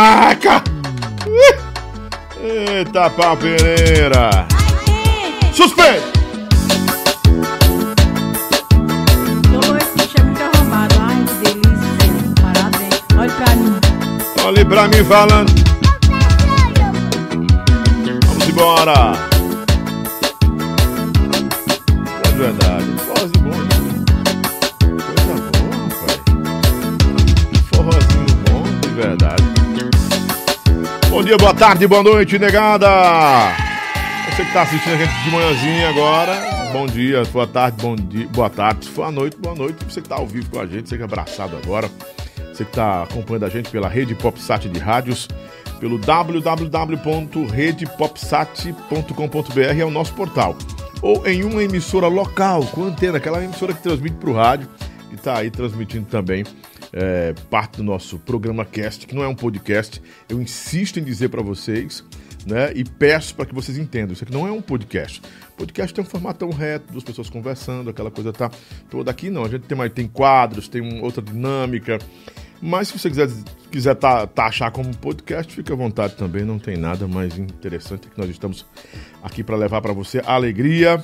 Vaca! Eita, pau Pereira! Suspeito! Mim. Olhe pra mim falando. Vamos embora. Dia, boa tarde, boa noite, negada. Você que tá assistindo a gente de manhãzinha agora, bom dia, boa tarde, bom dia, boa tarde. À noite, boa noite. Você que tá ao vivo com a gente, você que é abraçado agora. Você que está acompanhando a gente pela rede PopSat de rádios, pelo www.redepopsat.com.br é o nosso portal. Ou em uma emissora local, com antena, aquela emissora que transmite para o rádio, e está aí transmitindo também é, parte do nosso programa cast, que não é um podcast. Eu insisto em dizer para vocês, né? E peço para que vocês entendam, isso aqui não é um podcast. Podcast tem um formatão reto, duas pessoas conversando, aquela coisa tá toda aqui não. A gente tem mais tem quadros, tem um, outra dinâmica. Mas se você quiser quiser tá, taxar como podcast, fica à vontade também, não tem nada mais interessante que nós estamos aqui para levar para você alegria,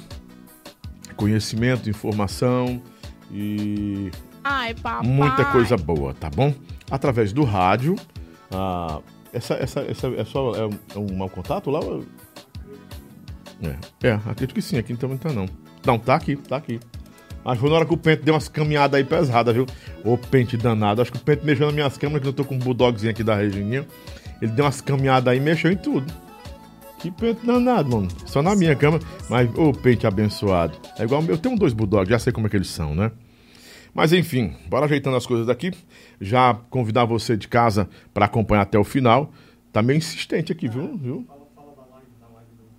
conhecimento, informação e Ai, papai. muita coisa boa, tá bom? Através do rádio. Ah, essa, essa, essa é só é um, é mau contato lá? É, é, acredito que sim, aqui não tá não. Não, tá aqui, tá aqui. Mas foi na hora que o Pente deu umas caminhadas aí pesadas, viu? Ô Pente danado. Acho que o Pente mexeu nas minhas câmeras, que eu tô com um bulldogzinho aqui da Regininha. Ele deu umas caminhadas aí e mexeu em tudo. Que pente danado, mano. Só na minha cama. Mas, ô, pente abençoado. É igual. Eu tenho dois bulldogs, já sei como é que eles são, né? Mas enfim, bora ajeitando as coisas daqui. Já convidar você de casa para acompanhar até o final. Tá meio insistente aqui, viu? viu?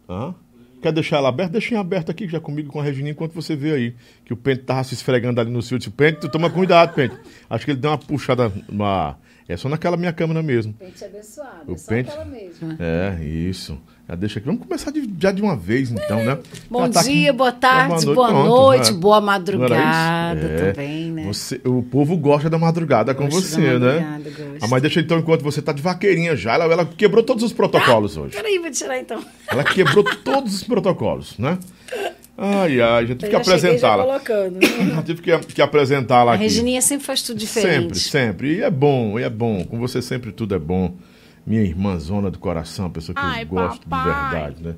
Hã? Quer deixar ela aberta? Deixa em aberto aqui já comigo com a Regininha enquanto você vê aí. Que o Pente tava se esfregando ali no filtro. Pente, tu toma cuidado, Pente. Acho que ele deu uma puxada. Uma... É só naquela minha câmera mesmo. Pente abençoado, O é só pente- aquela mesmo. É, isso. Já deixa aqui. Vamos começar de- já de uma vez, então, né? Bom tá aqui. dia, boa tarde, Boa boa noite, noite, pronto, né? boa era madrugada? É. também, né? Você- o povo gosta da madrugada com Gosto você, da né? madrugada, gosto. Ah, mas deixa então, enquanto você tá de vaqueirinha já, ela, ela quebrou todos os protocolos hoje. Peraí, vou tirar então. Ela quebrou todos os protocolos, né? Ai, ai, já tive que Eu apresentá-la. Já tive que, que apresentá-la A aqui. Regininha sempre faz tudo diferente. Sempre, sempre. E é bom, e é bom. Com você sempre tudo é bom. Minha irmãzona do coração, pessoa que Ai, eu gosto papai. de verdade, né?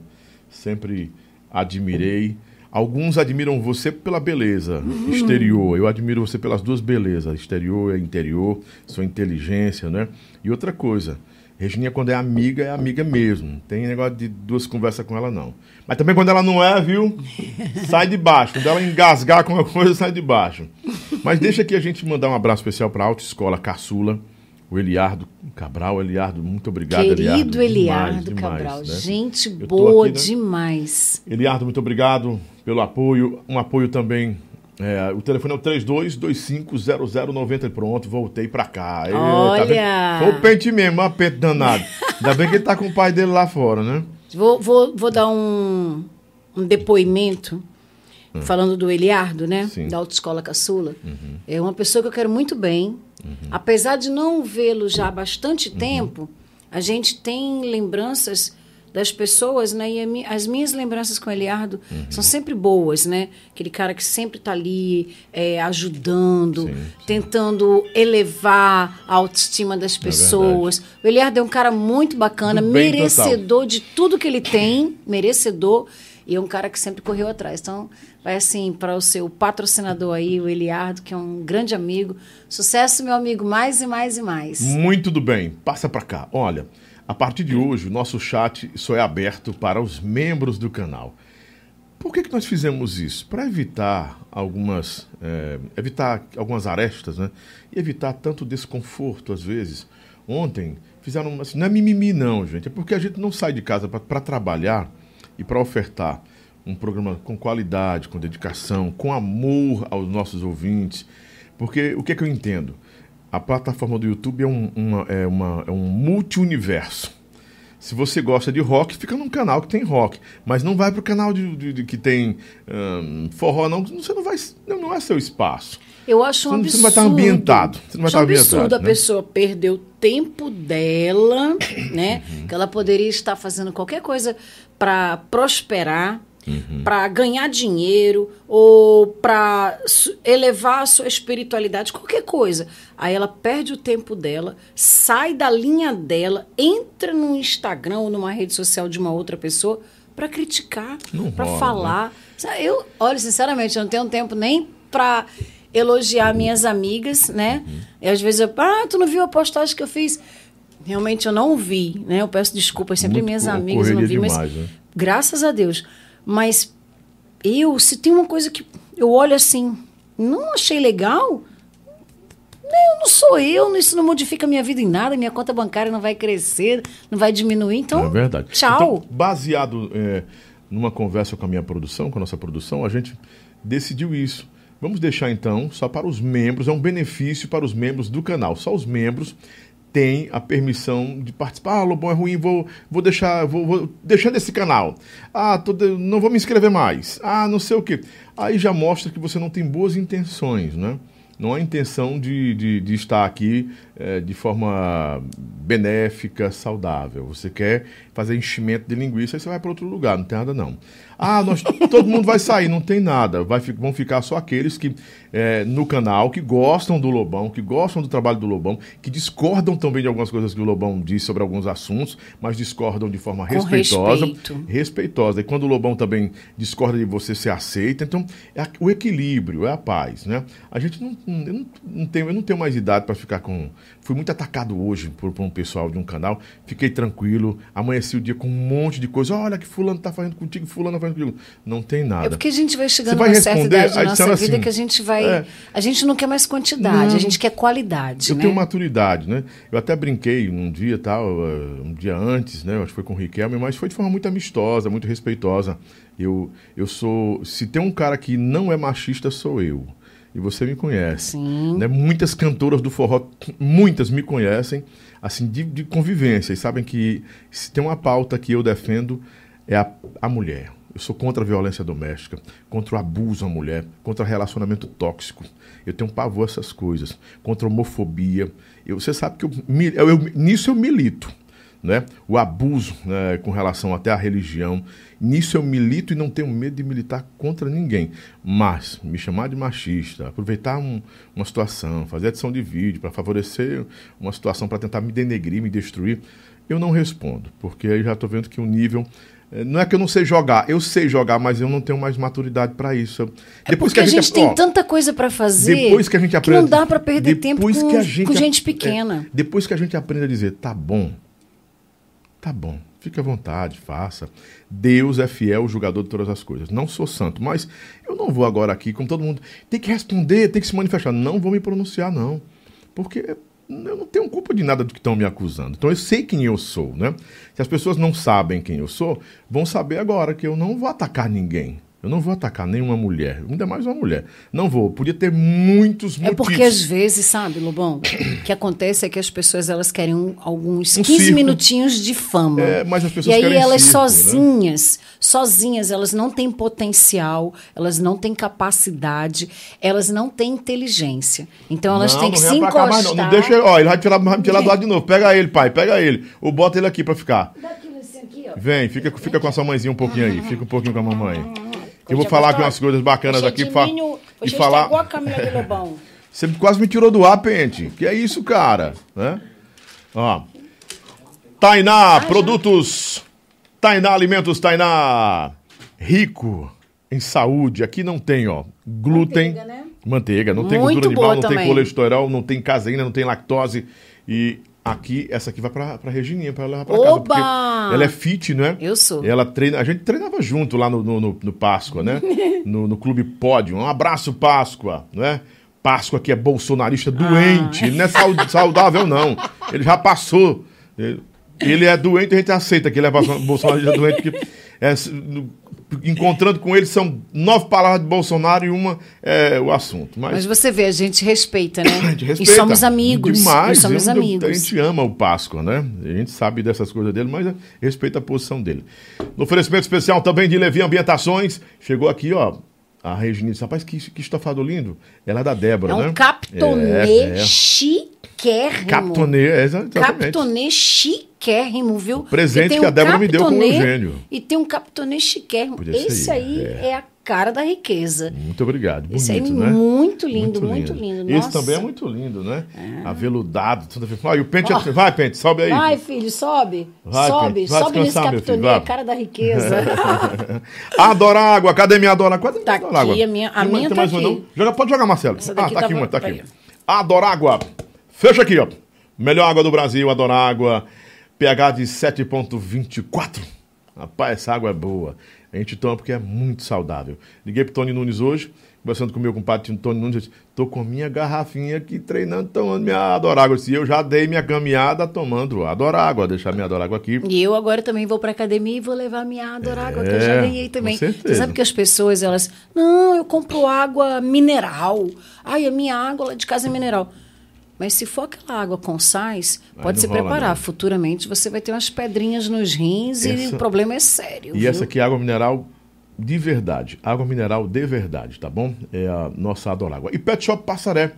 Sempre admirei. Alguns admiram você pela beleza exterior. Eu admiro você pelas duas belezas, exterior e interior, sua inteligência, né? E outra coisa, Regininha, quando é amiga, é amiga mesmo. Não tem negócio de duas conversas com ela, não. Mas também quando ela não é, viu? Sai de baixo. Quando ela engasgar com alguma coisa, sai de baixo. Mas deixa aqui a gente mandar um abraço especial para a Autoescola Caçula, o Eliardo Cabral. Eliardo, muito obrigado, Querido Eliardo Demais, demais, Cabral, né? gente boa aqui, né? demais. Eliardo, muito obrigado pelo apoio. Um apoio também. é, o telefone é o 32250090. Pronto, voltei pra cá. Ê, Olha! Foi o pente mesmo, uma pente danado. Ainda bem que ele tá com o pai dele lá fora, né? Vou, vou, vou dar um, um depoimento falando do Eliardo, né? Hum. Sim. Uhum. Da Autoescola Caçula. É uma pessoa que eu quero muito bem. Apesar de não vê-lo já há bastante Uhum. tempo, a gente tem lembranças das pessoas, né? E as minhas lembranças com o Eliardo Uhum. são sempre boas, né? Aquele cara que sempre está ali é, ajudando, Sim, sim. tentando elevar a autoestima das pessoas. o Eliardo é um cara muito bacana, merecedor total. de tudo que ele tem, merecedor, e é um cara que sempre correu atrás. Então, vai assim para o seu patrocinador aí, o Eliardo, que é um grande amigo. Sucesso, meu amigo, mais e mais e mais. Muito do bem. Passa pra cá. Olha, a partir de hoje, o nosso chat só é aberto para os membros do canal. Por que, que nós fizemos isso? Para evitar algumas, é, evitar algumas arestas, né? E evitar tanto desconforto às vezes. Ontem fizeram assim, não é mimimi não, gente, é porque a gente não sai de casa para trabalhar e para ofertar um programa com qualidade, com dedicação, com amor aos nossos ouvintes. Porque o que é que eu entendo? A plataforma do YouTube é um, uma, é uma, é um multi-universo. Se você gosta de rock, fica num canal que tem rock. Mas não vai pro canal de, de- de que tem ahn, forró, não. Você não vai. Não, não é seu espaço. Eu acho um absurdo. você não vai estar ambientado. Você não vai estar ambientado, absurdo a né? pessoa perder o tempo dela, né? Uhum. Que ela poderia estar fazendo qualquer coisa para prosperar, Uhum. para ganhar dinheiro ou para elevar a sua espiritualidade, qualquer coisa. Aí ela perde o tempo dela, sai da linha dela, entra no Instagram ou numa rede social de uma outra pessoa para criticar, para né? falar. Sabe, Eu, olha, sinceramente, eu não tenho tempo nem para elogiar minhas amigas, né? Uhum. E às vezes eu, ah, tu não viu a postagem que eu fiz? Realmente eu não vi, né? Eu peço desculpas sempre Muito minhas amigas, eu não vi, correria mas demais, né? graças a Deus. Mas eu, se tem uma coisa que eu olho assim, não achei legal, não, não sou eu, isso não modifica minha vida em nada, minha conta bancária não vai crescer, não vai diminuir, então, é verdade. tchau. Então, baseado é, numa conversa com a minha produção, com a nossa produção, a gente decidiu isso. Vamos deixar então só para os membros, é um benefício para os membros do canal. Só os membros têm a permissão de participar. Ah, Lobão é ruim, vou, vou deixar, vou, vou deixando esse canal. Ah, tô não vou me inscrever mais. Ah, não sei o quê. Aí já mostra que você não tem boas intenções, né? Não há intenção de, de, de estar aqui eh, de forma benéfica, saudável. Você quer fazer enchimento de linguiça, aí você vai para outro lugar, não tem nada não. Ah, nós, todo mundo vai sair, não tem nada. Vai, vão ficar só aqueles que eh, no canal, que gostam do Lobão, que gostam do trabalho do Lobão, que discordam também de algumas coisas que o Lobão diz sobre alguns assuntos, mas discordam de forma Com respeitosa respeito. respeitosa. E quando o Lobão também discorda de você, você aceita. Então, é a- o equilíbrio, é a paz, né? A gente não, eu não, não tenho, eu não tenho mais idade para ficar com... Fui muito atacado hoje por, por um pessoal de um canal. Fiquei tranquilo, amanheci o dia com um monte de coisa. Olha que fulano tá fazendo contigo, fulano tá fazendo contigo. Não tem nada. É porque a gente vai chegando vai numa certa idade da nossa vida assim, que a gente vai. É. A gente não quer mais quantidade, Não. a gente quer qualidade. Eu né? tenho maturidade, né? Eu até brinquei um dia tal, eh, um dia antes, né? Acho que foi com o Riquelme, mas foi de forma muito amistosa, muito respeitosa. Eu, eu sou. Se tem um cara que não é machista, sou eu. E você me conhece. Sim. Né? Muitas cantoras do forró, muitas me conhecem, assim, de, de convivência. E sabem que se tem uma pauta que eu defendo, é a, a mulher. Eu sou contra a violência doméstica, contra o abuso à mulher, contra relacionamento tóxico. Eu tenho pavor a essas coisas. Contra a homofobia. Eu, você sabe que eu, eu- eu- nisso eu milito. Né? O abuso né, com relação até à religião. Nisso eu milito e não tenho medo de militar contra ninguém. Mas me chamar de machista, aproveitar um- uma situação, fazer edição de vídeo para favorecer uma situação para tentar me denegrir, me destruir, eu não respondo, porque aí já estou vendo que o nível. Eh, Não é que eu não sei jogar, eu sei jogar, mas eu não tenho mais maturidade para isso. É porque a gente, tem ó, tanta coisa para fazer depois que a gente aprende, não dá para perder tempo depois com, que a gente, com ap- gente é, pequena. depois que a gente aprende a dizer, tá bom, tá bom, fique à vontade, faça. Deus é fiel, julgador de todas as coisas. Não sou santo, mas eu não vou agora aqui, como todo mundo, tem que responder, tem que se manifestar. Não vou me pronunciar, não. Porque eu não tenho culpa de nada do que estão me acusando. Então eu sei quem eu sou, né? Se as pessoas não sabem quem eu sou, vão saber agora que eu não vou atacar ninguém. Eu não vou atacar nenhuma mulher, ainda mais uma mulher. Não vou. Podia ter muitos É motivos. porque às vezes, sabe, Lobão, o que acontece é que as pessoas elas querem um- alguns Um 15 circo. minutinhos de fama. É, mas as pessoas e aí querem elas circo, né? sozinhas, sozinhas, elas não têm potencial, elas não têm capacidade, elas não têm inteligência. Então elas não, têm que não se mais encostar. não. Não deixa ele, ó, ele vai tirar, vai me tirar do lado de novo. Pega ele, pai, pega ele. Ou bota ele aqui pra ficar. Dá aqui, assim, aqui, ó. Vem, fica, fica com a sua mãezinha um pouquinho aí. Fica um pouquinho com a mamãe. Eu vou falar aqui umas coisas bacanas aqui. e falar. a do Lobão. Você quase me tirou do ar, pente. Que é isso, cara? Né? Ó. Tainá, produtos. Tainá Alimentos, Tainá. Rico em saúde. Aqui não tem, ó. Glúten. Manteiga, né? Manteiga. Não tem Muito gordura animal, não tem também. colesterol, não tem caseína, não tem lactose. E aqui, essa aqui vai pra, pra Regininha, pra ela levar pra casa. Oba! Porque ela é fit, né? Eu sou. Ela treina, a gente treinava junto lá no, no, no- Páscoa, né? No, no Clube Pódio. Um abraço, Páscoa, né? Páscoa que é bolsonarista doente, ele não é sau- saudável, não. Ele já passou. Ele, é doente, a gente aceita que ele é bolso- bolsonarista doente, porque é, encontrando com ele são nove palavras de Bolsonaro e uma é o assunto. Mas, Mas você vê, a gente respeita, né? a gente respeita. E somos amigos. Demais. E somos eu- eu- amigos. A gente ama o Páscoa, né? A gente sabe dessas coisas dele, mas respeita a posição dele. No oferecimento especial também de Levi Ambientações, chegou aqui, ó. a Regininha disse, rapaz, que, que estofado lindo. Ela é da Débora, É né? um captonê É, é. chiquérrimo. Captonê, é, exa- exatamente. Captonê chiquérrimo, viu? Presente E tem que a Débora me deu com o Eugênio. E tem um captonê chiquérrimo. Podia Esse aí, é. é. a cara da riqueza. Muito obrigado. Bonito, Esse aí é né? muito lindo, muito lindo. Esse Nossa. também é muito lindo, né? Aveludado. Tudo... Olha, o pente... é- Vai, pente, sobe aí. Vai, filho, sobe. Vai, sobe, Pente, vai sobe nesse filho, captonê, vai. cara da riqueza. Adora água. Cadê minha Adora água? Tá Adora água? aqui, a minha- a Tem minha tá mais aqui. Joga, pode jogar, Marcelo. Ah, daqui tá aqui uma, tá aqui. Adora água. Fecha aqui, ó. Melhor água do Brasil, Adora água. pH de 7,24. Rapaz, essa água é boa. A gente toma porque é muito saudável. Liguei pro Tony Nunes hoje, conversando com o meu compadre Tony Nunes, eu disse, tô com minha garrafinha aqui treinando, tomando minha Adorágua. Eu disse, eu já dei minha caminhada tomando Adorágua, deixar minha Adorágua aqui. E eu agora também vou pra academia e vou levar minha água, que eu já É, ganhei também. Você sabe que as pessoas, elas, não, eu compro água mineral. Ai, a minha água lá de casa é mineral. Mas se for aquela água com sais, Aí pode se preparar. Futuramente você vai ter umas pedrinhas nos rins e Essa- o problema é sério. E viu? essa aqui é água mineral de verdade. Água mineral de verdade, tá bom? É a nossa Adorágua. E Pet Shop Passaré,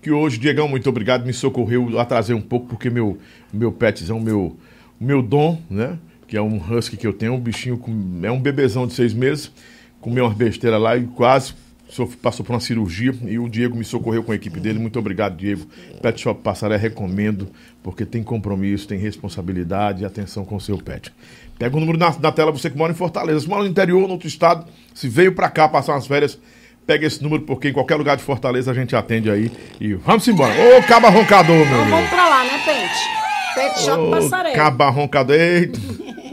que hoje, Diegão, muito obrigado, me socorreu, atrasei um pouco, porque meu, meu petzão, meu, meu dom, né? Que é um husky que eu tenho, um bichinho, com, é um bebezão de seis meses, comeu umas besteiras lá e quase passou por uma cirurgia e o Diego me socorreu com a equipe dele. Muito obrigado, Diego. Pet Shop Passaré, recomendo, porque tem compromisso, tem responsabilidade e atenção com o seu pet. Pega o número na, na tela, você que mora em Fortaleza. Se mora no interior, no outro estado, se veio pra cá passar umas férias, pega esse número, porque em qualquer lugar de Fortaleza a gente atende aí. E vamos embora. Ô, caba roncador, meu Então amigo. vamos pra lá, né, Pente? Pet Shop Ô, Passaré. Caba roncador. Eita.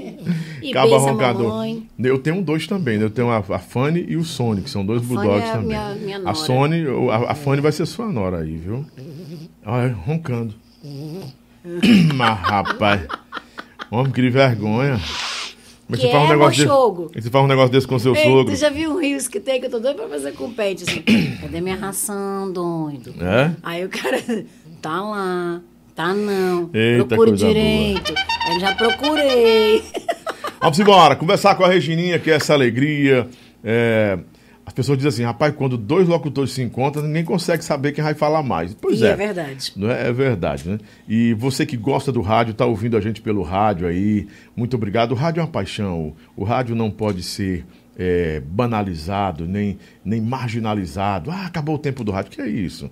E Caba a roncador. Eu tenho dois também, né? Eu tenho a, a Fanny e o Sony, que são dois Fanny bulldogs é a também. minha- minha a. Sony, a, a Fanny vai ser sua nora aí, viu? Olha, roncando. Mas, rapaz. Homem, que vergonha. Mas Que é, mochogo? desse, você faz um negócio desse com seu Ei, sogro. tu já viu um rios que tem que eu tô doido pra fazer com o Pet? Assim, cadê minha ração, doido? É? Aí o cara, tá lá, tá não. Eita, Procure direito. Eu já procurei. Vamos embora, conversar com a Regininha, que é essa alegria. É, as pessoas dizem assim, rapaz, quando dois locutores se encontram, ninguém consegue saber quem vai falar mais. Pois e é. é verdade. Não é, é verdade, né? E você que gosta do rádio, está ouvindo a gente pelo rádio aí, muito obrigado. O rádio é uma paixão. O rádio não pode ser é, banalizado, nem, nem marginalizado. Ah, acabou o tempo do rádio. Que é isso?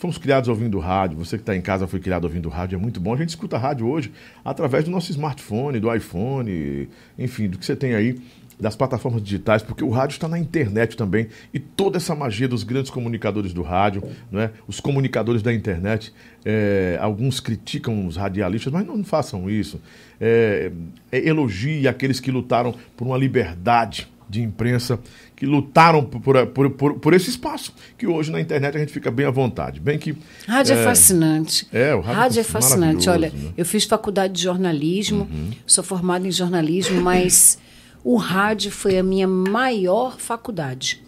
Fomos criados ouvindo rádio. Você que está em casa foi criado ouvindo rádio. É muito bom. A gente escuta rádio hoje através do nosso smartphone, do iPhone, enfim, do que você tem aí das plataformas digitais, porque o rádio está na internet também e toda essa magia dos grandes comunicadores do rádio, né? os comunicadores da internet, é, alguns criticam os radialistas, mas não, façam isso. É, é, elogie aqueles que lutaram por uma liberdade de imprensa, que lutaram por, por, por, por esse espaço, que hoje na internet a gente fica bem à vontade. Bem que. Rádio é, fascinante. É, o rádio é é fascinante. Olha, né? Uhum. eu fiz faculdade de jornalismo, sou formada em jornalismo, mas o rádio foi a minha maior faculdade.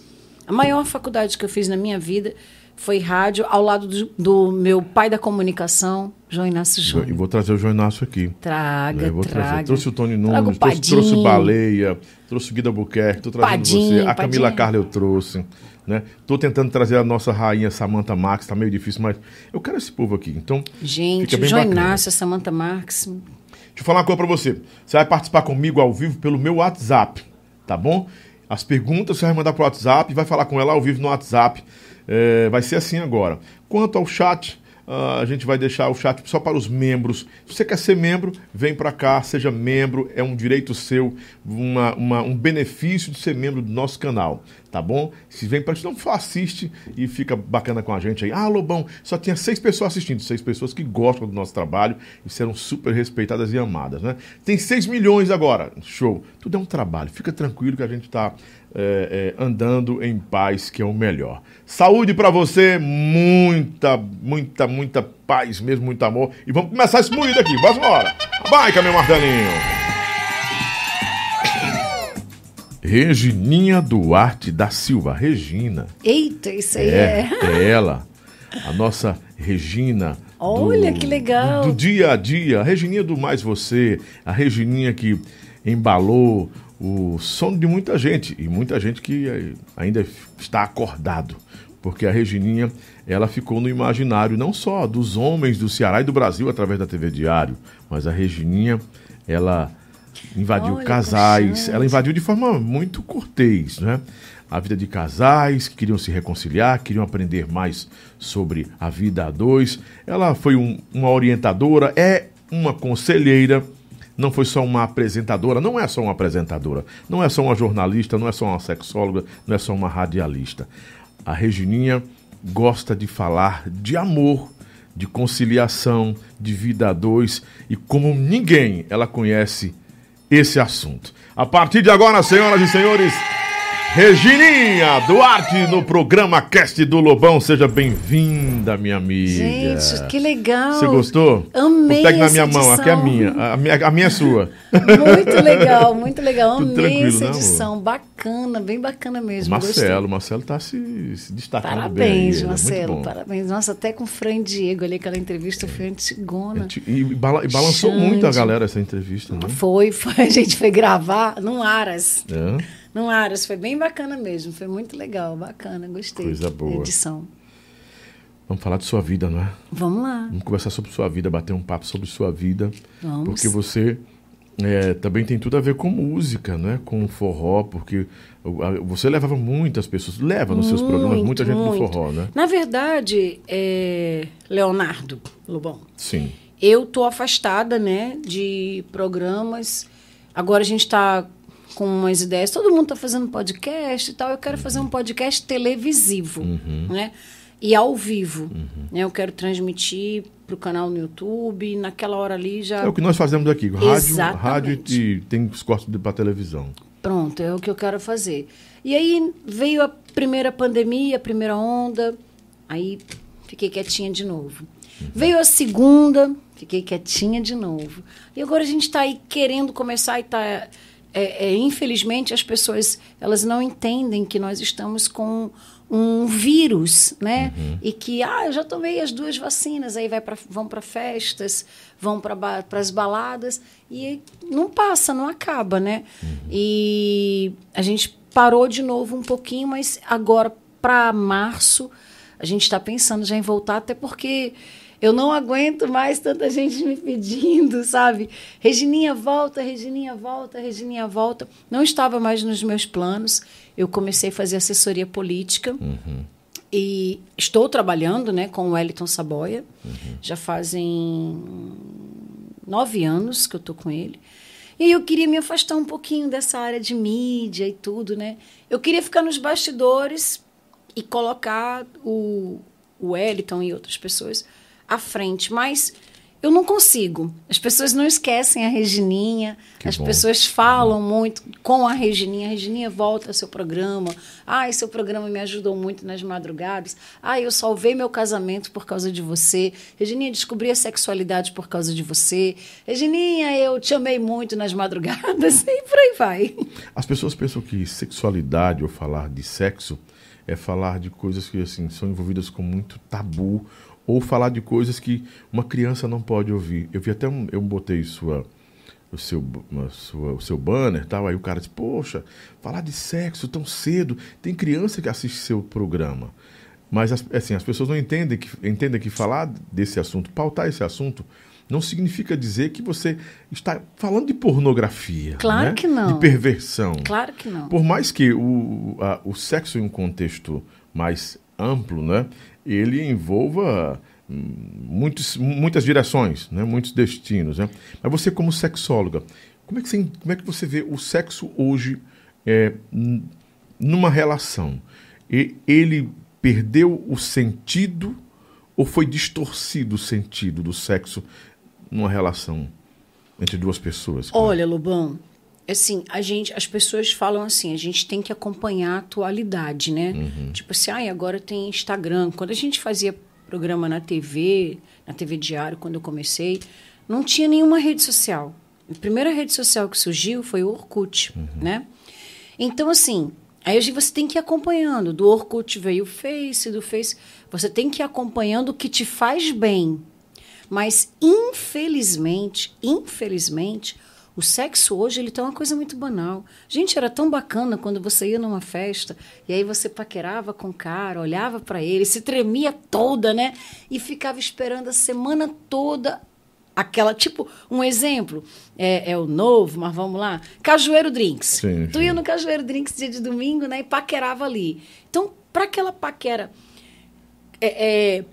A maior faculdade que eu fiz na minha vida foi rádio, ao lado do, do meu pai da comunicação, João Inácio E Júnior. vou trazer o João Inácio aqui. Traga, É, eu vou traga. trazer. Trouxe o Tony Nunes, o trouxe, trouxe o. Baleia, trouxe o Guida Buquerque, tô trazendo você. A Camila. Carla eu trouxe. Né? Tô tentando trazer a nossa rainha Samantha Max, tá meio difícil, mas eu quero esse povo aqui. Então, Gente, o João. Inácio, a Samantha Marques. Deixa eu falar uma coisa pra você. Você vai participar comigo ao vivo pelo meu WhatsApp, tá bom? As perguntas você vai mandar pro WhatsApp e vai falar com ela ao vivo no WhatsApp. É, vai ser assim agora. Quanto ao chat, ah, a gente vai deixar o chat só para os membros. Se você quer ser membro, vem para cá, seja membro, é um direito seu, uma, uma- um benefício de ser membro do nosso canal, tá bom? Se vem para gente, não assiste e fica bacana com a gente aí. Ah, Lobão, só tinha seis pessoas assistindo, seis pessoas que gostam do nosso trabalho e serão super respeitadas e amadas, né? Tem seis milhões agora, show. Tudo é um trabalho, fica tranquilo que a gente está andando em paz, que é o melhor. Saúde para você, muita, muita, muita paz mesmo, muito amor. E vamos começar esse moído aqui, vamos embora. Vai, meu martelinho. Regininha Duarte da Silva, Regina. Eita, isso aí é. É, é ela, a nossa Regina. Olha, que legal. Do, do dia a dia, a Regininha do Mais Você, a Regininha que embalou o sono de muita gente, e muita gente que eh, ainda está acordado, porque a Regininha, ela ficou no imaginário não só dos homens do Ceará e do Brasil através da TV Diário, mas a Regininha, ela invadiu Olha, casais, ela invadiu de forma muito cortês, né? A vida de casais que queriam se reconciliar, queriam aprender mais sobre a vida a dois. Ela foi um- uma orientadora, é uma conselheira, não foi só uma apresentadora, não é só uma apresentadora, não é só uma jornalista, não é só uma sexóloga, não é só uma radialista. A Regininha gosta de falar de amor, de conciliação, de vida a dois e como ninguém ela conhece esse assunto. A partir de agora, senhoras e senhores, Regininha Duarte no programa Cast do Lobão. Seja bem-vinda, minha amiga. Gente, que legal. Você gostou? Amei Pega na minha mão, aqui é a edição. minha. A minha, a minha é sua. Muito legal, muito legal. Amei essa né, edição. Bacana, bem bacana mesmo. Marcelo, gostei. Marcelo tá se, se destacando bem. aí, Parabéns, é Marcelo. bom. Parabéns. Nossa, até com o Fran Diego ali, aquela entrevista foi antigona. E, bala- e balançou Gente. muito a galera essa entrevista, né? Foi, foi. A gente foi gravar num Aras. É. Num Aras. Foi bem bacana mesmo. Foi muito legal, bacana. Gostei. Coisa boa. edição. Vamos falar de sua vida, não é? Vamos lá. Vamos conversar sobre sua vida, bater um papo sobre sua vida. Vamos. Porque você é, também tem tudo a ver com música, né? Com forró, porque você levava muitas pessoas, leva nos seus programas muita gente do muito. forró, né? Na verdade, é, Leonardo Lobão, Sim. eu tô afastada, né, de programas. Agora a gente está com umas ideias. Todo mundo está fazendo podcast e tal. Eu quero fazer um podcast televisivo, né? E ao vivo. Né? Eu quero transmitir para o canal no YouTube. Naquela hora ali já. É o que nós fazemos aqui. Rádio, rádio e tem os cortes para televisão. Pronto, é o que eu quero fazer. E aí veio a primeira pandemia, a primeira onda, aí fiquei quietinha de novo. Veio a segunda, fiquei quietinha de novo. E agora a gente está aí querendo começar e tá. É, é, infelizmente as pessoas elas não entendem que nós estamos com um vírus, né? E que ah, eu já tomei as duas vacinas, aí vai pra, vão para festas, vão para as baladas e não passa, não acaba, né? E a gente parou de novo um pouquinho, mas agora para março a gente está pensando já em voltar, até porque eu não aguento mais tanta gente me pedindo, sabe? Regininha volta, Regininha volta, Regininha volta. Não estava mais nos meus planos. Eu comecei a fazer assessoria política. E estou trabalhando né, com o Wellington Saboia. Já fazem nove anos que eu estou com ele. E eu queria me afastar um pouquinho dessa área de mídia e tudo, né? Eu queria ficar nos bastidores e colocar o, o Wellington e outras pessoas à frente. Mas eu não consigo. As pessoas não esquecem a Regininha. Que as bom. pessoas falam muito com a Regininha. A Regininha volta ao seu programa. Ai, seu programa me ajudou muito nas madrugadas. Ai, eu salvei meu casamento por causa de você. Regininha, descobri a sexualidade por causa de você. Regininha, eu te amei muito nas madrugadas. E por aí vai. As pessoas pensam que sexualidade ou falar de sexo é falar de coisas que assim são envolvidas com muito tabu ou falar de coisas que uma criança não pode ouvir. Eu vi até um, eu botei sua o seu sua, o seu banner, tal, aí o cara disse: "Poxa, falar de sexo tão cedo, tem criança que assiste seu programa". Mas as, assim, as pessoas não entendem que entendem que falar desse assunto, pautar esse assunto não significa dizer que você está falando de pornografia. Claro né? que não. De perversão. Claro que não. Por mais que o, a- o sexo em um contexto mais amplo, né, ele envolva hum, muitos, muitas direções, né, muitos destinos. Né? Mas você, como sexóloga, como é que você, como é que você vê o sexo hoje é, numa relação? E, ele perdeu o sentido ou foi distorcido o sentido do sexo numa relação entre duas pessoas? Olha, Lobão, assim, a gente, as pessoas falam assim, a gente tem que acompanhar a atualidade, né? Tipo assim, ai, agora tem Instagram. Quando a gente fazia programa na TV, na TV Diário, quando eu comecei, não tinha nenhuma rede social. A primeira rede social que surgiu foi o Orkut, né? Então, assim, aí hoje você tem que ir acompanhando. Do Orkut veio o Face, do Face. Você tem que ir acompanhando o que te faz bem. Mas, infelizmente, infelizmente, O sexo hoje, ele tá uma coisa muito banal. Gente, era tão bacana quando você ia numa festa e aí você paquerava com o cara, olhava para ele, se tremia toda, né? E ficava esperando a semana toda aquela, tipo, um exemplo, é, é o novo, mas vamos lá, Cajueiro Drinks. Sim, tu sim. ia no Cajueiro Drinks dia de domingo, né? E paquerava ali. Então, para aquela paquera é, é,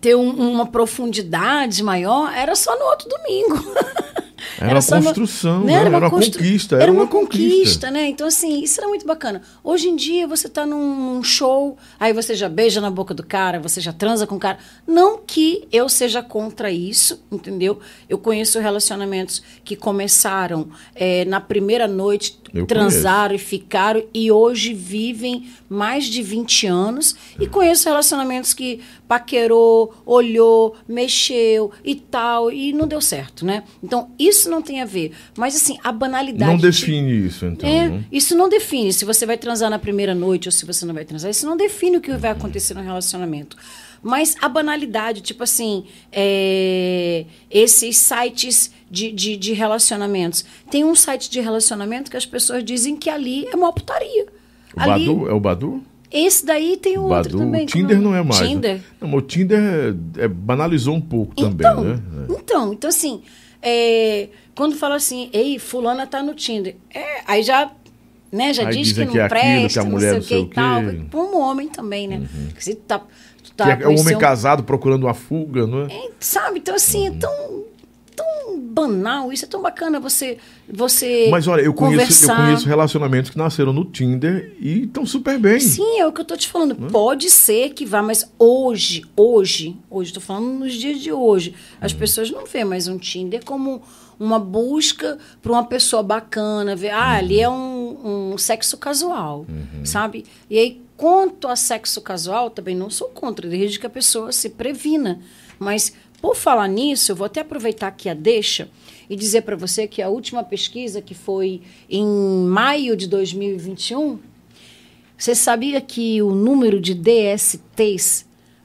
ter um- uma profundidade maior, era só no outro domingo. Era uma só no- construção, né? né? Era uma constru- conquista, Era, era uma, uma conquista, conquista. né? Então, assim, isso era muito bacana. Hoje em dia, você tá num, show, aí você já beija na boca do cara, você já transa com o cara. Não que eu seja contra isso, entendeu? Eu conheço relacionamentos que começaram eh, na primeira noite, Eu transaram e ficaram, e hoje vivem mais de 20 anos. E conheço relacionamentos que paquerou, olhou, mexeu e tal, e não deu certo, né? Então, isso não tem a ver. Mas, assim, a banalidade. Não de- define isso, então. é, né? isso não define se você vai transar na primeira noite ou se você não vai transar. Isso não define o que vai acontecer no relacionamento. Mas a banalidade, tipo assim, é, esses sites de, de, de relacionamentos. Tem um site de relacionamento que as pessoas dizem que ali é uma putaria. O ali, Badu, é o Badu? esse daí tem outro Badu, também. o Tinder como não é mais. né? Tinder. Não, mas o Tinder é- é- banalizou um pouco também, então, né? Então, então assim, é, quando fala assim, ei, fulana tá no Tinder, é, aí já, né, já Aí diz que não que é aquilo, presta, que a não mulher sei não o que sei e tal. Uhum. Para um homem também, né? Se tá, tá é conhecendo- homem casado procurando uma fuga, não é? é, sabe? Então, assim, Uhum. é tão, banal isso, é tão bacana você, você Mas olha, eu conheço, eu conheço relacionamentos que nasceram no Tinder e estão super bem. Sim, é o que eu tô te falando. Hum? Pode ser que vá, mas hoje, hoje, hoje, tô falando nos dias de hoje, as Hum. pessoas não veem mais um Tinder como uma busca para uma pessoa bacana, ver, ah, ali é um, um sexo casual, Uhum. sabe? E aí, quanto a sexo casual, também não sou contra, desde que a pessoa se previna. Mas, por falar nisso, eu vou até aproveitar aqui a deixa e dizer para você que a última pesquisa, que foi em maio de 2021, você sabia que o número de DSTs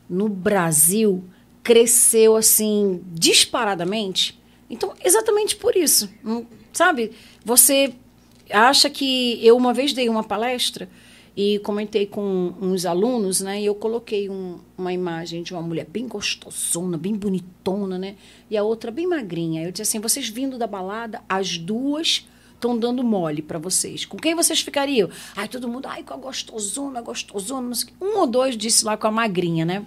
no Brasil cresceu assim disparadamente? Então, exatamente por isso, hum, sabe? Você acha que eu uma vez dei uma palestra e comentei com uns alunos, né? E eu coloquei um- uma imagem de uma mulher bem gostosona, bem bonitona, né? E a outra bem magrinha. Eu disse assim: vocês vindo da balada, as duas estão dando mole para vocês. Com quem vocês ficariam? Ai, todo mundo, ai, com a gostosona, gostosona. o quê. Um ou dois disse lá com a magrinha, né?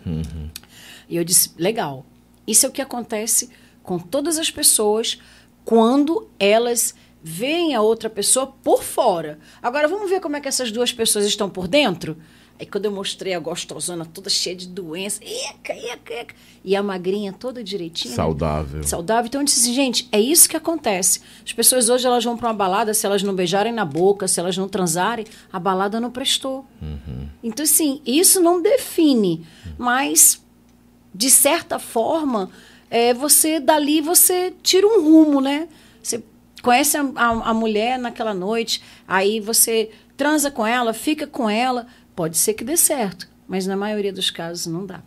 E eu disse, legal. Isso é o que acontece com todas as pessoas quando elas veem a outra pessoa por fora. Agora vamos ver como é que essas duas pessoas estão por dentro? Aí quando eu mostrei a gostosona toda cheia de doença, eca, eca, eca, e a magrinha toda direitinha. né? Saudável. saudável. Então eu disse assim, gente, é isso que acontece. As pessoas hoje elas vão para uma balada, se elas não beijarem na boca, se elas não transarem, a balada não prestou. Então, assim, isso não define, mas de certa forma, é, você dali você tira um rumo, né? Você conhece a, a- a mulher naquela noite, aí você transa com ela, fica com ela, pode ser que dê certo, mas na maioria dos casos não dá.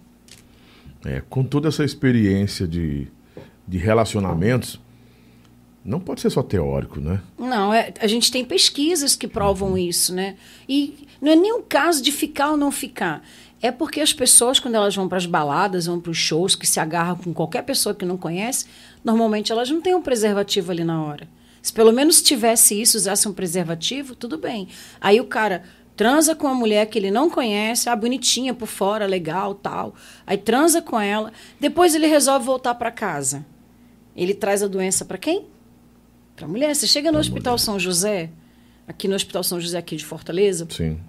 É, com toda essa experiência de, de relacionamentos, não pode ser só teórico, né? Não, é, a gente tem pesquisas que provam isso, né? E não é nem o caso de ficar ou não ficar. É porque as pessoas, quando elas vão para as baladas, vão para os shows, que se agarram com qualquer pessoa que não conhece, normalmente elas não têm um preservativo ali na hora. Se pelo menos tivesse isso, usasse um preservativo, tudo bem. Aí o cara transa com uma mulher que ele não conhece, ah, bonitinha por fora, legal, tal. Aí transa com ela, depois ele resolve voltar para casa. Ele traz a doença para quem? Para mulher. Você chega no Hospital São José, aqui no Hospital São José aqui de Fortaleza, Sim.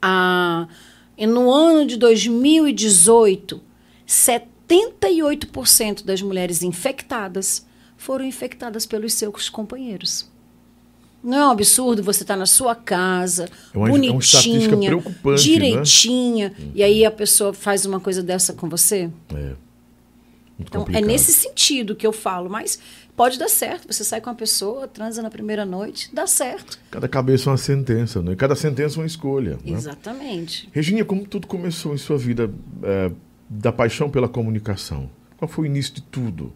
a, e no ano de 2018, 78% das mulheres infectadas foram infectadas pelos seus companheiros. Não é um absurdo você estar na sua casa, É uma- é uma bonitinha, né? direitinha, e aí a pessoa faz uma coisa dessa com você? É. Muito Então, é complicado. nesse sentido que eu falo, mas pode dar certo. Você sai com uma pessoa, transa na primeira noite, dá certo. Cada cabeça é uma sentença, né? Cada sentença é uma escolha. Né? Exatamente. Regina, como tudo começou em sua vida é, da paixão pela comunicação? Qual foi o início de tudo?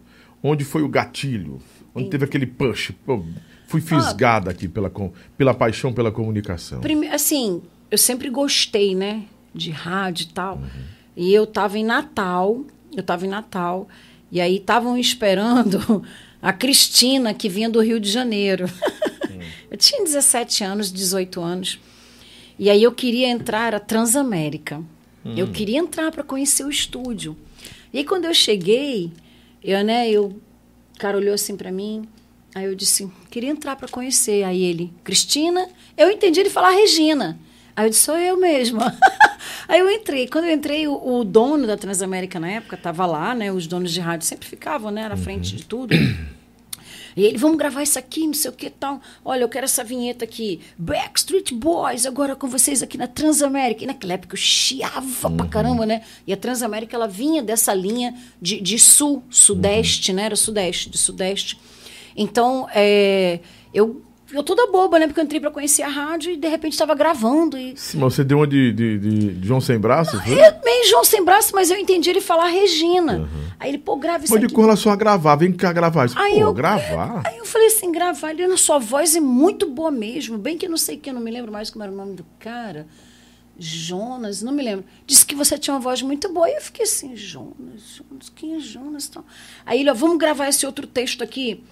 Onde foi o gatilho? Onde teve aquele push? Pô, fui fisgada aqui pela, pela paixão pela comunicação. Prime- assim, eu sempre gostei, né? De rádio e tal. E eu tava em Natal, eu tava em Natal, e aí estavam esperando a Cristina, que vinha do Rio de Janeiro. eu tinha 17 anos, 18 anos. E aí eu queria entrar, era Transamérica. Eu queria entrar para conhecer o estúdio. E aí quando eu cheguei, eu, né, eu, o cara olhou assim para mim, aí eu disse, queria entrar para conhecer. Aí ele, Cristina, eu entendi ele falar Regina. Aí eu disse, sou eu mesma. aí eu entrei. Quando eu entrei, o, o dono da Transamérica na época estava lá, né? Os donos de rádio sempre ficavam, né? Na frente de tudo. E ele, vamos gravar isso aqui, não sei o que tal. Olha, eu quero essa vinheta aqui. Backstreet Boys, agora com vocês aqui na Transamérica. E naquela época eu chiava pra caramba, né? E a Transamérica, ela vinha dessa linha de, de sul, sudeste, né? Era sudeste, de sudeste. Então, é, eu, eu toda boba, né? Porque eu entrei pra conhecer a rádio e de repente estava gravando. E Sim, mas você deu uma de, de, de- João Sem Braços? eu, meio João sem braço, mas eu entendi ele falar Regina. Aí ele, pô, grava isso Mas de aqui. com relação a gravar, vem cá gravar. Isso, Aí pô, eu, gravar? Aí eu falei assim, gravar, ele, a sua voz é muito boa mesmo. Bem que não sei que eu não me lembro mais como era o nome do cara. Jonas, não me lembro. Disse que você tinha uma voz muito boa. E eu fiquei assim, Jonas, Jonas, quem é Jonas? Então, Aí ele, ó, vamos gravar esse outro texto aqui.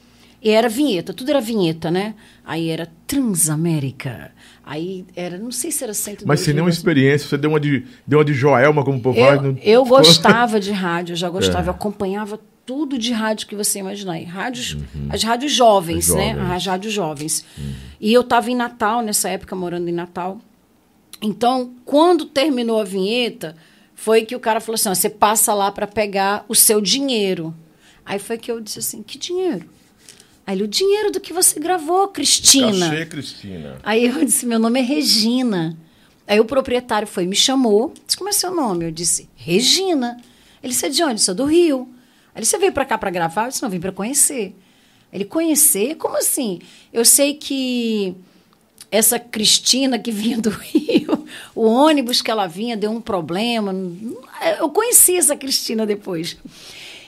E era vinheta, tudo era vinheta, né? Aí era Transamérica. Aí era, não sei se era 102. Mas sem nenhuma experiência, você deu uma de, deu uma de Joelma, como o povo. Eu, não- eu gostava de rádio, eu já gostava, É. eu acompanhava tudo de rádio que você imaginar. Rádios, As rádios jovens, né? Uhum. jovens. Uhum. As rádios jovens. E eu estava em Natal, nessa época, morando em Natal. Então, quando terminou a vinheta, foi que o cara falou assim: ó, você passa lá para pegar o seu dinheiro. Aí foi que eu disse assim: que dinheiro? Aí ele, o dinheiro do que você gravou, Cristina. Cachê, Cristina. Aí eu disse, meu nome é Regina. Aí o proprietário foi, me chamou, disse, como é seu nome? Eu disse, Regina. Ele disse, "É de onde? Sou do Rio. Aí ele, você veio para cá para gravar? Eu disse, não, vim para conhecer. Ele, conhecer? Como assim? Eu sei que essa Cristina que vinha do Rio, o ônibus que ela vinha deu um problema. Eu conheci essa Cristina depois.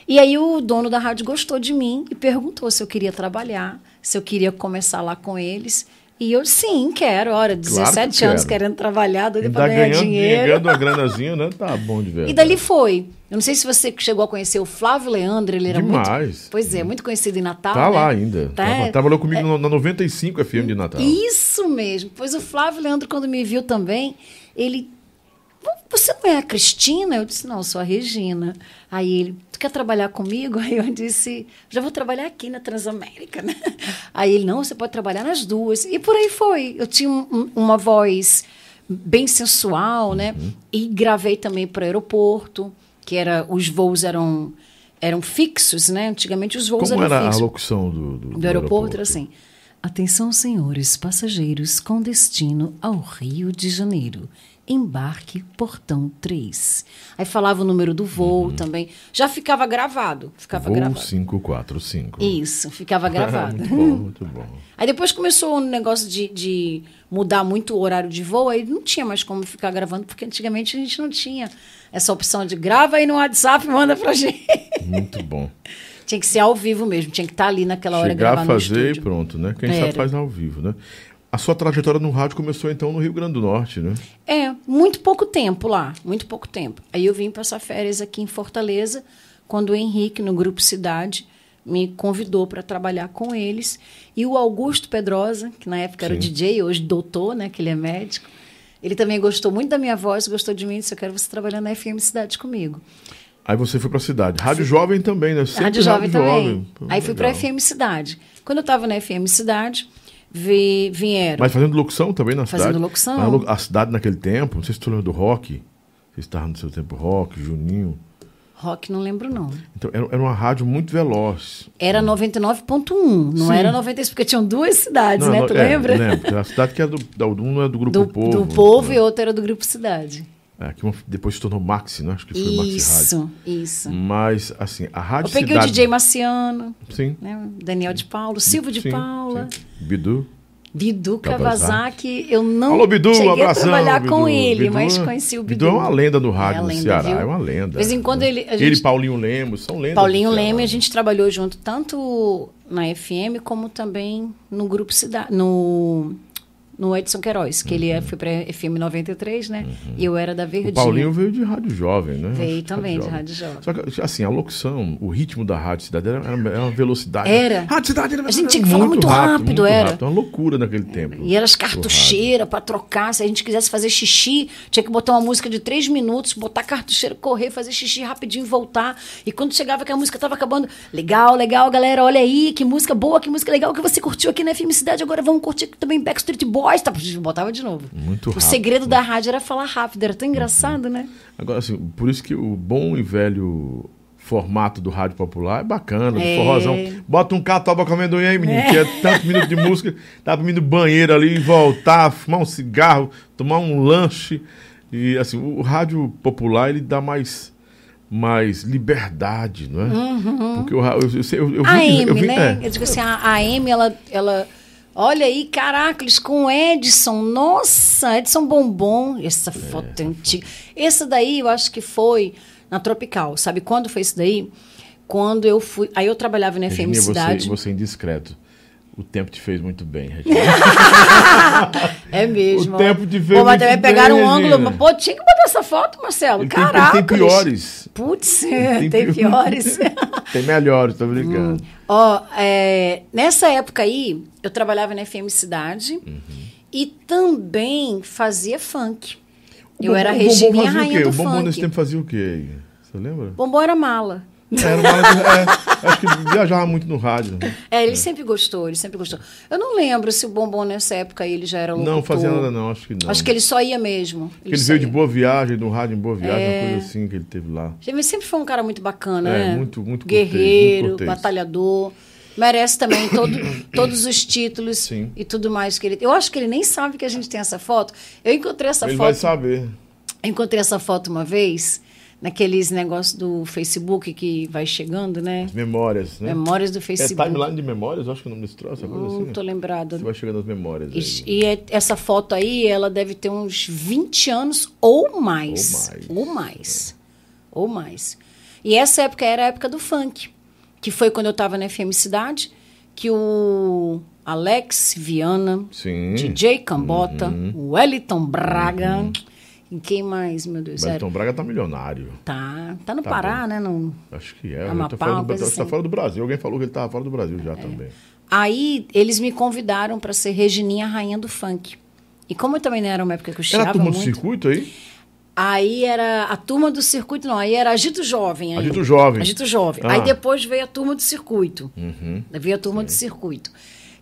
E aí o dono da rádio gostou de mim e perguntou se eu queria trabalhar, se eu queria começar lá com eles. E eu, sim, quero. Ora, 17 anos quero. querendo trabalhar, doida para ganhar ganhando, dinheiro. ganhando uma granazinha, né? Tá bom de verdade. E dali foi. Eu não sei se você chegou a conhecer o Flávio Leandro, ele era Demais. muito. Pois é, muito conhecido em Natal. Tá né? lá ainda. Tá, Tava- é. Trabalhou comigo no- na 95 FM de Natal. Isso mesmo. Pois o Flávio Leandro, quando me viu também, ele. Você não é a Cristina? Eu disse, não, eu sou a Regina. Aí ele, tu quer trabalhar comigo? Aí eu disse, já vou trabalhar aqui na Transamérica, né? Aí ele, não, você pode trabalhar nas duas. E por aí foi. Eu tinha um- um- uma voz bem sensual, né? Uhum. E gravei também para o aeroporto, que era, os voos eram, eram fixos, né? Antigamente os voos Como eram era a fixos locução do, do, do aeroporto era assim: Atenção, senhores passageiros com destino ao Rio de Janeiro. Embarque portão 3. Aí falava o número do voo também. Já ficava gravado. Ficava Voo gravado. 545. Isso, ficava gravado. muito bom, muito bom. Aí depois começou o negócio de, de mudar muito o horário de voo, aí não tinha mais como ficar gravando, porque antigamente a gente não tinha essa opção de grava aí no WhatsApp e manda pra gente. Muito bom. tinha que ser ao vivo mesmo, tinha que estar ali naquela hora Chegar no fazer e pronto, né? Quem sabe faz ao vivo, né? A sua trajetória no rádio começou então no Rio Grande do Norte, né? É, muito pouco tempo lá, muito pouco tempo. Aí eu vim passar férias aqui em Fortaleza, quando o Henrique, no Grupo Cidade, me convidou para trabalhar com eles. E o Augusto Pedrosa, que na época era Sim. DJ, hoje doutor, né, que ele é médico, ele também gostou muito da minha voz, gostou de mim, e disse, eu quero você trabalhando na FM Cidade comigo. Aí você foi pra cidade. Rádio Jovem também, né? Sempre Rádio Jovem também. Pô, Aí fui para legal. FM Cidade. Quando eu estava na FM Cidade, vi, vieram... Mas fazendo locução também na Fazendo cidade? locução. Mas a cidade naquele tempo, não sei se tu lembra do rock. Você estava no seu tempo rock, Juninho. Rock, não lembro não. Então era, era uma rádio muito veloz. Era 99.1, não Sim. era 96, porque tinham duas cidades, Não, né? não, tu é, lembra? Lembro. A cidade que era do, da, um é do Grupo Do, Povo. do povo né? e outra era do Grupo Cidade. É, que depois se tornou Maxi, né? Acho que foi Maxi Rádio. Isso, isso. Mas, assim, a Rádio Eu peguei Cidade... o DJ Marciano, Sim. né? Daniel de Paulo, Silvio de sim, Paula. sim. Bidu. Bidu Kawasaki. Eu não Alô, Bidu, um cheguei abração. a trabalhar Bidu. com ele, Bidu mas é- conheci o Bidu. Bidu é uma lenda do rádio É a no lenda, Ceará, viu? é uma lenda. De vez em quando ele- a Ele e gente- Paulinho Lemos são lendas. Paulinho. Leme, a gente trabalhou junto tanto na FM como também no Grupo Cidade, no, no Edson Queiroz, que ele é, foi para FM 93, né? E eu era da Uhum. O Verdinha. Paulinho veio de rádio jovem, né? Veio também de rádio jovem. Só que, assim, a locução, o ritmo da Rádio Cidade era, era uma velocidade. Era. Rádio Cidade era A gente tinha que falar muito rápido, era. Rápido, uma loucura naquele tempo. E eram as rádio. cartucheiras para trocar. Se a gente quisesse fazer xixi, tinha que botar uma música de três minutos, botar cartucheira, correr, fazer xixi rapidinho voltar. E quando chegava que a música estava acabando, legal, legal, galera, olha aí, que música boa, que música legal que você curtiu aqui na FM Cidade. Agora vamos curtir também Backstreet Boys. Tá, botava de novo. Muito o rápido. segredo da rádio era falar rápido, era tão engraçado, né? Agora, assim, por isso que o bom e velho formato do rádio popular é bacana, É. forrozão. Bota um catoba com amendoim aí, menino, que é tantos minutos de música, dá pra ir no banheiro ali voltar, fumar um cigarro, tomar um lanche. E assim, o rádio popular ele dá mais mais liberdade, não é? Porque o ra- eu, eu, eu, eu Uhum. A eu Amy, vi- né? é. Eu digo assim, a, a Amy, ela, ela. Olha aí, caracoles, com o Edson. Nossa, Edson Bombom. Essa foto é antiga. Essa daí eu acho que foi na Tropical. Sabe quando foi isso daí? Quando eu fui. Aí eu trabalhava na FM Cidade. você, você é indiscreto. O tempo te fez muito bem, Regina. É mesmo. O tempo te fez Pô, mas também pegaram bem, um ângulo. Regina. Pô, tinha que botar essa foto, Marcelo. Ele tem, Caraca. tem piores. Putz, Tem tem, pi- piores. Tem melhores, tô brincando. Ó, é, nessa época aí, eu trabalhava na FM Cidade Uhum. e também fazia funk. O Eu Bombom- era a o Regininha o rainha quê? do O Bombom nesse tempo fazia o quê? Você lembra? Bombom era mala. Era uma, é, acho que viajava muito no rádio. né? É, ele sempre gostou, ele sempre gostou. Eu não lembro se o Bombom nessa época ele já era locutor. Não fazia nada não, acho que não. Acho que ele só ia mesmo. Ele só veio de ia. Boa Viagem, do rádio em Boa Viagem, É. uma coisa assim que ele teve lá. Ele sempre foi um cara muito bacana, É, né? muito- muito cortês, Guerreiro, muito cortês. batalhador. Merece também todo, todos os títulos Sim. e tudo mais que ele Eu acho que ele nem sabe que a gente tem essa foto. Eu encontrei essa ele foto. vai saber. Eu encontrei essa foto uma vez, naqueles negócios do Facebook que vai chegando, né? As memórias, né? Memórias do É Facebook. timeline de memórias, acho que o nome desse troço, é coisa Não assim. tô lembrada. Você vai chegando nas memórias. aí. E, e é- essa foto aí, ela deve ter uns 20 anos ou mais. Ou Ou mais. Ou mais. E essa época era a época do funk, que foi quando eu estava na FM Cidade, que o Alex Viana, Sim. DJ Cambota, Uhum. o Wellington Braga, e quem mais, meu Deus? Tom Braga tá milionário. Tá, tá no Tá Pará, né? No... Acho que é. Amapá, tá fora, do, que tá assim. fora do Brasil. Alguém falou que ele tava fora do Brasil já também. Aí eles me convidaram para ser Regininha Rainha do Funk. E como eu também não era uma época que eu Era a chiava turma do muito, circuito aí? aí era a turma do circuito, não, aí era Agito Jovem. ainda. Agito Jovem. Agito Jovem. Ah. Aí depois veio a turma do circuito. Uhum. Veio a turma do circuito.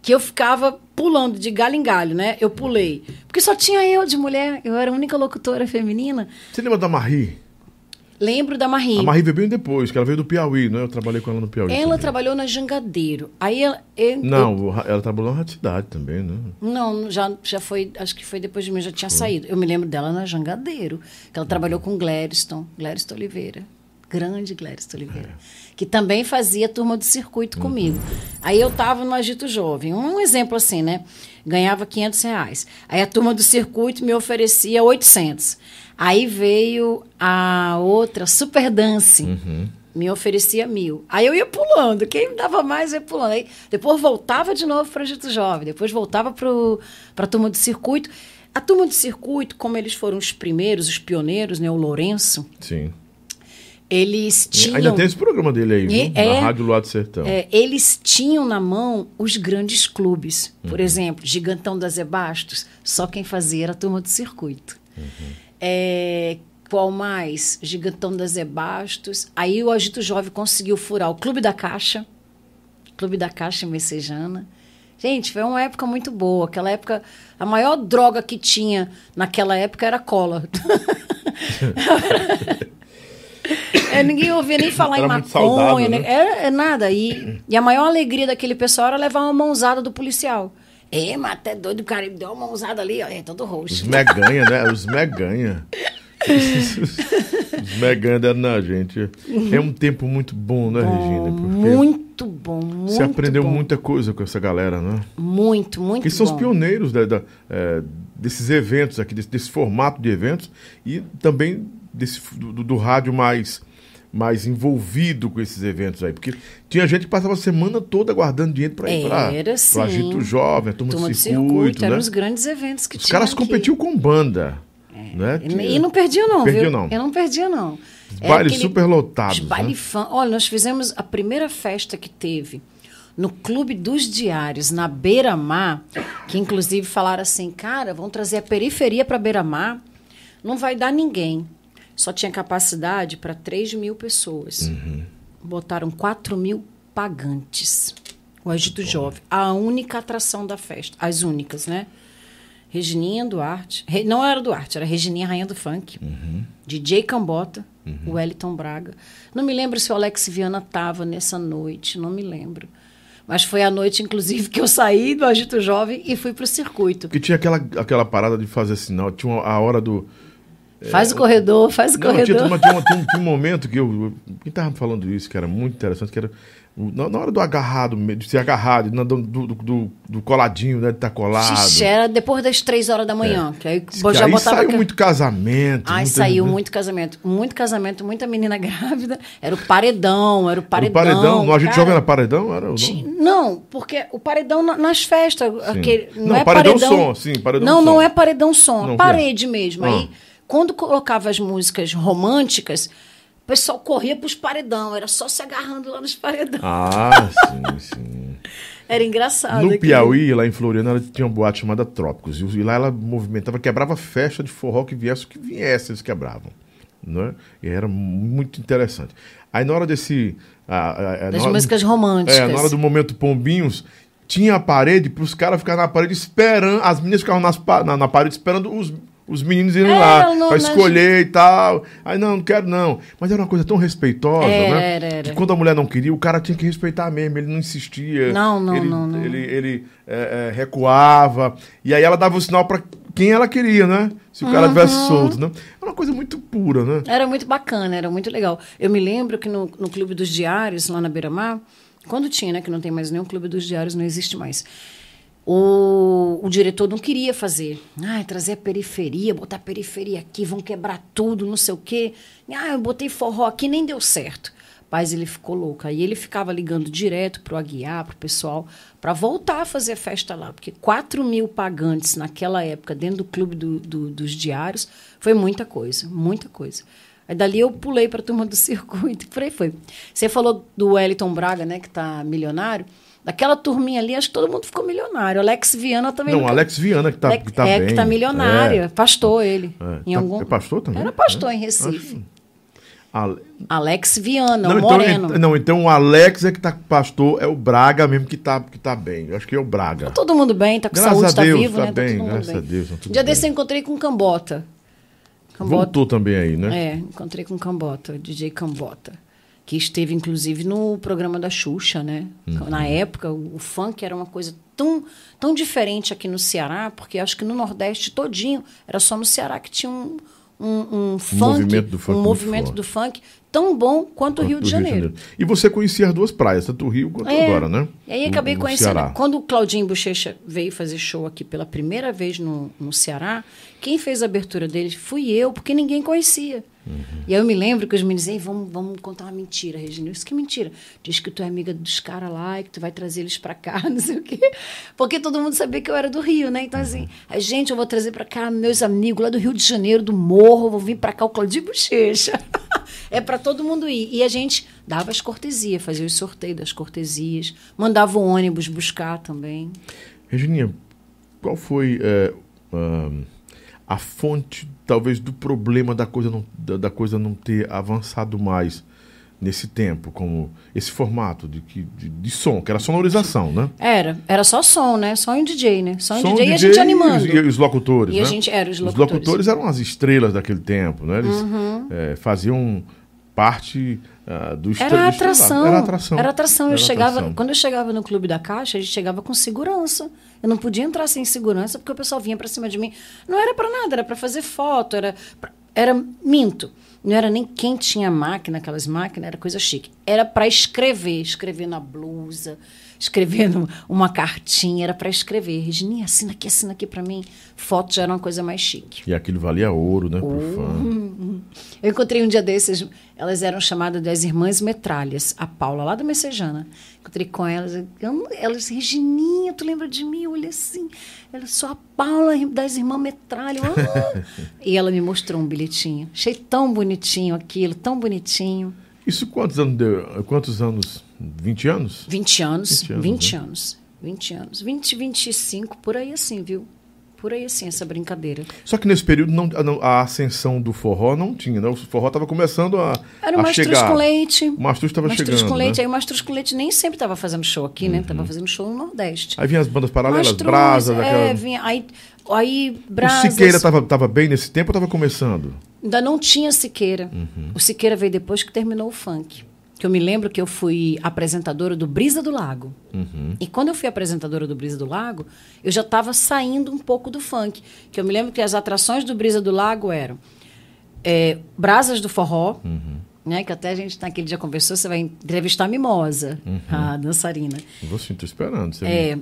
Que eu ficava pulando de galho em galho, né? Eu pulei. Porque só tinha eu de mulher, eu era a única locutora feminina. Você lembra da Marie? Lembro da Marie. A Marie veio bem depois, que ela veio do Piauí, né? Eu trabalhei com ela no Piauí. Ela também. trabalhou na Jangadeiro. Aí ela. eu- Não, ra- ela trabalhou na Rádio Cidade também, né? Não, já, já foi, acho que foi depois de mim, já tinha saído. Eu me lembro dela na Jangadeiro, que ela trabalhou com Gladstone, Gladstone Oliveira. Grande Gladstone Oliveira. Que também fazia turma do circuito comigo. Aí eu estava no Agito Jovem. Um exemplo assim, né? Ganhava 500 reais. Aí a turma do circuito me oferecia 800. Aí veio a outra, Super Dance me oferecia mil. Aí eu ia pulando, quem me dava mais eu ia pulando. Aí depois voltava de novo para o Agito Jovem, depois voltava para a turma do circuito. A turma do circuito, como eles foram os primeiros, os pioneiros, né, o Lourenço, Sim. Eles tinham. Ainda tem esse programa dele aí, viu? E- é. Na Rádio Luar do Sertão. É, eles tinham na mão os grandes clubes. Por exemplo, Gigantão das Ebastos, só quem fazia era a turma do circuito. É, qual mais? Gigantão das Ebastos. Aí o Agito Jovem conseguiu furar o Clube da Caixa, Clube da Caixa Messejana. Gente, foi uma época muito boa. Aquela época, a maior droga que tinha naquela época era cola. É, ninguém ouvia nem falar Era em muito saudável, maconha, né? né? Era, é nada. E, e a maior alegria daquele pessoal era levar uma mãozada do policial. É, mas até doido, o cara deu uma mãozada ali, ó, é todo Os roxo. meganha, né? Os meganha. esmegando na gente. É um tempo muito bom, né, Regina? Porque Muito bom, muito você aprendeu bom. muita coisa com essa galera, né? Muito, muito Eles são bom. os pioneiros da- da, é, desses eventos aqui, desse, desse formato de eventos e também desse, do, do- rádio mais, mais envolvido com esses eventos aí. Porque tinha gente que passava a semana toda guardando dinheiro para ir para o. Agito Jovem, a turma, Turma do de circuito, circuito, né? eram os grandes eventos que Os tinha caras aqui. competiam com banda. Né? E, Tinha e não perdia não, Perdia viu? não. Eu não perdia não. Os Era bailes aquele- super lotados. Os baile né? fã. Olha, nós fizemos a primeira festa que teve no Clube dos Diários, na Beira-Mar, que inclusive falaram assim, cara, vão trazer a periferia para Beira-Mar, não vai dar ninguém. Só tinha capacidade para 3 mil pessoas. Uhum. Botaram 4 mil pagantes. O Agito Jovem. A única atração da festa. As únicas, né? Regininha Duarte. Re- não era Duarte, era Regininha Rainha do Funk. DJ Cambota, o Wellington Braga. Não me lembro se o Alex Viana estava nessa noite, não me lembro. Mas foi a noite, inclusive, que eu saí do Agito Jovem e fui para o circuito. Porque tinha aquela, aquela parada de fazer sinal, tinha a hora do. Faz o corredor, faz o É, Não, tinha, corredor. tinha, um- tinha um, tinha um momento que eu. Quem tava me falando isso, que era muito interessante, que era. Na, na hora do agarrado, de ser agarrado, na- do, do, do, do coladinho, né? De estar colado. Xixi, era depois das três horas da manhã. Que aí que já aí botava. saiu ca- muito casamento. Ai, muita- saiu muito casamento. Muito casamento, muita menina grávida. Era o paredão, era o Era o paredão. paredão. No Agito cara. Jovem era paredão? Era o? Não, porque o paredão na- nas festas. Aquele, não, Não, é paredão paredão, som, sim, paredão Não, som. não é paredão som, Não, é o parede mesmo. Ah. Aí, quando colocava as músicas românticas, o pessoal corria pros paredão. Era só se agarrando lá nos paredão. Ah, sim, sim. Era engraçado. No aquilo. Piauí, lá em Floriana, ela tinha uma boate chamada Trópicos. E lá ela movimentava, quebrava festa de forró que viesse o que viesse, eles quebravam. Né? E era muito interessante. Aí na hora desse. a- a- Das hora- músicas românticas. É, na hora do momento Pombinhos, tinha a parede para os caras ficarem na parede esperando. As meninas ficavam nas na, na parede esperando os, os meninos irem É, lá. não- Pra nas- escolher e tal. Aí não, não quero não. Mas era uma coisa tão respeitosa, Era, né? era, era. Que quando a mulher não queria, o cara tinha que respeitar mesmo. Ele não insistia. Não, não, ele, não, não. Ele, ele é, é, recuava. E aí ela dava o sinal para quem ela queria, né? Se o cara tivesse Uhum. solto, né? É uma coisa muito pura, né? Era muito bacana, era muito legal. Eu me lembro que no, no Clube dos Diários, lá na Beira-Mar, quando tinha, né, que não tem mais nenhum Clube dos Diários, não existe mais. O, o diretor não queria fazer. Ah, trazer a periferia, botar a periferia aqui, vão quebrar tudo, não sei o quê. Ah, eu botei forró aqui, nem deu certo. Mas ele ficou louco. Aí ele ficava ligando direto pro Aguiar, pro pessoal, para voltar a fazer festa lá. Porque 4 mil pagantes naquela época, dentro do clube do- do- dos diários, foi muita coisa, muita coisa. Aí dali eu pulei para a turma do circuito, por aí foi. Você falou do Wellington Braga, né, que tá milionário. Daquela turminha ali, acho que todo mundo ficou milionário. Alex Viana também. Não, nunca- Alex Viana que tá, Alex- que tá é, bem. que tá milionário. É. Pastor ele. É. Em Tá- algum... é pastor também? Era pastor É. em Recife. Ale- Alex Viana, Não, o então, moreno. ent- não, então o Alex é que tá com pastor, é o Braga mesmo que tá, que tá bem. Eu acho que é o Braga. Todo mundo bem, tá com Graças saúde, a tá Deus, vivo, tá né? bem, tá todo mundo graças bem. a Deus, tá Dia bem. desse eu encontrei com Cambota. Cambota. Voltou também aí, né? É, encontrei com Cambota, DJ Cambota. Que esteve, inclusive, no programa da Xuxa, né? Uhum. Na época, o, funk era uma coisa tão, tão diferente aqui no Ceará, porque acho que no Nordeste todinho era só no Ceará que tinha um, um, um funk, movimento do funk um movimento do funk tão bom quanto o Rio Do de Janeiro. E você conhecia as duas praias, tanto o Rio quanto É. agora, né? E aí No- acabei no conhecendo. Ceará. Quando o Claudinho Bochecha veio fazer show aqui pela primeira vez no, no Ceará, quem fez a abertura dele fui eu, porque ninguém conhecia. Uhum. E aí eu me lembro que os meninos diziam, vamos, vamos contar uma mentira, Regina. Isso que mentira. Diz que tu é amiga dos caras lá e que tu vai trazer eles pra cá, não sei o quê. Porque todo mundo sabia que eu era do Rio, né? Então, assim, a gente, eu vou trazer pra cá meus amigos lá do Rio de Janeiro, do Morro, vou vir pra cá o Claudinho Bochecha. é pra todo mundo ir. E a gente dava as cortesias, fazia os sorteios das cortesias, mandava o ônibus buscar também. Regininha, qual foi é, ahn, a fonte, talvez, do problema da coisa, não, da, da coisa não ter avançado mais nesse tempo, como esse formato de, de, de som, que era sonorização, né? Era, era só som, né? Só um DJ, né? Só um Som, DJ, e a gente animando. E, os locutores, E a né? gente- era, os Os locutores. Uhum. locutores eram as estrelas daquele tempo, né? Eles é, faziam parte ah, do Era atração. Era atração. Era atração. Eu Era chegava, atração. quando eu chegava no Clube da Caixa, a gente chegava com segurança. Eu não podia entrar sem segurança porque o pessoal vinha pra cima de mim. Não era pra nada, era pra fazer foto, era pra- era minto. Não era nem quem tinha máquina, aquelas máquinas, era coisa chique. Era para escrever, escrever na blusa, escrever num- uma cartinha, era para escrever. Regininha, assina aqui, assina aqui para mim. Foto já era uma coisa mais chique. E aquilo valia ouro, né, pro Oh. fã. Eu encontrei um dia desses, elas eram chamadas das Irmãs Metralhas, a Paula, lá da Messejana. Encontrei com elas, elas, Regininha, tu lembra de mim? Eu olhei assim, ela sou a Paula das Irmãs Metralha. Eu, "Ah." e ela me mostrou um bilhetinho. Achei tão bonitinho aquilo, tão bonitinho. Isso quantos anos deu? Quantos anos? 20 anos? 20 anos, 20 20 anos, anos, 20 anos. 20, 25, por aí assim, viu? Por aí assim, essa brincadeira. Só que nesse período não, a, ascensão do forró não tinha, né? O forró estava começando a, Era o Mastruz com leite. O Mastruz estava Mastruz chegando, com leite. né? Aí o Mastruz com leite nem sempre estava fazendo show aqui, né? Tava fazendo show no Nordeste. Aí vinha as bandas paralelas, Mastruz, Brasas, é, aquela... vinha, aí, aí O Brasas, Siqueira estava tava bem nesse tempo ou estava começando? ainda não tinha Siqueira. Uhum. O Siqueira veio depois que terminou o funk. Que eu me lembro que eu fui apresentadora do Brisa do Lago. Uhum. E quando eu fui apresentadora do Brisa do Lago, eu já estava saindo um pouco do funk. Que eu me lembro que as atrações do Brisa do Lago eram é, Brasas do Forró, Uhum. né? Que até a gente naquele dia conversou, você vai entrevistar a Mimosa, Uhum. a dançarina. Você estou esperando. Você É,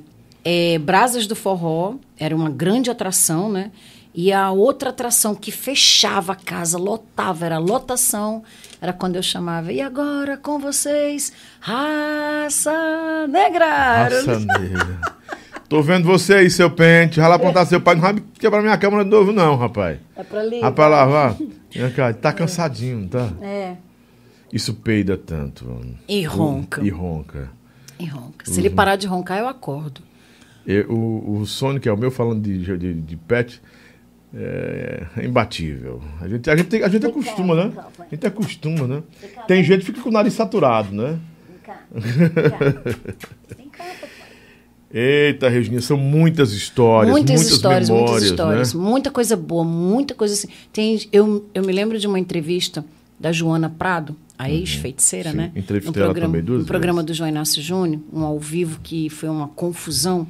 é, Brasas do Forró era uma grande atração, né? E a outra atração que fechava a casa, lotava, era a lotação, era quando eu chamava, e agora com vocês, Raça Negra! Raça negra. Tô vendo você aí, seu pente. Lá apontar seu pai. Não vai quebrar minha câmera de novo, não, rapaz. É pra ligar. Rapaz, vá. Vem cá, Tá cansadinho, não tá? É, Isso peida tanto. mano. e ronca. E ronca. E ronca. Se ele parar de roncar, eu acordo. E o, o Sônia, que é o meu, falando de, de, de pet, é, é imbatível. A gente, a gente, tem- a gente acostuma, né? A gente acostuma, né? Tem gente que fica com o nariz saturado, né? Vem cá. Vem cá. Papai. Eita, Regina, são muitas histórias, muitas, muitas, histórias, memórias, muitas histórias, né? muita coisa boa, muita coisa assim. Tem, eu, eu me lembro de uma entrevista da Joana Prado, a ex-feiticeira, Sim, né? entrevistei no ela programa, também duas no programa vezes. do João Inácio Júnior, um ao vivo que foi uma confusão.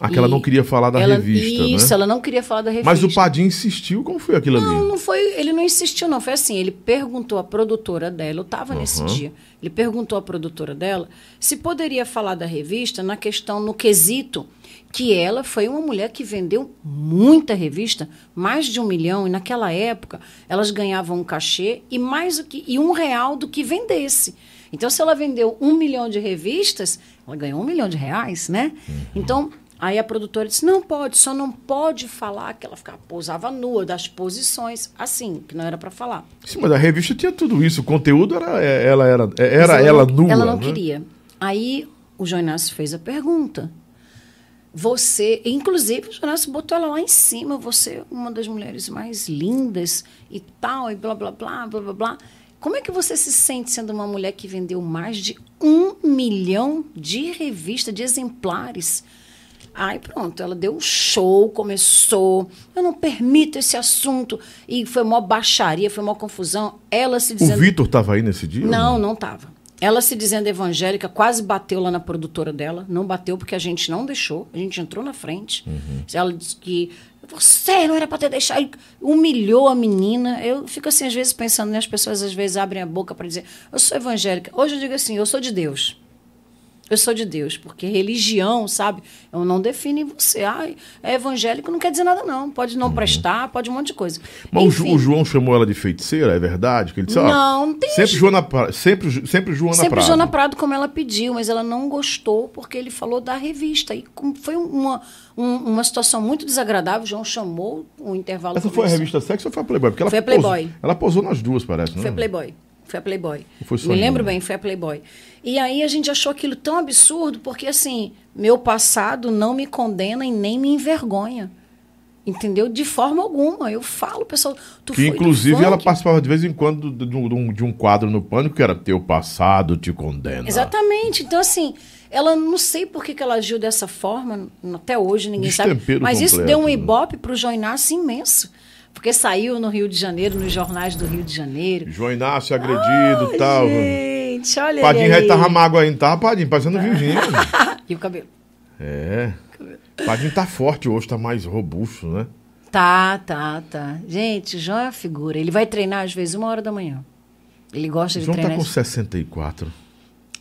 Aquela E não queria falar da ela, revista, Isso, né? ela não queria falar da revista. Mas o Padim insistiu, como foi aquilo Não, ali? não foi. Ele não insistiu, não. Foi assim: ele perguntou à produtora dela, eu estava nesse dia, ele perguntou à produtora dela se poderia falar da revista na questão, no quesito, que ela foi uma mulher que vendeu muita revista, mais de um milhão, e naquela época elas ganhavam um cachê e mais do que e um real do que vendesse. Então, se ela vendeu um milhão de revistas, ela ganhou um milhão de reais, né? Então, Aí a produtora disse: não pode, só não pode falar que ela ficava, pousava nua, das posições, assim, que não era para falar. Sim, mas a revista tinha tudo isso. O conteúdo era é, ela, era, é, era ela, não, nua. Ela não né? queria. Aí o Inácio fez a pergunta. Você, inclusive, o Inácio botou ela lá em cima, você é uma das mulheres mais lindas e tal, e blá, blá, blá, blá, blá, blá. Como é que você se sente sendo uma mulher que vendeu mais de um milhão de revistas, de exemplares? Aí pronto, ela deu um show, começou. Eu não permito esse assunto. E foi uma baixaria, foi uma confusão. Ela se O dizendo. Vitor estava aí nesse dia? Não, não estava. Ela se dizendo evangélica, quase bateu lá na produtora dela. Não bateu porque a gente não deixou. A gente entrou na frente. Ela disse que você não era para ter deixado. Humilhou a menina. Eu fico assim, às vezes, pensando, né? As pessoas às vezes abrem a boca para dizer, eu sou evangélica. Hoje eu digo assim, eu sou de Deus. Eu sou de Deus, porque religião, sabe? Eu não define você. Ai, é evangélico não quer dizer nada, não. Pode não prestar, pode um monte de coisa. Mas Enfim. o João chamou ela de feiticeira, é verdade? Que ele disse, ó, Não, não tem sempre. Joana, Pra- sempre, sempre Joana Sempre Prado. Joana Prado, como ela pediu, mas ela não gostou porque ele falou da revista. E foi uma, um- uma situação muito desagradável. O João chamou o intervalo. Essa foi a revista Sexo ou foi a Playboy? Porque ela Foi a posou- Playboy. ela posou nas duas, parece, não? Foi a Playboy. Foi a Playboy. Foi Me lembro bem, foi a Playboy. E aí a gente achou aquilo tão absurdo, porque assim, meu passado não me condena e nem me envergonha. Entendeu? De forma alguma. Eu falo, pessoal, tu Que inclusive ela participava de vez em quando de, um, de um quadro no Pânico que era Teu passado te condena. Exatamente. Então, assim, ela não sei por que, que ela agiu dessa forma, até hoje ninguém sabe. Destempero Mas isso completo, deu um né? ibope para o João Inácio imenso. Porque saiu no Rio de Janeiro, nos jornais do Rio de Janeiro. João Inácio agredido e tal. Gente, olha Padinho aí. tava mágoa ainda, tava Padinho, parecendo Virgínia. E o cabelo. é. Padinho tá forte hoje, tá mais robusto, né? Tá, tá, tá. Gente, o João é a figura. Ele vai treinar às vezes uma hora da manhã. Ele gosta O de João tá treinar. com 64.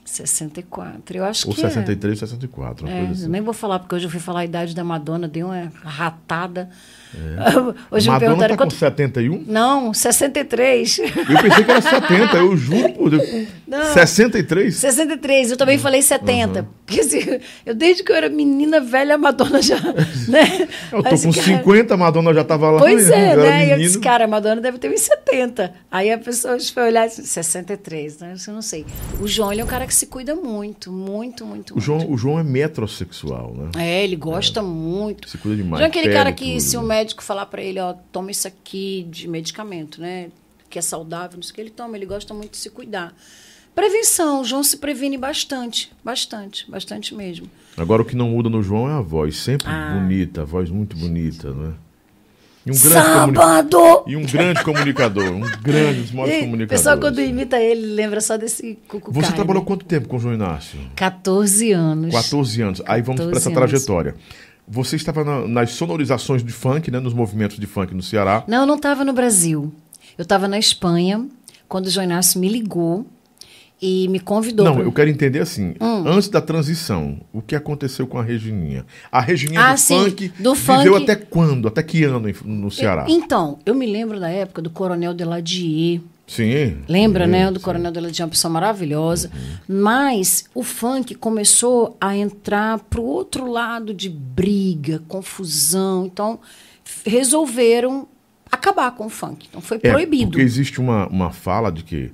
64. Eu acho Ou que. 63, 64. Uma É, assim. nem vou falar, porque hoje eu fui falar a idade da Madonna, deu uma ratada. Hoje É. Madonna me perguntaram tá com quanto. 71? Não, 63. Eu pensei que era 70, eu juro por Deus. Não. 63? 63, eu também falei 70. Porque assim, eu desde que eu era menina velha, a Madonna já. Né? Eu tô Aí com cara- 50, a Madonna já tava lá. Pois é, né? E eu menino. disse, cara, a Madonna deve ter uns 70. Aí a pessoa foi olhar e disse, 63, né? Eu não sei. O João, ele é um cara que se cuida muito, muito, muito. O João, o João é metrosexual, né? É, ele gosta muito. Se cuida demais. João é aquele cara que, tudo, se o né? médico falar pra ele, ó, toma isso aqui de medicamento, né? Que é saudável, não sei o que, ele toma, ele gosta muito de se cuidar. Prevenção, o João se previne bastante, bastante, bastante mesmo. Agora o que não muda no João é a voz, sempre Ah. bonita, a voz muito bonita, né? E um comuni- Sábado! e um grande comunicador, um grande, dos maiores E O comunicadores. pessoal, quando imita ele, lembra só desse cucu Você trabalhou quanto tempo com o João Inácio? 14 anos. 14 anos. Aí vamos para 14 essa anos. trajetória. Você estava na- nas sonorizações de funk, né? Nos movimentos de funk no Ceará. Não, eu não estava no Brasil. Eu estava na Espanha, quando o João Inácio me ligou e me convidou. Não, pra- eu quero entender assim, Hum. antes da transição, o que aconteceu com a Regininha? A Regininha Ah, do sim, funk do viveu funk- até quando? Até que ano no Ceará? Então, eu me lembro da época do Coronel Deladier. Sim. Lembra, sim, né? Do sim. Coronel Deladier, uma pessoa maravilhosa. Mas o funk começou a entrar pro outro lado de briga, confusão. Então, resolveram acabar com o funk. Então, foi É, proibido. Porque existe uma, uma fala de que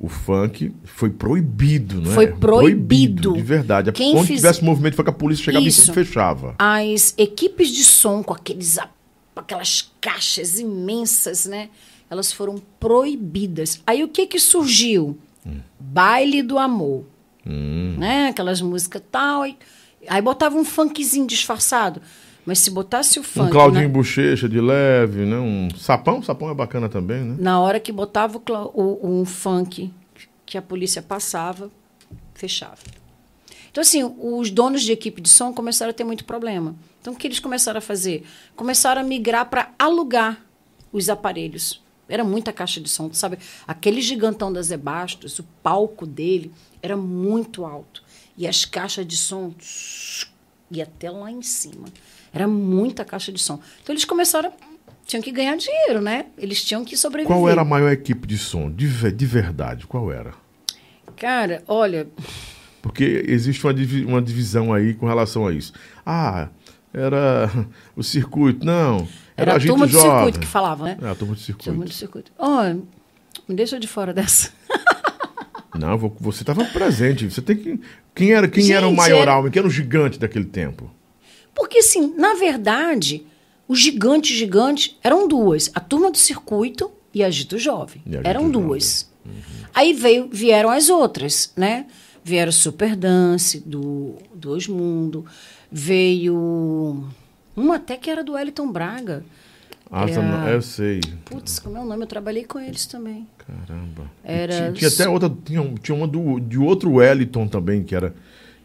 o funk foi proibido, não é? Foi proibido. De verdade. Quem Onde fiz- tivesse movimento foi que a polícia chegava e Isso. tudo fechava. as equipes de som com aqueles aquelas caixas imensas, né? Elas foram proibidas. Aí o que que surgiu? Baile do amor, Hum. né? Aquelas músicas tal. e- Aí botava um funkzinho disfarçado. Mas se botasse o Um funk Claudinho na, Bochecha de leve, né? Um sapão, sapão é bacana também, né? na hora que botava o, o- um funk que a polícia passava, fechava. Então, assim, os donos de equipe de som começaram a ter muito problema. Então, o que eles começaram a fazer? Começaram a migrar para alugar os aparelhos. Era muita caixa de som, sabe? Aquele gigantão da Zé Bastos, o palco dele era muito alto. E as caixas de som ia até lá em cima. Era muita caixa de som. Então, eles começaram... Tinham que ganhar dinheiro, né? Eles tinham que sobreviver. Qual era a maior equipe de som? De, de verdade, qual era? Cara, olha, Porque existe uma, uma divisão aí com relação a isso. Ah, era o circuito. Não, era, era a gente turma do jovem. circuito que falava, né? É, a turma do circuito. Turma do circuito. Ó, me deixa de fora dessa. Não, vo- você estava presente. Você tem que. Quem era, quem era o Gente, maioral? era- Quem era o gigante daquele tempo? Porque, assim, na verdade, os gigantes gigantes eram duas. A turma do circuito e a Gito Jovem. E Agito eram Jovem. duas. Aí veio, vieram as outras, né? Vieram Super Dance, do, do Osmundo. Veio... Uma até que era do Wellington Braga. Asa, É. não- eu sei. Putz, como é o nome? Eu trabalhei com eles também. Caramba. Era Tinha, tinha até outra. Tinha, tinha uma do, de outro Wellington também, que era.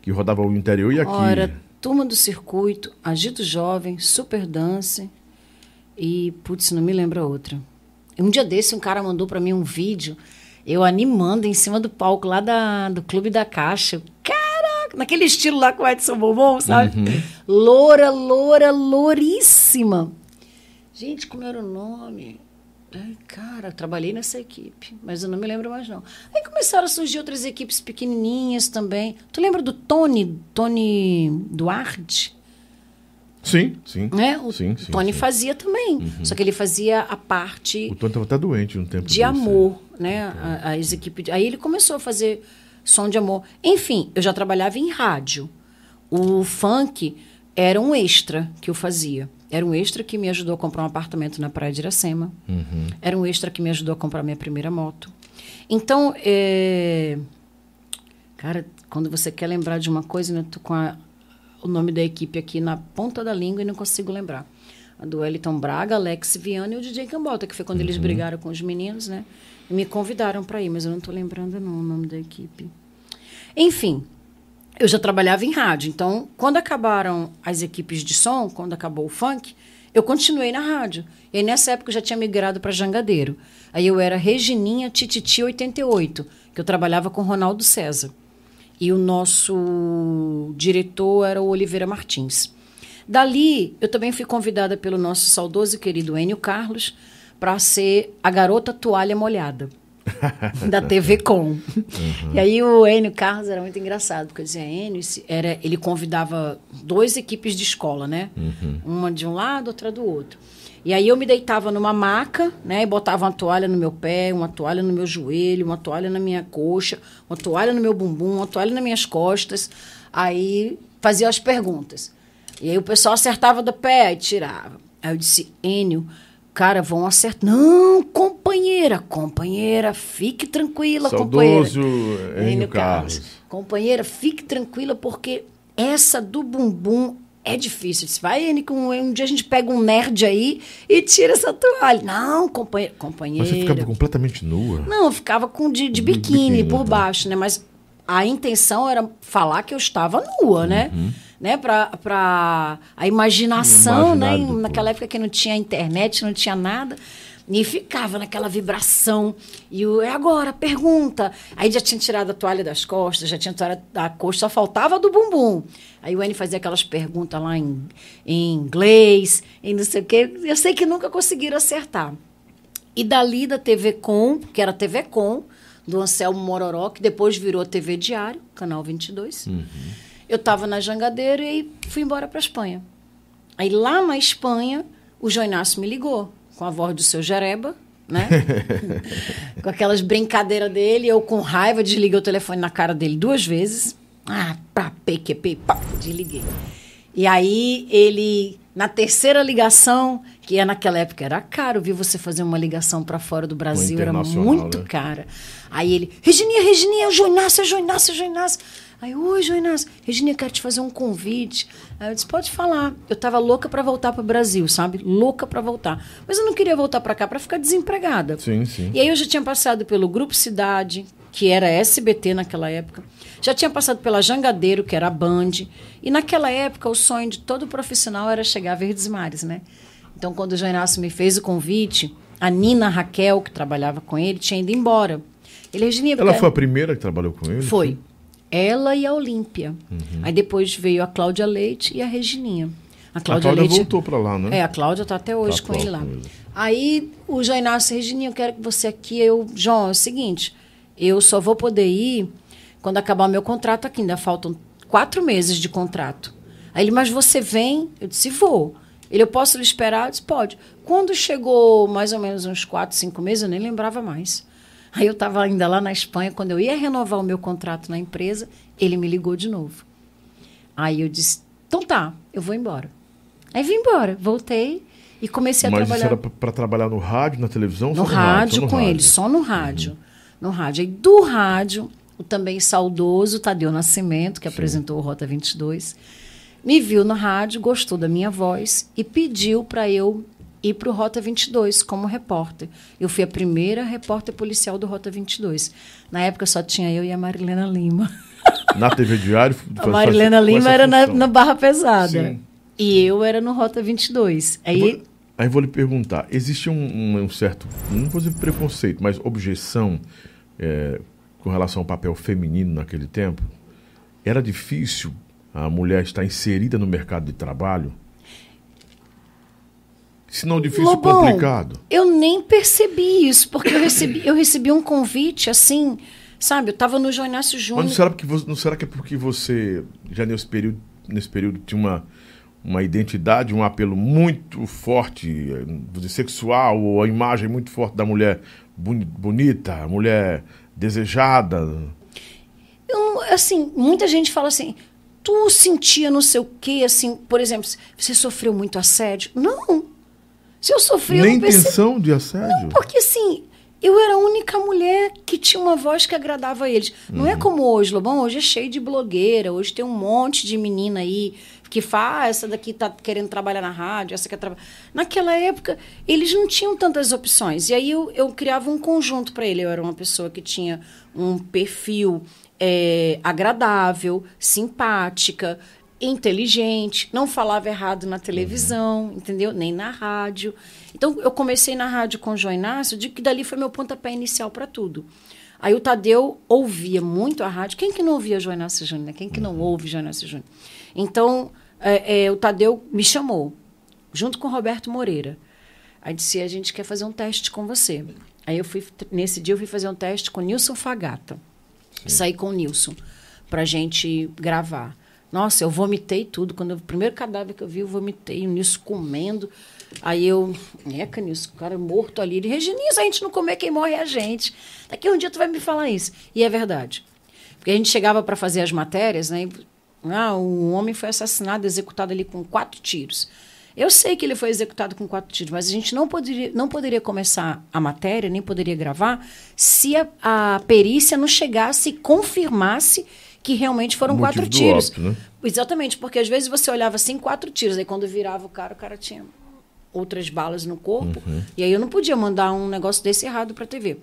Que rodava o interior e aqui. Ora, Turma do Circuito, Agito Jovem, Super Dance e, putz, não me lembro a outra. Um dia desse, um cara mandou pra mim um vídeo, eu animando em cima do palco lá da, do Clube da Caixa. Caraca, naquele estilo lá com o Edson Bobon, sabe? Uhum. Loura, loura, louríssima. Gente, como era o nome? Ai, cara, trabalhei nessa equipe, mas eu não me lembro mais não. Aí começaram a surgir outras equipes pequenininhas também. Tu lembra do Tony, Tony Duarte? Sim, sim. Né? O sim, sim, Tony sim. fazia também, só que ele fazia a parte O Tony estava até doente um tempo de amor, né? A- As equipes. Aí ele começou a fazer som de amor. Enfim, eu já trabalhava em rádio. O funk era um extra que eu fazia. Era um extra que me ajudou a comprar um apartamento na Praia de Iracema. Uhum. Era um extra que me ajudou a comprar minha primeira moto. Então, é... cara, quando você quer lembrar de uma coisa, né, tô com a- o nome da equipe aqui na ponta da língua e não consigo lembrar. A do Wellington Braga, Alex Viana e o DJ Cambota, que foi quando Uhum. eles brigaram com os meninos, né? E me convidaram para ir, mas eu não estou lembrando não, o nome da equipe. Enfim, eu já trabalhava em rádio, então quando acabaram as equipes de som, quando acabou o funk, eu continuei na rádio. E nessa época, eu já tinha migrado para Jangadeiro. Aí eu era Regininha Tititi 88, que eu trabalhava com Ronaldo César. E o nosso diretor era o Oliveira Martins. Dali, eu também fui convidada pelo nosso saudoso e querido Enio Carlos para ser a garota toalha molhada da TV Com. Uhum. E aí o Enio Carlos era muito engraçado, porque eu dizia, Enio, era, ele convidava duas equipes de escola, né? Uhum. Uma de um lado, outra do outro. E aí eu me deitava numa maca, né? E botava uma toalha no meu pé, uma toalha no meu joelho, uma toalha na minha coxa, uma toalha no meu bumbum, uma toalha nas minhas costas. Aí fazia as perguntas. E aí o pessoal acertava do pé e tirava. Aí eu disse, Enio, cara, vão acertar. Não, companheira, companheira, fique tranquila, Saudoso companheira. Enio Carlos. Carlos. Companheira, fique tranquila, porque essa do bumbum é difícil. Disse, vai, Enio, um dia a gente pega um nerd aí e tira essa toalha. Não, companheira. companheira. Mas você ficava completamente nua? Não, eu ficava com de, de biquíni, biquíni por tá. baixo, né? Mas a intenção era falar que eu estava nua, né? Uhum né, para a imaginação, né, naquela época que não tinha internet, não tinha nada. E ficava naquela vibração. E o, é agora, pergunta. Aí já tinha tirado a toalha das costas, já tinha tirado a coxa, só faltava do bumbum. Aí o N fazia aquelas perguntas lá em, em inglês, em não sei o quê. Eu sei que nunca conseguiram acertar. E dali da TV Com, que era TV Com, do Anselmo Mororó, que depois virou TV Diário, canal 22. Uhum. Eu estava na Jangadeira e fui embora para a Espanha. Aí lá na Espanha, o João Inácio me ligou com a voz do seu Jereba, né? com aquelas brincadeiras dele, eu com raiva desliguei o telefone na cara dele duas vezes. Ah, pá, PQP, pá, desliguei. E aí ele, na terceira ligação, que é naquela época era caro, viu você fazer uma ligação para fora do Brasil, era muito né? cara. Aí ele, Regininha, Regininha, é o João Inácio, é o João Inácio, é o João Inácio. Aí, oi, Joinas, Regina, eu quero te fazer um convite. Aí eu disse, pode falar. Eu estava louca para voltar para o Brasil, sabe? Louca para voltar. Mas eu não queria voltar para cá para ficar desempregada. Sim, sim. E aí eu já tinha passado pelo Grupo Cidade, que era SBT naquela época. Já tinha passado pela Jangadeiro, que era a Band. E naquela época o sonho de todo profissional era chegar a Verdes Mares, né? Então, quando o Joinácio me fez o convite, a Nina Raquel, que trabalhava com ele, tinha ido embora. Ele, Regina, Ela foi a primeira que trabalhou com ele? Foi. Ela e a Olímpia. Uhum. Aí depois veio a Cláudia Leite e a Regininha. A Cláudia, a Cláudia Leite, voltou para lá, né? É, a Cláudia está até hoje tá com ele lá. Ele. Aí o João Inácio Regininha, eu quero que você aqui, eu, João, é o seguinte, eu só vou poder ir quando acabar o meu contrato aqui, ainda faltam quatro meses de contrato. Aí ele, mas você vem? Eu disse, vou. Ele, eu posso lhe esperar? Eu disse, pode. Quando chegou mais ou menos uns quatro, cinco meses, eu nem lembrava mais. Aí eu estava ainda lá na Espanha, quando eu ia renovar o meu contrato na empresa, ele me ligou de novo. Aí eu disse: então tá, eu vou embora. Aí vim embora, voltei e comecei Mas a trabalhar. Mas isso era para trabalhar no rádio, na televisão? No, rádio, rádio no com rádio. ele, só no rádio. Uhum. No rádio. Aí do rádio, o também saudoso Tadeu Nascimento, que Sim. apresentou o Rota 22, me viu no rádio, gostou da minha voz e pediu para eu ir para o Rota 22 como repórter. Eu fui a primeira repórter policial do Rota 22. Na época só tinha eu e a Marilena Lima. Na TV Diário? A Marilena Lima era na, na, Barra Pesada. Sim. E eu era no Rota 22. Aí... Vou, aí vou lhe perguntar, existe um, um, um, certo, não vou dizer preconceito, mas objeção é, com relação ao papel feminino naquele tempo? Era difícil a mulher estar inserida no mercado de trabalho? Se não difícil, Lobão, complicado. Eu nem percebi isso, porque eu recebi, eu recebi um convite assim, sabe? Eu estava no João Inácio Júnior. Mas não será, porque você, não será que é porque você, já nesse período, nesse período tinha uma, uma identidade, um apelo muito forte, dizer, sexual, ou a imagem muito forte da mulher bonita, mulher desejada? Eu, assim, muita gente fala assim, tu sentia não sei o quê, assim, por exemplo, você sofreu muito assédio? Não, se eu sofri, Nem eu não intenção de assédio? Não, porque assim, eu era a única mulher que tinha uma voz que agradava a eles. Uhum. Não é uhum. como hoje, Lobão. Hoje é cheio de blogueira. Hoje tem um monte de menina aí que faz, ah, essa daqui tá querendo trabalhar na rádio, essa quer trabalhar. Naquela época, eles não tinham tantas opções. E aí eu, eu criava um conjunto para ele. Eu era uma pessoa que tinha um perfil é, agradável, simpática, inteligente, não falava errado na televisão, entendeu? Nem na rádio. Então, eu comecei na rádio com o João Inácio, de que dali foi meu pontapé inicial para tudo. Aí o Tadeu ouvia muito a rádio. Quem que não ouvia João Inácio Júnior? né? Quem que não ouve João Inácio Júnior? Então, é, é, o Tadeu me chamou, junto com o Roberto Moreira. Aí disse, a gente quer fazer um teste com você. Aí eu fui, nesse dia eu fui fazer um teste com o Nilson Fagata. Saí com o Nilson pra gente gravar. Nossa, eu vomitei tudo. Quando o primeiro cadáver que eu vi, eu vomitei, o Nilson comendo. Aí eu, eca, Nilson, o cara morto ali. Ele, Regininha, se a gente não comer, quem morre é a gente. Daqui um dia tu vai me falar isso. E é verdade. Porque a gente chegava para fazer as matérias, né? e, Ah, um homem foi assassinado, executado ali com quatro tiros. Eu sei que ele foi executado com quatro tiros, mas a gente não poderia, não poderia começar a matéria, nem poderia gravar, se a, a perícia não chegasse e confirmasse que realmente foram quatro tiros. óbito, né? Exatamente, porque às vezes você olhava assim, quatro tiros, aí quando virava o cara, o cara tinha outras balas no corpo, e aí eu não podia mandar um negócio desse errado para a TV.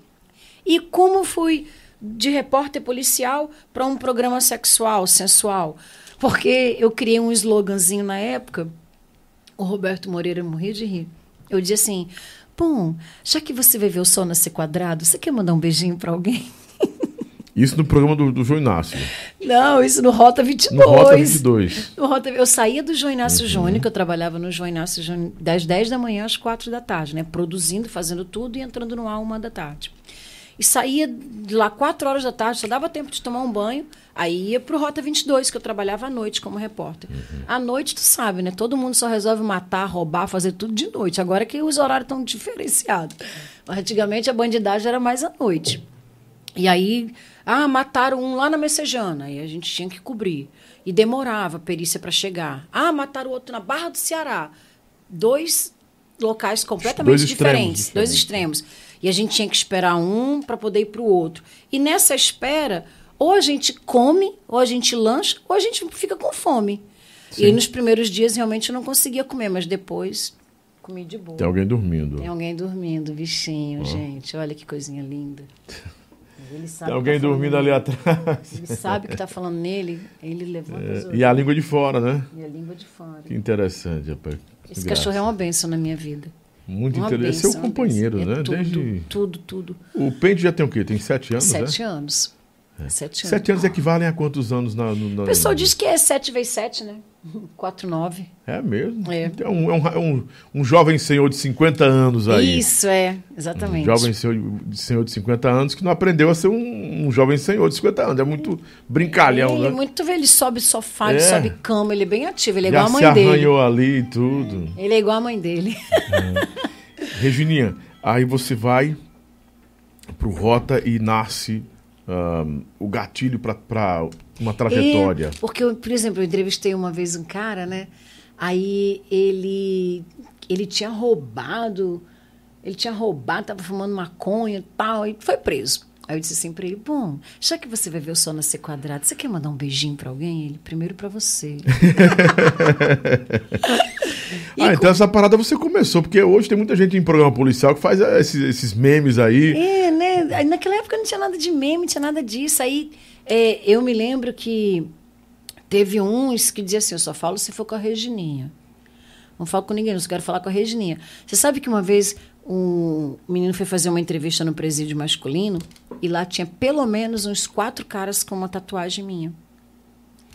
E como fui de repórter policial para um programa sexual, sensual? Porque eu criei um sloganzinho na época, o Roberto Moreira morria de rir. Eu dizia assim: Bom, já que você vai ver o sol nascer quadrado, você quer mandar um beijinho para alguém? Isso no programa do, do João Inácio. Não, isso no Rota 22. No Rota 22. No Rota- Eu saía do João Inácio Júnior, que eu trabalhava no João Inácio Júnior das 10 da manhã às 4 da tarde, né? Produzindo, fazendo tudo e entrando no ar uma da tarde. E saía de lá 4 horas da tarde, só dava tempo de tomar um banho, aí ia pro Rota 22, que eu trabalhava à noite como repórter. À noite, tu sabe, né? Todo mundo só resolve matar, roubar, fazer tudo de noite. Agora que os horários estão diferenciados. Mas antigamente a bandidagem era mais à noite. E aí, ah, mataram um lá na Messejana, e a gente tinha que cobrir. E demorava a perícia para chegar. Ah, mataram o outro na Barra do Ceará. Dois locais completamente Dois extremos diferentes, dois extremos. E a gente tinha que esperar um para poder ir para o outro. E nessa espera, ou a gente come, ou a gente lancha, ou a gente fica com fome. E aí, nos primeiros dias realmente eu não conseguia comer, mas depois comi de boa. Tem alguém dormindo. Tem alguém dormindo, bichinho, gente. Olha que coisinha linda. Ele sabe Tem alguém tá dormindo ali atrás. Ele sabe que tá falando nele, ele levanta os É, olhos. e a língua de fora, né? E a língua de fora. Que interessante, rapaz. Que Esse graça. cachorro é uma benção na minha vida. Muito Uma interessante. benção, Seu uma companheiro, benção. É né? tudo, Desde. tudo, tudo. O Pente já tem o quê? Tem sete anos, Sete né? anos. Sete anos. Sete anos equivalem a quantos anos na, na- O pessoal diz que é 7 vezes 7, né? 4, 9. É mesmo? É. É, um, é um, é um, um jovem senhor de 50 anos aí. Isso, é. Exatamente. Um jovem senhor de, senhor de 50 anos que não aprendeu a ser um, um jovem senhor de 50 anos. É muito brincalhão, ele, né? é muito ele sobe sofá, ele É. sobe cama, ele é bem ativo, ele é Já igual a mãe dele. arranhou ali e tudo. Ele é igual a mãe dele. Regininha, aí você vai pro Rota e nasce ahm, o gatilho para uma trajetória. É, porque, eu, por exemplo, eu entrevistei uma vez um cara, né? Aí ele, ele tinha roubado, ele tinha roubado, tava fumando maconha e tal, e foi preso. Aí eu disse assim pra ele, bom, já que você vai ver o sol nascer quadrado, você quer mandar um beijinho pra alguém? Ele, primeiro pra você. E ah, com- então essa parada você começou, porque hoje tem muita gente em programa policial que faz eh, esses, esses memes aí. É, né? Naquela época não tinha nada de meme, não tinha nada disso. Aí é, eu me lembro que teve uns que dizia assim: eu só falo se for com a Regininha. Não falo com ninguém, eu só quero falar com a Regininha. Você sabe que uma vez um menino foi fazer uma entrevista no presídio masculino e lá tinha pelo menos uns quatro caras com uma tatuagem minha.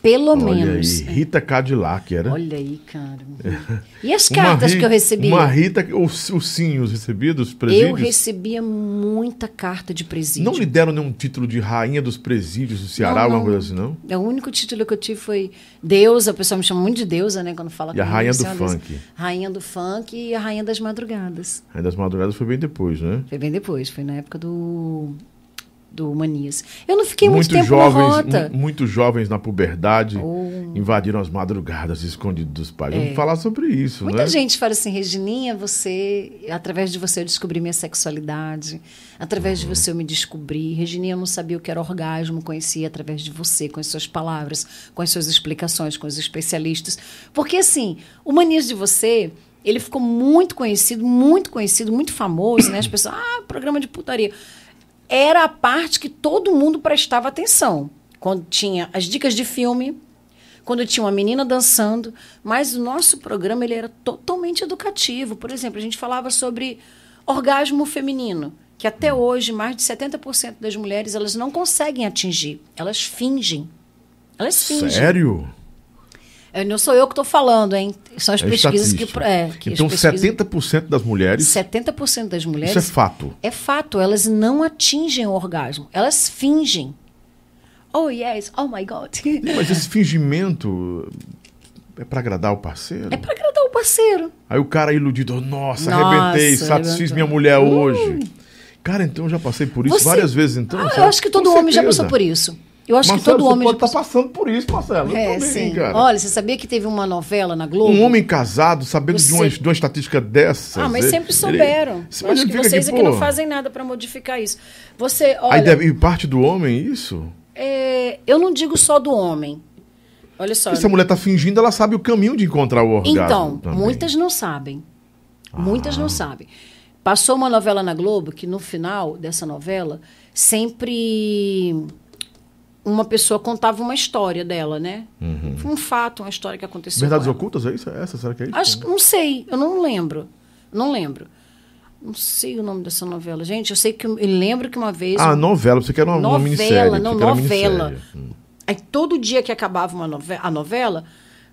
Pelo Olha menos. aí, Rita Cadillac era. Olha aí, cara. E as cartas Ri- que eu recebia? Uma Rita, os, os sinhos recebidos, eu presídios. recebia muita carta de presídio. Não lhe deram nenhum título de rainha dos presídios do Ceará, Não, alguma não. coisa assim, não? É, O único título que eu tive foi Deusa, o pessoal me chama muito de Deusa, né? Quando fala E a rainha do deusa. funk? Rainha do funk e a rainha das madrugadas. Rainha das Madrugadas foi bem depois, né? Foi bem depois, foi na época do, do Manias. Eu não fiquei muito, Muitos tempo na jovens, rota. mu- muitos jovens na puberdade Oh. invadiram as madrugadas escondidos dos pais. É. Vamos falar sobre isso, Muita né? gente fala assim, Regininha, você, através de você eu descobri minha sexualidade, através Uhum. de você eu me descobri. Regininha eu não sabia o que era orgasmo, conhecia através de você, com as suas palavras, com as suas explicações, com os especialistas. Porque assim, o Manias de Você, ele ficou muito conhecido, muito conhecido, muito famoso, né? As pessoas, ah, programa de putaria. Era a parte que todo mundo prestava atenção. Quando tinha as dicas de filme, quando tinha uma menina dançando, mas o nosso programa ele era totalmente educativo. Por exemplo, a gente falava sobre orgasmo feminino, que até hoje mais de 70% das mulheres elas não conseguem atingir, elas fingem. Elas fingem. Sério? É, Não sou eu que estou falando, hein? São as É pesquisas que, é, que então, pesquisas- 70% das mulheres. 70% das mulheres Isso é fato. é fato, elas não atingem o orgasmo, elas fingem. Oh yes, oh my god. Mas esse fingimento é pra agradar o parceiro? É para agradar o parceiro. Aí o cara iludido, nossa, Nossa, arrebentei, satisfiz arrebentou. minha mulher hoje. Cara, então eu já passei por isso Você- várias vezes, então. Ah, eu acho que todo homem já certeza. passou por isso. Eu acho que Marcelo, todo você homem pode já estar passou. passando por isso, Marcelo. É, também, sim. cara. Olha, você sabia que teve uma novela na Globo? Um homem casado, sabendo de, uma, Você- de uma estatística dessa. Ah, mas sempre souberam. Eu acho que vocês aqui não fazem nada para modificar isso. Você, olha, Aí deve, e parte do homem, isso? é, eu não digo só do homem. Olha só. Se a mulher tá fingindo, ela sabe o caminho de encontrar o orgasmo. Então, também. muitas não sabem. Muitas Ah. não sabem. Passou uma novela na Globo que no final dessa novela sempre uma pessoa contava uma história dela, né? Um fato, uma história que aconteceu. Uhum. Verdades ocultas, é isso? É essa? Será que é isso? Acho, não sei, eu não lembro. Não lembro. Não sei o nome dessa novela. Gente, eu sei que eu, lembro que uma vez. Ah, novela. Você quer uma, uma Novela, minissérie. não, uma novela. minissérie. Hum. Aí todo dia que acabava uma nove- a novela,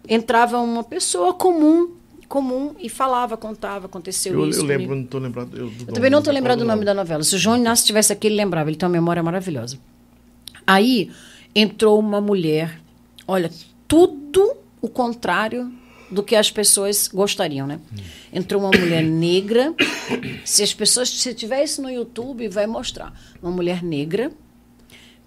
entrava uma pessoa comum, comum, e falava, contava, aconteceu Eu, isso. eu lembro, comigo. não tô lembrado. Eu, Eu também não estou lembrando o nome da novela. Se o João Inácio estivesse aqui, ele lembrava. Ele tem uma memória maravilhosa. Aí entrou uma mulher, olha, tudo o contrário do que as pessoas gostariam, né? Entrou uma mulher negra. Se as pessoas, se tiver isso no YouTube, vai mostrar. Uma mulher negra,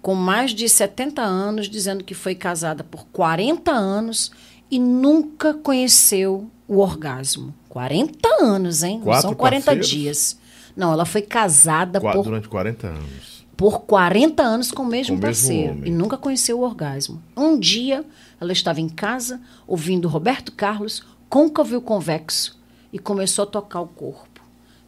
com mais de 70 anos, dizendo que foi casada por 40 anos e nunca conheceu o orgasmo. 40 anos, hein? Não Quatro são 40 parceiros? dias. Não, ela foi casada Qua- por Durante 40 anos. Por 40 anos com o mesmo Com mesmo parceiro homem. e nunca conheceu o orgasmo. Um dia, ela estava em casa ouvindo Roberto Carlos, côncavo e convexo, e começou a tocar o corpo.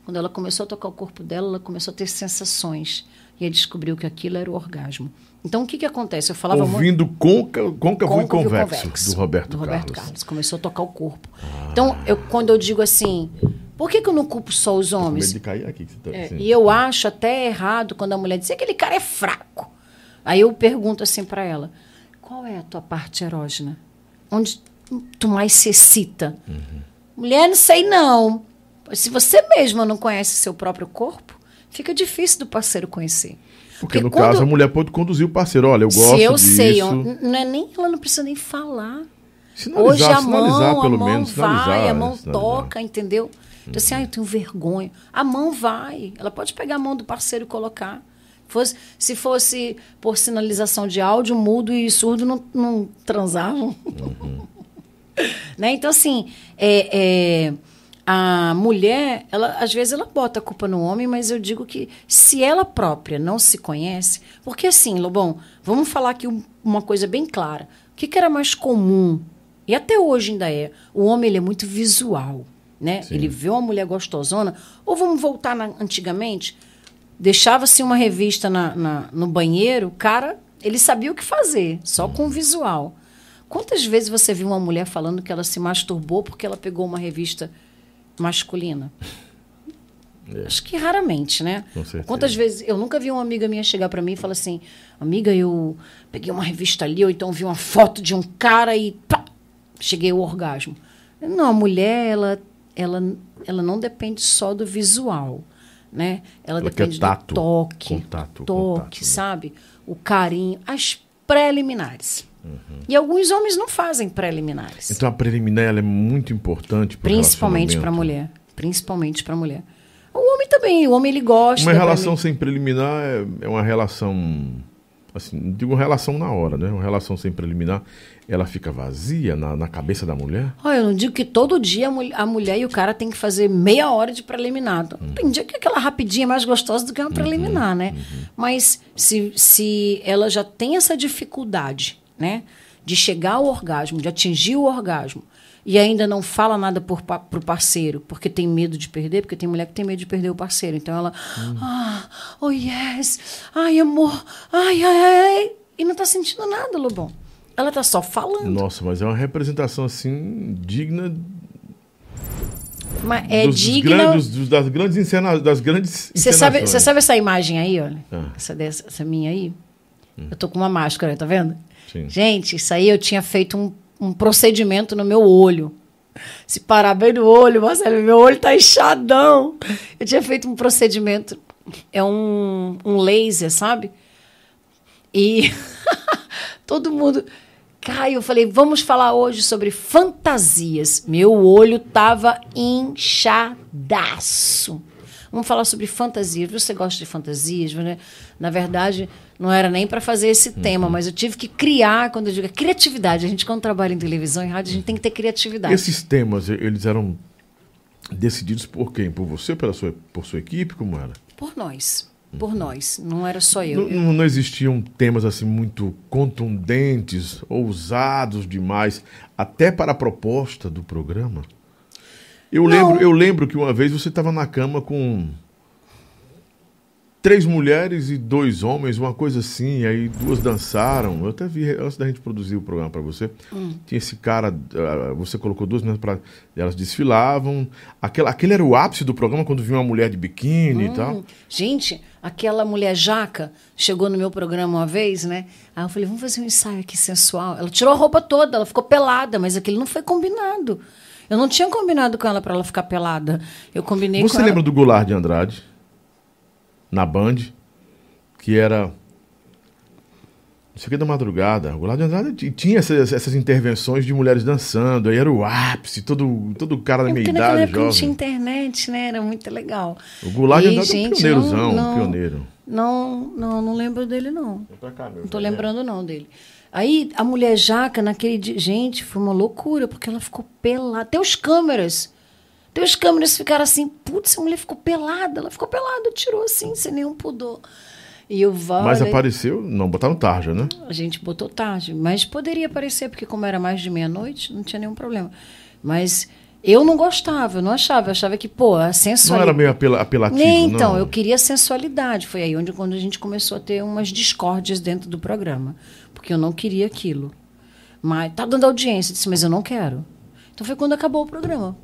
Quando ela começou a tocar o corpo dela, ela começou a ter sensações. E aí descobriu que aquilo era o orgasmo. Então, o que, que acontece? Eu falava muito. Ouvindo côncavo, côncavo Côncavo e convexo, do Roberto, do Roberto Carlos. Carlos. Começou a tocar o corpo. Então, eu, quando eu digo assim, por que, que eu não culpo só os Com medo homens? de cair aqui. que você tá- É, e eu acho até errado quando a mulher diz que aquele cara é fraco. Aí eu pergunto assim para ela: qual é a tua parte erógena? Onde tu mais se excita? Uhum. Mulher, não sei não. Se você mesma não conhece seu próprio corpo, fica difícil do parceiro conhecer. Porque, no quando- caso, a mulher pode conduzir o parceiro. Olha, eu gosto se eu disso. sei, eu- não é nem ela não precisa nem falar. Sinalizar, Hoje a mão, pelo a mão menos. vai, a mão sinalizar. toca, entendeu? Então assim, ah, eu tenho vergonha. A mão vai. Ela pode pegar a mão do parceiro e colocar. Fosse, se fosse por sinalização de áudio, mudo e surdo não, não transavam. né? Então, assim, é, é, a mulher, ela, às vezes ela bota a culpa no homem, mas eu digo que se ela própria não se conhece. Porque, assim, Lobão, vamos falar aqui um- uma coisa bem clara. O que, que era mais comum? E até hoje ainda é. O homem ele é muito visual. Né? Ele vê uma mulher gostosona. Ou vamos voltar na- antigamente? Deixava-se uma revista na- na- no banheiro, o cara, ele sabia o que fazer, só com o visual. Quantas vezes você viu uma mulher falando que ela se masturbou porque ela pegou uma revista masculina? Acho que raramente, né? Quantas vezes eu nunca vi uma amiga minha chegar para mim e falar assim: "Amiga, eu peguei uma revista ali ou então vi uma foto de um cara e pá, cheguei ao orgasmo". Não, a mulher ela ela ela não depende só do visual, né? Ela, Ela depende tato, do toque, contato, toque, contato, sabe? O carinho, as preliminares. E alguns homens não fazem preliminares. Então a preliminar é muito importante Principalmente para relacionamento. mulher. Principalmente para mulher. O homem também, o homem ele gosta. Uma relação prelimi- sem preliminar é, é uma relação. Assim, não digo relação na hora, né? Uma relação sem preliminar, ela fica vazia na, na cabeça da mulher. Olha, eu não digo que todo dia a, mul- a mulher e o cara tem que fazer meia hora de preliminar. Uhum. Tem dia que aquela rapidinha é mais gostosa do que uma preliminar, né? uhum. Mas se, se ela já tem essa dificuldade, né? De chegar ao orgasmo, de atingir o orgasmo, e ainda não fala nada por, pa- pro parceiro, porque tem medo de perder, porque tem mulher que tem medo de perder o parceiro. Então ela, Hum. ah, oh yes, ai amor, ai, ai, ai, ai, e não tá sentindo nada, Lobão. Ela tá só falando. Nossa, mas é uma representação assim digna Mas é dos, digna. grandes, dos- das grandes encena, das grandes Você sabe, encenações. sabe essa imagem aí, olha? Ah. Hum. Essa, dessa, essa minha aí? Eu tô com uma máscara, tá vendo? Sim. Gente, isso aí eu tinha feito um, um procedimento no meu olho. Se parar bem no olho, Marcelo, meu olho tá inchadão. Eu tinha feito um procedimento. É um, um laser, sabe? E todo mundo. Caio, eu falei, vamos falar hoje sobre fantasias. Meu olho tava inchadaço. Vamos falar sobre fantasias. Você gosta de fantasias? né? Na verdade, não era nem para fazer esse tema, mas eu tive que criar, quando eu digo criatividade. A gente, quando trabalha em televisão e rádio, a gente tem que ter criatividade. Esses temas, eles eram decididos por quem? Por você, pela sua, por sua equipe? Como era? Por nós. Por nós. Não era só eu. Não, Eu- não- não existiam temas assim muito contundentes, ousados demais, até para a proposta do programa? Eu Não. lembro, eu lembro que uma vez você estava na cama com três mulheres e dois homens, uma coisa assim, aí duas dançaram. Eu até vi antes da gente produzir o programa para você. Hum. Tinha esse cara, ah, você colocou duas meninas para elas desfilavam. Aquela, aquele era o ápice do programa quando vinha uma mulher de biquíni e tal. Hum, Gente, aquela mulher jaca chegou no meu programa uma vez, né? Aí eu falei, vamos fazer um ensaio aqui sensual. Ela tirou a roupa toda, ela ficou pelada, mas aquilo não foi combinado. Eu não tinha combinado com ela para ela ficar pelada. Eu combinei Você com lembra ela. do Goulart de Andrade? Na Band? Que era. Não sei o que da madrugada. O Goulart de Andrade tinha essas, essas intervenções de mulheres dançando. Aí era o ápice, todo, todo cara da É minha idade, época não tinha jovem. internet, né? Era muito legal. O Goulart de E, Andrade é um gente, pioneirozão, não- um pioneiro. Não, não, não lembro dele, não. Não Não tô lembrando não dele. Aí a mulher jaca naquele dia, gente, foi uma loucura, porque ela ficou pelada. Até os câmeras. Até os câmeras ficaram assim, putz, a mulher ficou pelada, ela ficou pelada, tirou assim, sem nenhum pudor. E eu vale, Mas apareceu, não, botaram tarja, né? a gente botou tarde, mas poderia aparecer, porque como era mais de meia-noite, não tinha nenhum problema. Mas eu não gostava, eu não achava, eu achava que, pô, a Não sensualidade... era meio apela- apelativo, Nem, então, não. eu queria sensualidade. Foi aí onde quando a gente começou a ter umas discórdias dentro do programa. Porque eu não queria aquilo. Mas tá dando audiência, eu disse, mas eu não quero. Então foi quando acabou o programa.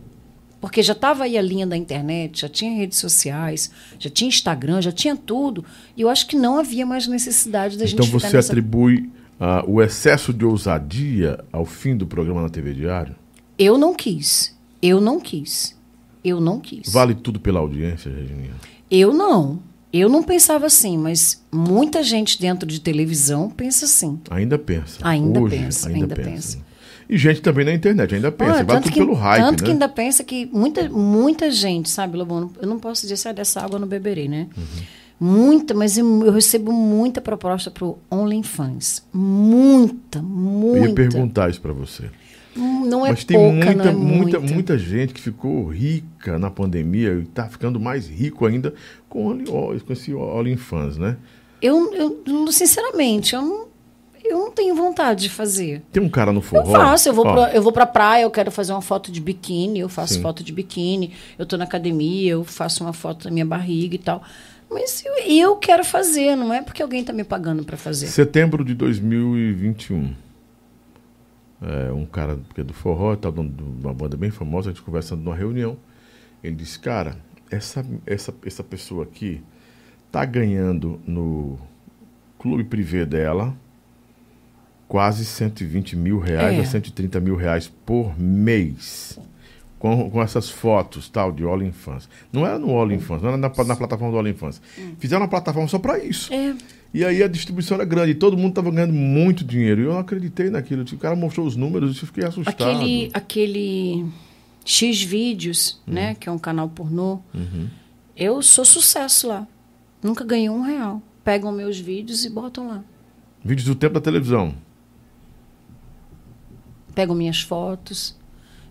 Porque já estava aí a linha da internet, já tinha redes sociais, já tinha Instagram, já tinha tudo. E eu acho que não havia mais necessidade da Então gente ficar você nessa... atribui ah, o excesso de ousadia ao fim do programa na TV Diário? Eu não quis. Eu não quis. Eu não quis. Vale tudo pela audiência, Regininha? Eu não. Eu não pensava assim, mas muita gente dentro de televisão pensa assim. Ainda pensa. Ainda Hoje, pensa, ainda pensa. E gente também na internet ainda pensa. Olha, Vale tudo que, pelo hype, tanto que né? ainda pensa que muita, muita gente, sabe, Lobão? Eu não posso dizer se é dessa água eu não beberei, né? Uhum. Muita, mas eu, eu recebo muita proposta pro OnlyFans. Muita, Eu ia muita. perguntar isso pra você. Não é Mas tem pouca, muita, não é muita, muita. muita gente que ficou rica na pandemia e tá ficando mais rico ainda com, ó, com esse OnlyFans, né? Eu, eu, sinceramente, eu não, eu não tenho vontade de fazer. Tem um cara no Eu forró. faço, eu vou, pra, eu vou pra praia, eu quero fazer uma foto de biquíni, eu faço Sim. foto de biquíni, eu tô na academia, eu faço uma foto da minha barriga e tal. Mas eu, eu quero fazer, não é porque alguém tá me pagando pra fazer. Setembro de 2021. É, um cara que é do forró, tá de uma banda bem famosa, a gente conversando numa reunião. Ele disse, cara, essa, essa, essa pessoa aqui tá ganhando no clube privê dela quase 120 mil reais É. a 130 mil reais por mês. Com, com essas fotos tal de OnlyFans. Não era no OnlyFans, não era na, na plataforma do OnlyFans. Fizeram uma plataforma só para isso. É, E aí a distribuição era grande, e todo mundo estava ganhando muito dinheiro. E eu não acreditei naquilo. O cara mostrou os números e eu fiquei assustado. aquele, aquele X vídeos, né, que é um canal pornô, eu sou sucesso lá. Nunca ganhei um real. Pegam meus vídeos e botam lá. Vídeos do tempo da televisão. pegam minhas fotos.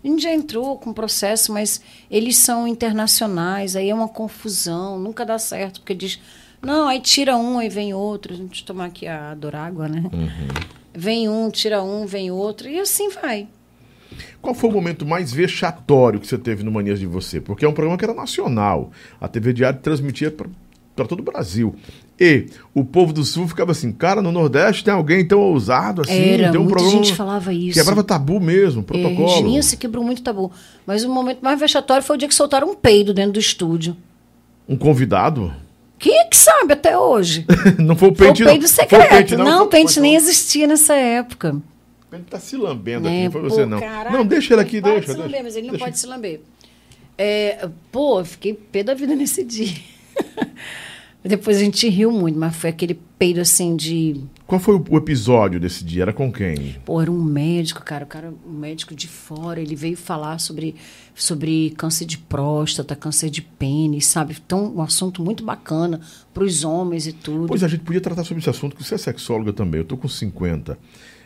A gente já entrou com processo, mas eles são internacionais, aí é uma confusão, nunca dá certo, porque diz, não, aí tira um, aí vem outro, a gente tomar aqui a Dorágua, né? Vem um, tira um, vem outro, e assim vai. Qual foi o momento mais vexatório que você teve no Manias de Você? Porque é um programa que era nacional. A TV Diário transmitia para todo o Brasil. E o povo do Sul ficava assim, cara, no Nordeste tem alguém tão ousado assim, Era, tem um muita gente falava isso. Quebrava tabu mesmo, É, protocolo. Regininha se quebrou muito tabu. Mas o momento mais vexatório foi o dia que soltaram um peido dentro do estúdio. Um convidado? Quem é que sabe até hoje? não foi o Foi pente, o não. peido Foi secreto. o pente, não, o Foi- pente foi- nem existia nessa época. O pente tá se lambendo É, aqui, não foi você pô, não. caraca, não, deixa ele aqui, deixa. de se deixa. lamber, mas ele não Deixa. pode se lamber. É, pô, eu fiquei pé da vida nesse dia. Depois a gente riu muito, mas foi aquele peido assim de. Qual foi o, episódio desse dia? Era com quem? Pô, era um médico, cara, o cara, um médico de fora, ele veio falar sobre, sobre câncer de próstata, câncer de pênis, sabe? Então, um assunto muito bacana para os homens e tudo. Pois a gente podia tratar sobre esse assunto, porque você é sexóloga também. Eu tô com 50.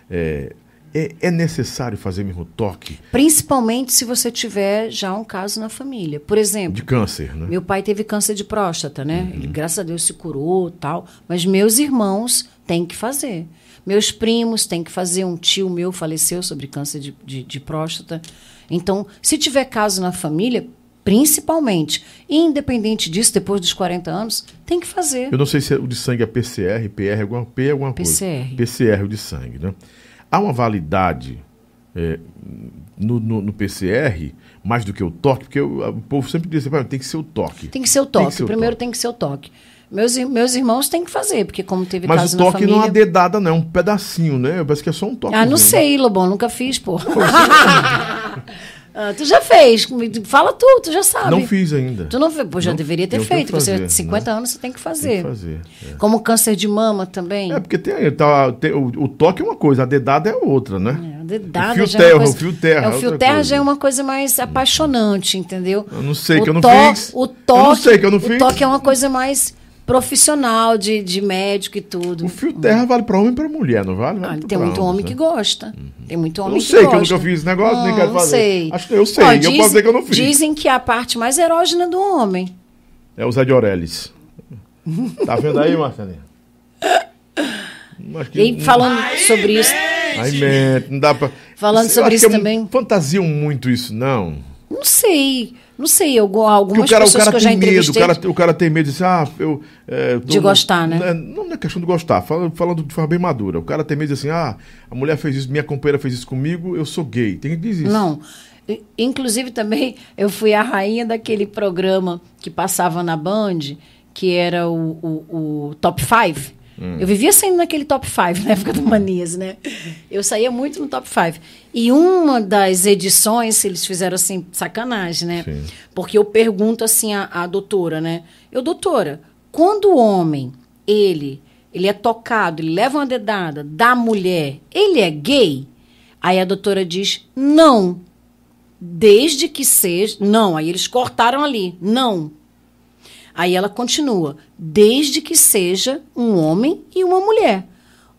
É, é, é necessário fazer mesmo toque Principalmente se você tiver já um caso na família. Por exemplo, de câncer, né? Meu pai teve câncer de próstata, né? Uhum. Ele, graças a Deus, se curou tal. Mas meus irmãos têm que fazer. Meus primos têm que fazer. Um tio meu faleceu sobre câncer de, de, de próstata. Então, se tiver caso na família, principalmente, independente disso, depois dos 40 anos, tem que fazer. Eu não sei se o de sangue é PCR, PR, alguma, P é alguma coisa. PCR. PCR, o de sangue, né? Há uma validade é, no, no- no PCR mais do que o toque, porque o, o povo sempre diz assim, "Ah, tem que ser o toque. Tem que ser o Tem toque. ser o Primeiro toque. tem que ser o toque. Meus, meus irmãos têm que fazer, porque como teve Mas caso o toque família... não é uma dedada, não, é um pedacinho, né? Parece que é só um toque. Ah, não sei, Lobão, nunca fiz, pô. Ah, tu já fez. Fala tu, tu já sabe. Não fiz ainda. Tu não fez? Pô, já Não- deveria ter eu feito. Você fazer, tem 50 né? anos, você tem que Tem fazer. que fazer. é. Como câncer de mama também. É, porque tem, tá, tem- o, o toque é uma coisa, a dedada é outra, né? É, a dedada O fio já é terra, uma coisa, o fio terra É, é o fio outra terra coisa. já é uma coisa mais apaixonante, entendeu? Eu não sei, O que eu não fiz. O Eu toque, não sei, que eu não o fiz. toque é uma coisa mais profissional, de, de médico e tudo. O fio terra vale pra homem e pra mulher, não vale? Vale Ah, tem muito homem né? que gosta. Tem muito Eu homem não que sei, que eu gosta. nunca fiz esse negócio, nem Ah, quero não fazer. sei. Acho que eu sei, Ó, eu posso dizer que eu não fiz. Dizem que é a parte mais erógena do homem. É o Zé de Aurelis. Tá vendo aí, Marcelinha? Que- E falando sobre isso, Ai, mente, não dá pra... Falando Eu sobre isso que também. Fantasiam muito isso, não. não sei. Não sei, Porque algumas cara, o pessoas cara que eu já tem medo, o entrevistei. cara, o cara tem medo de dizer, ah, eu. é, eu De gostar, né? Não é, não é questão de gostar, falando, falando de forma bem madura. O cara tem medo de dizer assim, ah, a mulher fez isso, minha companheira fez isso comigo, eu sou gay. Tem que dizer isso. Não. Inclusive também eu fui a rainha daquele programa que passava na Band, que era o, o, o Top 5. Hum. Eu vivia saindo naquele top 5 na época do Manias, né? Eu saía muito no top 5. E uma das edições, eles fizeram assim, sacanagem, né? Sim. Porque eu pergunto assim à, à doutora, né? Eu, doutora, quando o homem, ele, ele é tocado, ele leva uma dedada da mulher, ele é gay? Aí a doutora diz, não. Desde que seja. Não, aí eles cortaram ali. Não. Aí ela continua. Desde que seja um homem e uma mulher.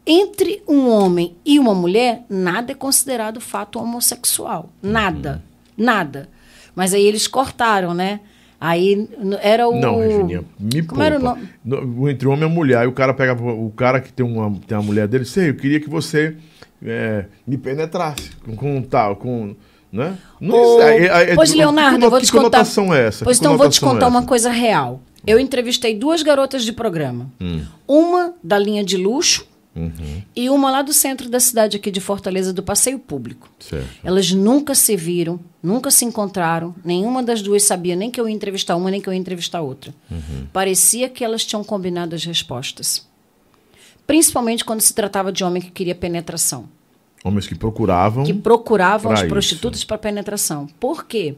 Entre um homem e uma mulher, nada é considerado fato homossexual. Nada. Nada. Mas aí eles cortaram, né? Aí era o. Não, Regininha, me Como era o nome? No- Entre homem e mulher, aí o cara pega o cara que tem uma, tem uma mulher dele, sei, eu queria que você é, me penetrasse com, com tal, com. Né? Não é- é- é- pois, que Leonardo, cono- eu vou que te contar. conotação é essa? Pois Que então, vou te conotação contar é uma coisa real. Eu entrevistei duas garotas de programa. Hum. Uma da linha de luxo Uhum. e uma lá do centro da cidade aqui de Fortaleza, do Passeio Público. Certo. Elas nunca se viram, nunca se encontraram. Nenhuma das duas sabia nem que eu ia entrevistar uma, nem que eu ia entrevistar outra. Uhum. Parecia que elas tinham combinado as respostas. Principalmente quando se tratava de homem que queria penetração Homens que procuravam. que procuravam as prostitutas para penetração. Por quê?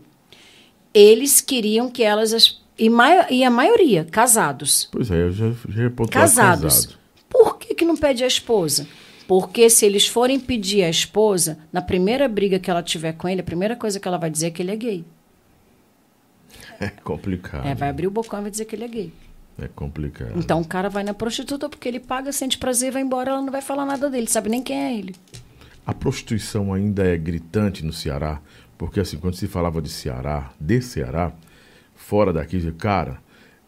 Eles queriam que elas. E, mai- e a maioria, casados. Pois é, eu já, já pontuado Casados. casado. Por que, que não pede a esposa? Porque se eles forem pedir a esposa, na primeira briga que ela tiver com ele, a primeira coisa que ela vai dizer é que ele é gay. É complicado. É, vai abrir o bocão e vai dizer que ele é gay. É complicado. Então o cara vai na prostituta porque ele paga, sente prazer, vai embora, ela não vai falar nada dele, sabe nem quem é ele. A prostituição ainda é gritante no Ceará, porque assim, quando se falava de Ceará, de Ceará, fora daqui, cara,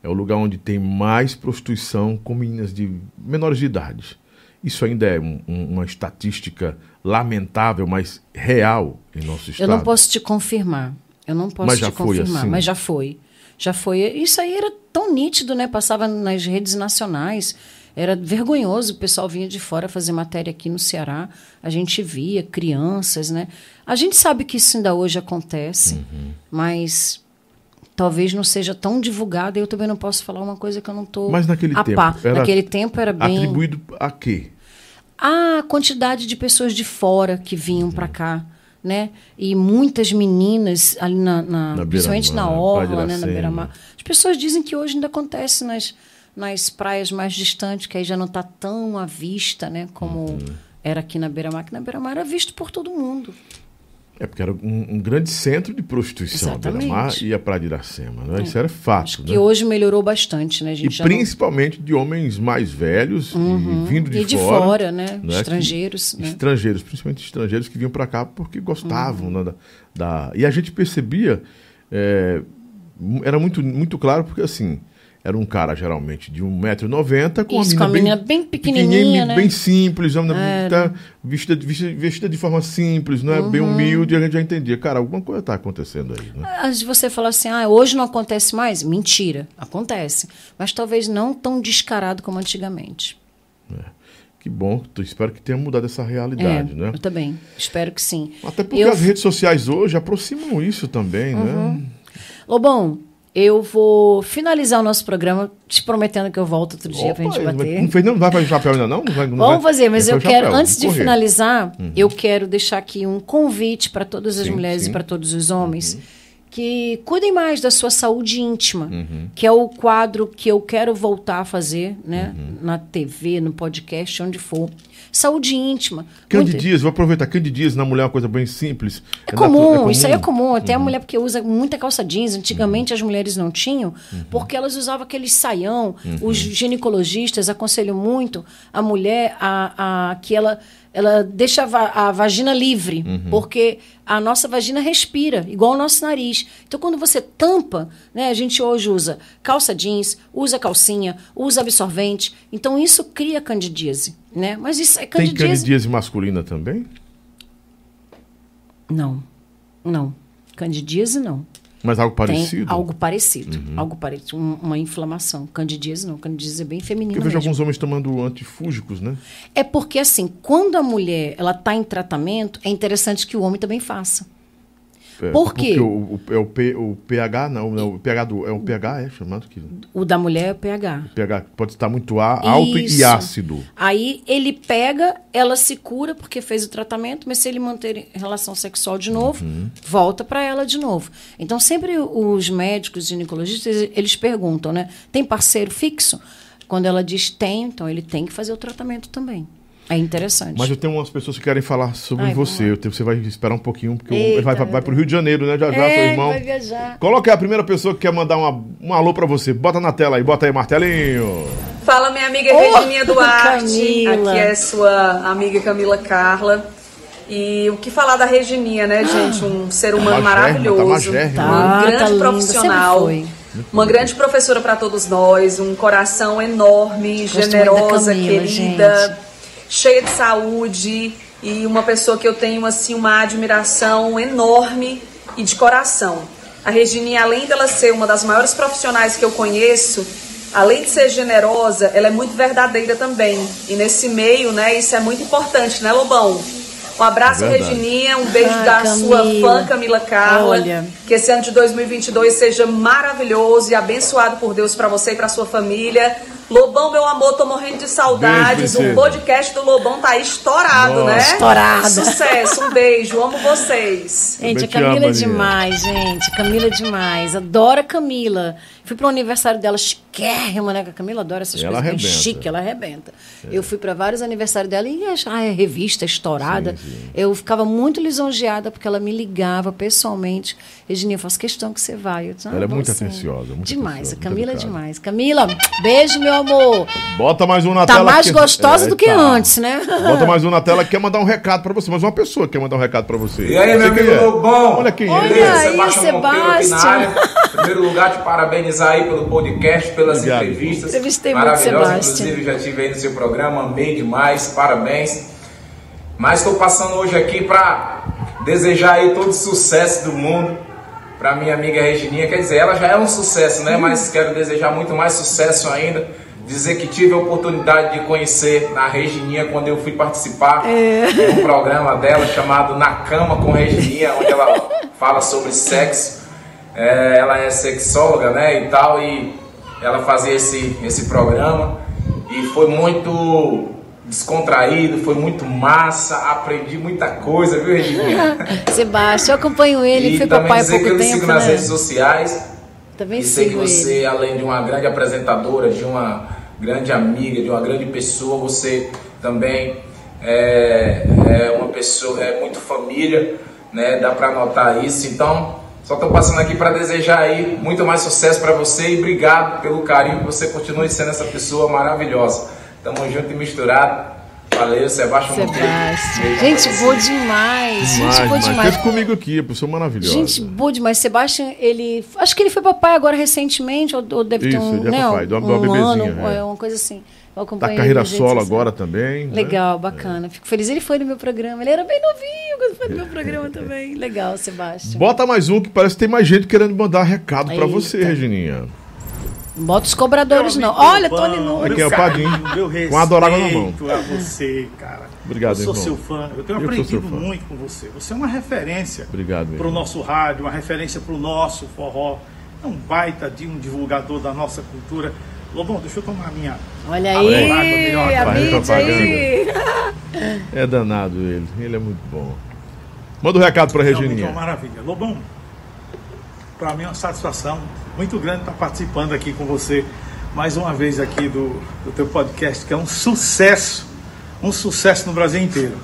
é o lugar onde tem mais prostituição com meninas de menores de idade. Isso ainda é um- um- uma estatística lamentável, mas real em nosso Eu estado. não posso te confirmar. Eu não posso Mas já te foi confirmar, assim? mas já foi. Já foi. Isso aí era tão nítido, né? Passava nas redes nacionais. Era vergonhoso, o pessoal vinha de fora fazer matéria aqui no Ceará. A gente via crianças, né? A gente sabe que isso ainda hoje acontece, mas talvez não seja tão divulgado. e Eu também não posso falar uma coisa que eu não estou Mas naquele a tempo, par. era Naquele tempo era bem Atribuído a quê? a quantidade de pessoas de fora que vinham para cá, né? E muitas meninas ali na, na- Na principalmente na orla, né, na beira-mar. As pessoas dizem que hoje ainda acontece nas nas praias mais distantes, que aí já não está tão à vista, né, como Uhum. era aqui na beira-mar, que na beira-mar era visto por todo mundo. É porque era um, um grande centro de prostituição, Exatamente. Beira-Mar e a Praia de Iracema. Né? Isso era fato. Acho né? que hoje melhorou bastante, né? A E gente já não- principalmente de homens mais velhos e vindo de e de fora. fora, né? né, Estrangeiros, que- né? Estrangeiros, principalmente estrangeiros que vinham para cá porque gostavam Uhum. né, da, da- E a gente percebia, é, era muito, muito claro, porque assim, era um cara geralmente de 1,90m com Isso, uma com a menina menina bem pequenininha, né? bem simples, uma menina tá vestida, vestida, vestida de forma simples, não é bem Uhum. humilde, e a gente já entendia, cara, alguma coisa está acontecendo aí. Né? Antes de você falar assim, ah, hoje não acontece mais, mentira, acontece. Mas talvez não tão descarado como antigamente. Que bom, espero que tenha mudado essa realidade, é, né? Eu também, espero que sim. Até porque Eu- as redes sociais hoje aproximam isso também, Uhum. né? Lobão, eu vou finalizar o nosso programa te prometendo que eu volto outro dia pra gente Opa, bater. Não, fez, não vai fazer chapéu ainda não? Não vai- não Vamos vai- fazer, mas eu quero, chapéu, antes de correr. Uhum. finalizar, eu quero deixar aqui um convite para todas as Sim, mulheres sim. Uhum. e para todos os homens que cuidem mais da sua saúde íntima, Uhum. que é o quadro que eu quero voltar a fazer, né, Uhum. na TV, no podcast, onde for. Saúde íntima. Muito- Dias, vou aproveitar. Candy Dias na mulher é uma coisa bem simples. é natu- comum, isso aí é comum. Até Uhum. a mulher porque usa muita calça jeans. Antigamente as mulheres não tinham, porque elas usavam aquele saião. Uhum. Os ginecologistas aconselham muito a mulher a, a que ela ela deixa a vagina livre, Uhum. porque a nossa vagina respira, igual o nosso nariz. Então, quando você tampa, né, a gente hoje usa calça jeans, usa calcinha, usa absorvente. Então, isso cria candidíase. Né? Mas isso é Tem candidíase. candidíase masculina também? Não, não. Candidíase não. Mas algo Tem parecido? Uhum. algo parecido. Algo parecido. Um- uma inflamação. Candidíase não. Candidíase é bem feminino Porque eu vejo mesmo. alguns homens tomando antifúngicos, né? É porque, assim, quando a mulher ela está em tratamento, é interessante que o homem também faça. É, Por quê? Porque o, o, é o, P, o pH, não, não, o pH do, é o pH, é chamado que O da mulher é o pH. pH pode estar muito a- alto e Isso. ácido. Aí ele pega, ela se cura porque fez o tratamento, mas se ele manter relação sexual de novo, Uhum. volta para ela de novo. Então sempre os médicos ginecologistas eles perguntam, né? Tem parceiro fixo? Quando ela diz tem, então ele tem que fazer o tratamento também. É interessante. Mas eu tenho umas pessoas que querem falar sobre Ai, você. Eu tenho- você vai esperar um pouquinho, porque Eita, ele vai, vai, vai pro Rio de Janeiro, né? Já já, É, seu irmão. vai viajar. Coloca aí a primeira pessoa que quer mandar uma, um alô pra você. Bota na tela aí, bota aí, martelinho. Fala, minha amiga Oh, Regininha Duarte. Camila. Aqui é sua amiga Camila Carla. E o que falar da Regininha, né, gente? Um ser humano magérrima, tá maravilhoso. uma Tá, grande tá profissional. Uma grande professora para todos nós. Um coração enorme, generosa, Camila, querida, cheia de saúde. E uma pessoa que eu tenho, assim, uma admiração enorme e de coração. A Regininha, além dela ser uma das maiores profissionais que eu conheço, além de ser generosa, ela é muito verdadeira também. E nesse meio, né, isso é muito importante, né, Lobão? Um abraço, Verdade. Regininha. Um beijo Ai, da Camila. sua fã, Camila Carla. Olha. Que esse ano de 2022 seja maravilhoso e abençoado por Deus para você e para sua família. Lobão, meu amor, tô morrendo de saudades. Beijo, o podcast do Lobão tá aí estourado, Nossa. né? Estourado. Sucesso, um beijo, amo vocês. Gente, a Camila é demais, gente. Camila é demais. Adoro a Camila. Fui para o aniversário dela chiquérrima, né? Que a Camila adora essas Ela coisas bem arrebenta. chique, ela arrebenta. Eu fui para vários aniversários dela e ah, é revista estourada. Sim, sim. Eu ficava muito lisonjeada porque ela me ligava pessoalmente. Regininha, eu faço questão que você vai. Eu disse, ah, Ela é vou muito sim. atenciosa, muito demais, atenciosa, a Camila é demais. Camila, beijo, meu amor. Bota mais um na Tá tela. mais que- gostosa É, do que tá. antes, né? Bota mais um na tela que quer mandar um recado pra você. Mas uma pessoa quer mandar um recado pra você. E aí, Você meu amigo é? Lobão? Olha quem Olha é. Beleza? aí, Sebastião Sebastião. Em primeiro lugar, te parabenizar aí pelo podcast, pelas Obrigado. entrevistas. Entrevistei muito Sebastião. inclusive já tive aí no seu programa, amei demais, parabéns. Mas estou passando hoje aqui para desejar aí todo o sucesso do mundo para minha amiga Regininha. Quer dizer, ela já é um sucesso, né? Mas quero desejar muito mais sucesso ainda. Dizer que tive a oportunidade de conhecer a Regininha quando eu fui participar de um programa dela chamado Na Cama com Regininha, onde ela fala sobre sexo. É, ela é sexóloga, né, e tal, e ela fazia esse, esse programa e foi muito descontraído, foi muito massa, aprendi muita coisa, viu, Regininha? Sebastião, eu acompanho ele, e também papai há dizer que pouco eu tempo, sigo nas né? redes sociais. Também E sei que você, ele. além de uma grande apresentadora, de uma grande amiga, de uma grande pessoa, você também é, é uma pessoa, é muito família, né? Dá pra notar isso. Então, só tô passando aqui para desejar aí muito mais sucesso para você e obrigado pelo carinho que você continue sendo essa pessoa maravilhosa. Tamo junto e misturado. Valeu, Sebastião. Sebastião. Gente, boa demais. Gente, Demais, boa demais. demais. Teve comigo aqui, a pessoa maravilhosa. Gente, boa demais. Sebastião, ele. Acho que ele foi papai agora recentemente, ou, ou deve ter Isso, um. ele é né, papai, uma- um uma bebezinha, ano, é. é, uma coisa assim. Eu Tá carreira solo sociais. agora também. né? Legal, bacana. Fico feliz. Ele foi no meu programa. Ele era bem novinho quando foi no meu programa também. Legal, Sebastião. Bota mais um que parece que tem mais gente querendo mandar recado pra Eita. você, Regininha. Bota os cobradores, não. Olha, Tony Nunes. Aqui é o Padinho, meu com a adorável na mão. a você, cara. Obrigado, Eu sou irmão. seu fã, eu tenho Eu aprendido muito com você. Você é uma referência para o nosso rádio, uma referência para o nosso forró. É um baita de um divulgador da nossa cultura. Lobão, deixa eu tomar a minha. Olha aí, água melhor, a faz mídia aí. É danado ele. Ele é muito bom. Manda um recado pra Realmente é Regininha. uma maravilha. Lobão, para mim é uma satisfação muito grande estar participando aqui com você mais uma vez aqui do, do teu podcast, que é um sucesso, um sucesso no Brasil inteiro.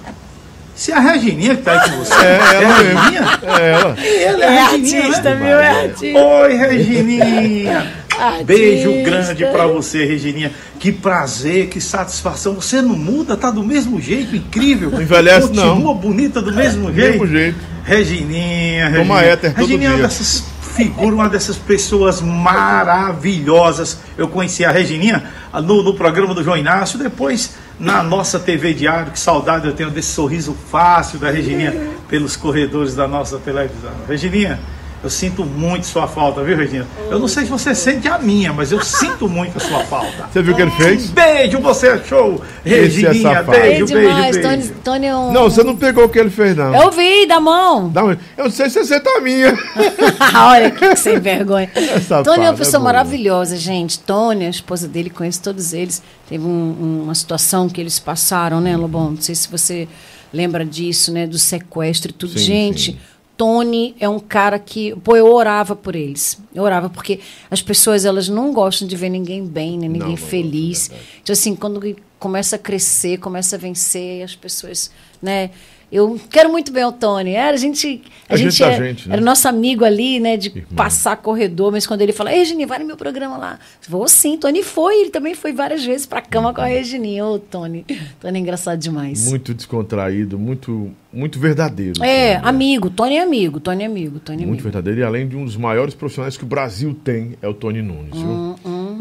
Se é a Regininha que está aí com você, É, a ela mesmo. Regininha? É ela. Ela É Regininha, artista, né? viu? É artista. Oi, Regininha! Artista. Beijo grande pra você, Regininha. Que prazer, que satisfação. Você não muda, tá do mesmo jeito, incrível. Não envelhece, Continua não. bonita do mesmo Do jeito. mesmo jeito. Regininha, Toma Regininha. éter todo Regininha é uma dia. dessas figuras, uma dessas pessoas maravilhosas. Eu conheci a Regininha no, no programa do João Inácio, depois na nossa TV Diário. Que saudade eu tenho desse sorriso fácil da Regininha pelos corredores da nossa televisão. Regininha, eu sinto muito sua falta, viu, Regininha? Eu não sei se você sente a minha, mas eu sinto muito a sua falta. Você viu o que ele fez? Beijo, você é show! Esse é Regininha, safado. beijo, É beijo, demais. beijo. Tony, Tony é um. Não, você não pegou o que ele fez, não. Eu vi, da mão. Dá um- Eu não sei se você tá minha. Olha que sem vergonha. safado, Tony é uma é pessoa bom. maravilhosa, gente. Tony, a esposa dele, conheço todos eles. Teve um- uma situação que eles passaram, né, Lobão? Não sei se você lembra disso, né? Do sequestro e tudo. Sim, gente, sim. Tony é um cara que. Pô, eu orava por eles. Eu orava porque as pessoas, elas não gostam de ver ninguém bem, né? Ninguém não feliz. gostam, é verdade. Então, assim, quando começa a crescer, começa a vencer, as pessoas, né? Eu quero muito bem o Tony. Era, a gente. A É gente gente, da é- gente, né? era nosso amigo ali, né? De passar corredor, mas quando ele fala, ei, vai no meu programa lá. Eu Vou sim, Tony foi, ele também foi várias vezes pra cama com a Regininha. Ô, Tony. Tony é engraçado demais. Muito descontraído, muito, muito verdadeiro. É, né? amigo, Tony é amigo, Tony é amigo, Tony é Muito amigo. verdadeiro. E além de um dos maiores profissionais que o Brasil tem, é o Tony Nunes, viu?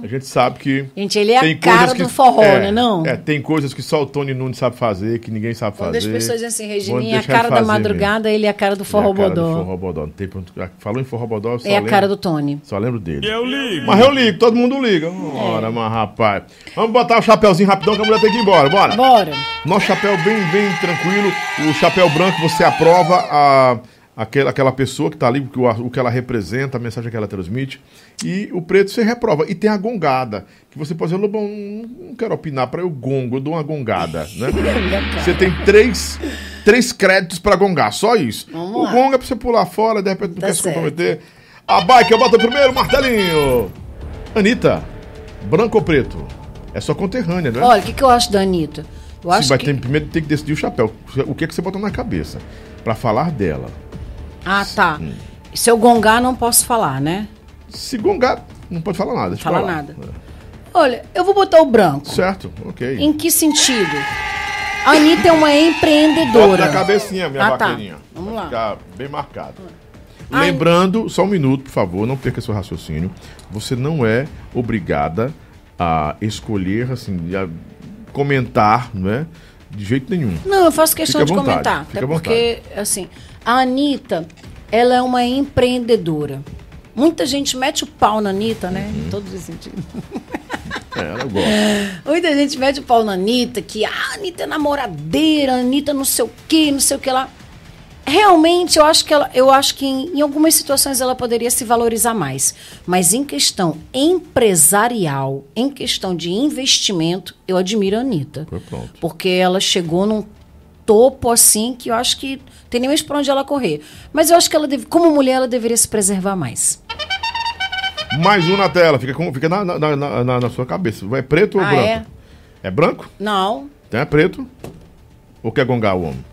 A gente sabe que. Gente, ele é a tem cara coisas que- do forró, é, né, não? É, tem coisas que só o Tony Nunes sabe fazer, que ninguém sabe Quando fazer. as pessoas dizem assim, Regininha é a cara da madrugada, ele é a cara do mesmo. forró Ele é a cara do bodó. Forró Bodó. Não tem ponto- Falou em forró bodó, É a lembro- cara do Tony. Só lembro dele. Eu ligo. Mas eu ligo, todo mundo liga. Ora, mas rapaz. Vamos botar o chapéuzinho rapidão que a mulher tem que ir embora. Bora. Bora. Nosso chapéu bem, bem tranquilo. O chapéu branco você aprova a, aquela, aquela pessoa que está ali, o, que o- que ela representa, a mensagem que ela transmite. E o preto você reprova. E tem a gongada, que você pode dizer, Lobão, não quero opinar para eu gongo, eu dou uma gongada. Né? Você tem três, três créditos para gongar, só isso. Vamos o lá. gongo é para você pular fora, de repente não Tá quer se certo. comprometer. A bike, eu boto primeiro, martelinho. Anitta, branco ou preto? É sua conterrânea, não é? Olha, o que, que eu acho da Anitta? Eu Sim, acho vai que... ter, primeiro tem que decidir o chapéu. O que, é que você botou na cabeça? Pra falar dela. Ah, tá. Hum. Se eu gongar, não posso falar, né? Se gongar, não pode falar nada. deixa Falar nada. Olha, eu vou botar o branco. Certo, ok. Em que sentido? A Anitta é uma Bota empreendedora. na cabecinha, minha Ah, tá. vaqueirinha. Vamos Vai lá. Ficar bem marcado. Ai. Lembrando, só um minuto, por favor, não perca seu raciocínio. Você não é obrigada a escolher, assim, a comentar, não é? De jeito nenhum. Não, eu faço questão de vontade, comentar. Até porque, assim, a Anitta, ela é uma empreendedora. Muita gente mete o pau na Anitta, né? Em todos os sentidos. É, ela gosta. Muita gente mete o pau na Anitta, que ah, a Anitta é namoradeira, a Anitta não sei o que, não sei o que lá. Realmente, eu acho que ela, eu acho que em, em algumas situações ela poderia se valorizar mais. Mas em questão empresarial, em questão de investimento, eu admiro a Anitta. Foi pronto. Porque ela chegou num topo assim que eu acho que tem nem mais pra onde ela correr. Mas eu acho que ela deve, como mulher, ela deveria se preservar mais. Mais um na tela, fica, com, fica na, na, na, na- sua cabeça. É preto ou Ah, branco? é? É branco? Não, Então é preto? Ou quer gongar o homem?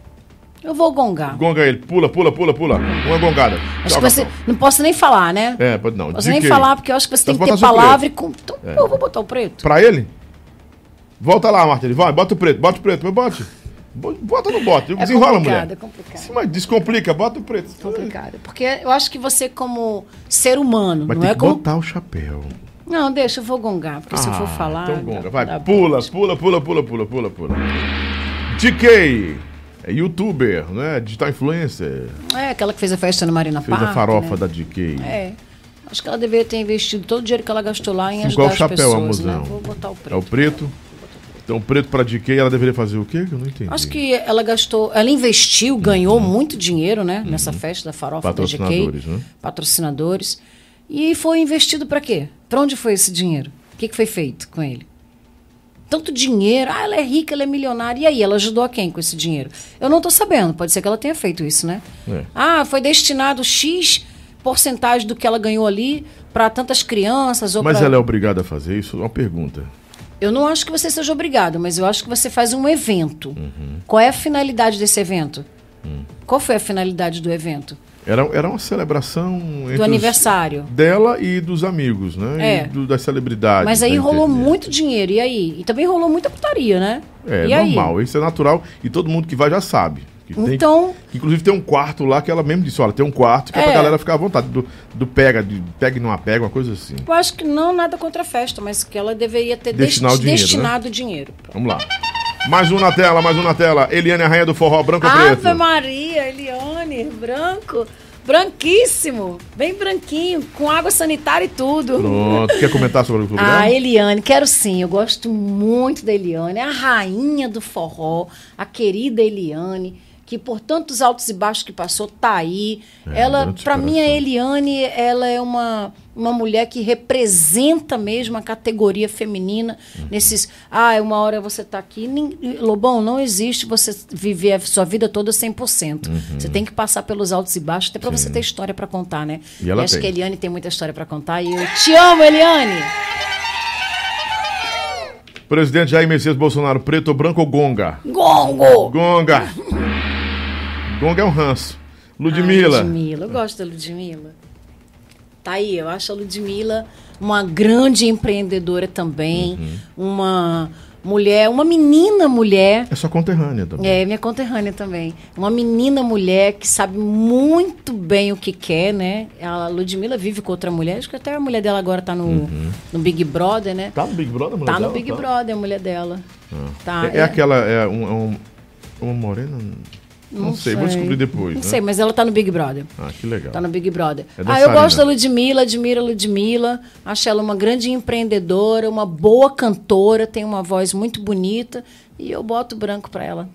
eu vou gongar. Gonga ele, pula, pula, pula, pula. Uma gongada. Acho Tchau, que você. Não posso nem falar, né? É, pode não. Posso nem DK. falar, porque eu acho que você Então tem que ter palavra e com. Então, eu vou botar o preto. Pra ele? Volta lá, Marta. Ele vai, bota o preto, bota o preto, mas bote. Bo- Bota no bote, É desenrola, mulher. é complicado. Sim, mas descomplica, bota o preto. complicado. Porque eu acho que você, como ser humano, Mas não tem é que como. botar o chapéu. Não, deixa, eu vou gongar, porque se eu for Ah, falar. Então gonga, vai, pula, pula, pula, pula, pula, pula, pula. DK, é youtuber, né? Digital influencer. É, aquela que fez a festa no Marina Fez Park. a farofa né? da DK. É. Acho que ela deveria ter investido todo o dinheiro que ela gastou lá em Sim, ajudar as chapéu, pessoas, né? amozão? Vou botar o É preto. o preto. Então, preto pra DK, ela deveria fazer o quê? Que eu não entendi. Acho que ela gastou, ela investiu, ganhou muito dinheiro, né? Nessa festa da farofa da GK. Uhum. Patrocinadores, né? Patrocinadores. E foi investido para quê? Para onde foi esse dinheiro? O que, que foi feito com ele? Tanto dinheiro, ah, ela é rica, ela é milionária. E aí, ela ajudou a quem com esse dinheiro? Eu não estou sabendo, pode ser que ela tenha feito isso, né? É. Ah, foi destinado X porcentagem do que ela ganhou ali para tantas crianças ou Mas pra- ela é obrigada a fazer isso? Uma pergunta. Eu não acho que você seja obrigado, mas eu acho que você faz um evento. Uhum. Qual é a finalidade desse evento? Hum. Qual foi a finalidade do evento? Era, era uma celebração Do os- aniversário. dela e dos amigos, né? É. E do- das celebridades. Mas aí rolou internet. muito dinheiro, e aí? E também rolou muita putaria, né? É e aí? normal, isso é natural e todo mundo que vai já sabe. Tem- Então- que, inclusive tem um quarto lá que ela mesmo disse, olha, tem um quarto que é, pra É. galera ficar à vontade. Do, do pega, de pega e não apega, uma coisa assim. Eu acho que não nada contra a festa, mas que ela deveria ter Destinar desti- o dinheiro, né? destinado o dinheiro. Vamos lá. Mais um na tela, mais um na tela. Eliane, a rainha do forró, branco ou preto? Ave Maria, Eliane, branco, branquíssimo, bem branquinho, com água sanitária e tudo. Pronto. Quer comentar sobre o programa? Ah, Eliane, quero sim. Eu gosto muito da Eliane, a rainha do forró, a querida Eliane, que por tantos altos e baixos que passou, tá aí. É, ela, para mim, a superação. Eliane, ela é uma, uma mulher que representa mesmo a categoria feminina Uhum. nesses. Ah, uma hora você tá aqui. Lobão, não existe você viver a sua vida toda 100%. Uhum. Você tem que passar pelos altos e baixos, até para você ter história para contar, né? E ela acho tem. que a Eliane tem muita história para contar e eu te amo, Eliane! Presidente Jair Messias Bolsonaro, preto branco ou gonga? Gongo! Gonga. Gonga é um ranço. Ai, Ludmilla. Ludmilla, eu gosto da Ludmilla. Tá aí, eu acho a Ludmilla uma grande empreendedora também, Uhum. uma mulher, uma menina mulher. É sua conterrânea também. É, minha conterrânea também. Uma menina mulher que sabe muito bem o que quer, né? A Ludmilla vive com outra mulher, acho que até a mulher dela agora tá no, Uhum. no Big Brother, né? Tá no Big Brother, mulher Tá no dela? Big Tá? Brother, a mulher dela. Tá, É, é aquela, é um, é um- uma morena? Não, Não sei, vou descobrir depois. Não né? sei, mas ela tá no Big Brother. Ah, que legal. Tá no Big Brother. É ah, eu gosto da Ludmilla, admiro a Ludmilla. Acho ela uma grande empreendedora, uma boa cantora, tem uma voz muito bonita. E eu boto branco pra ela.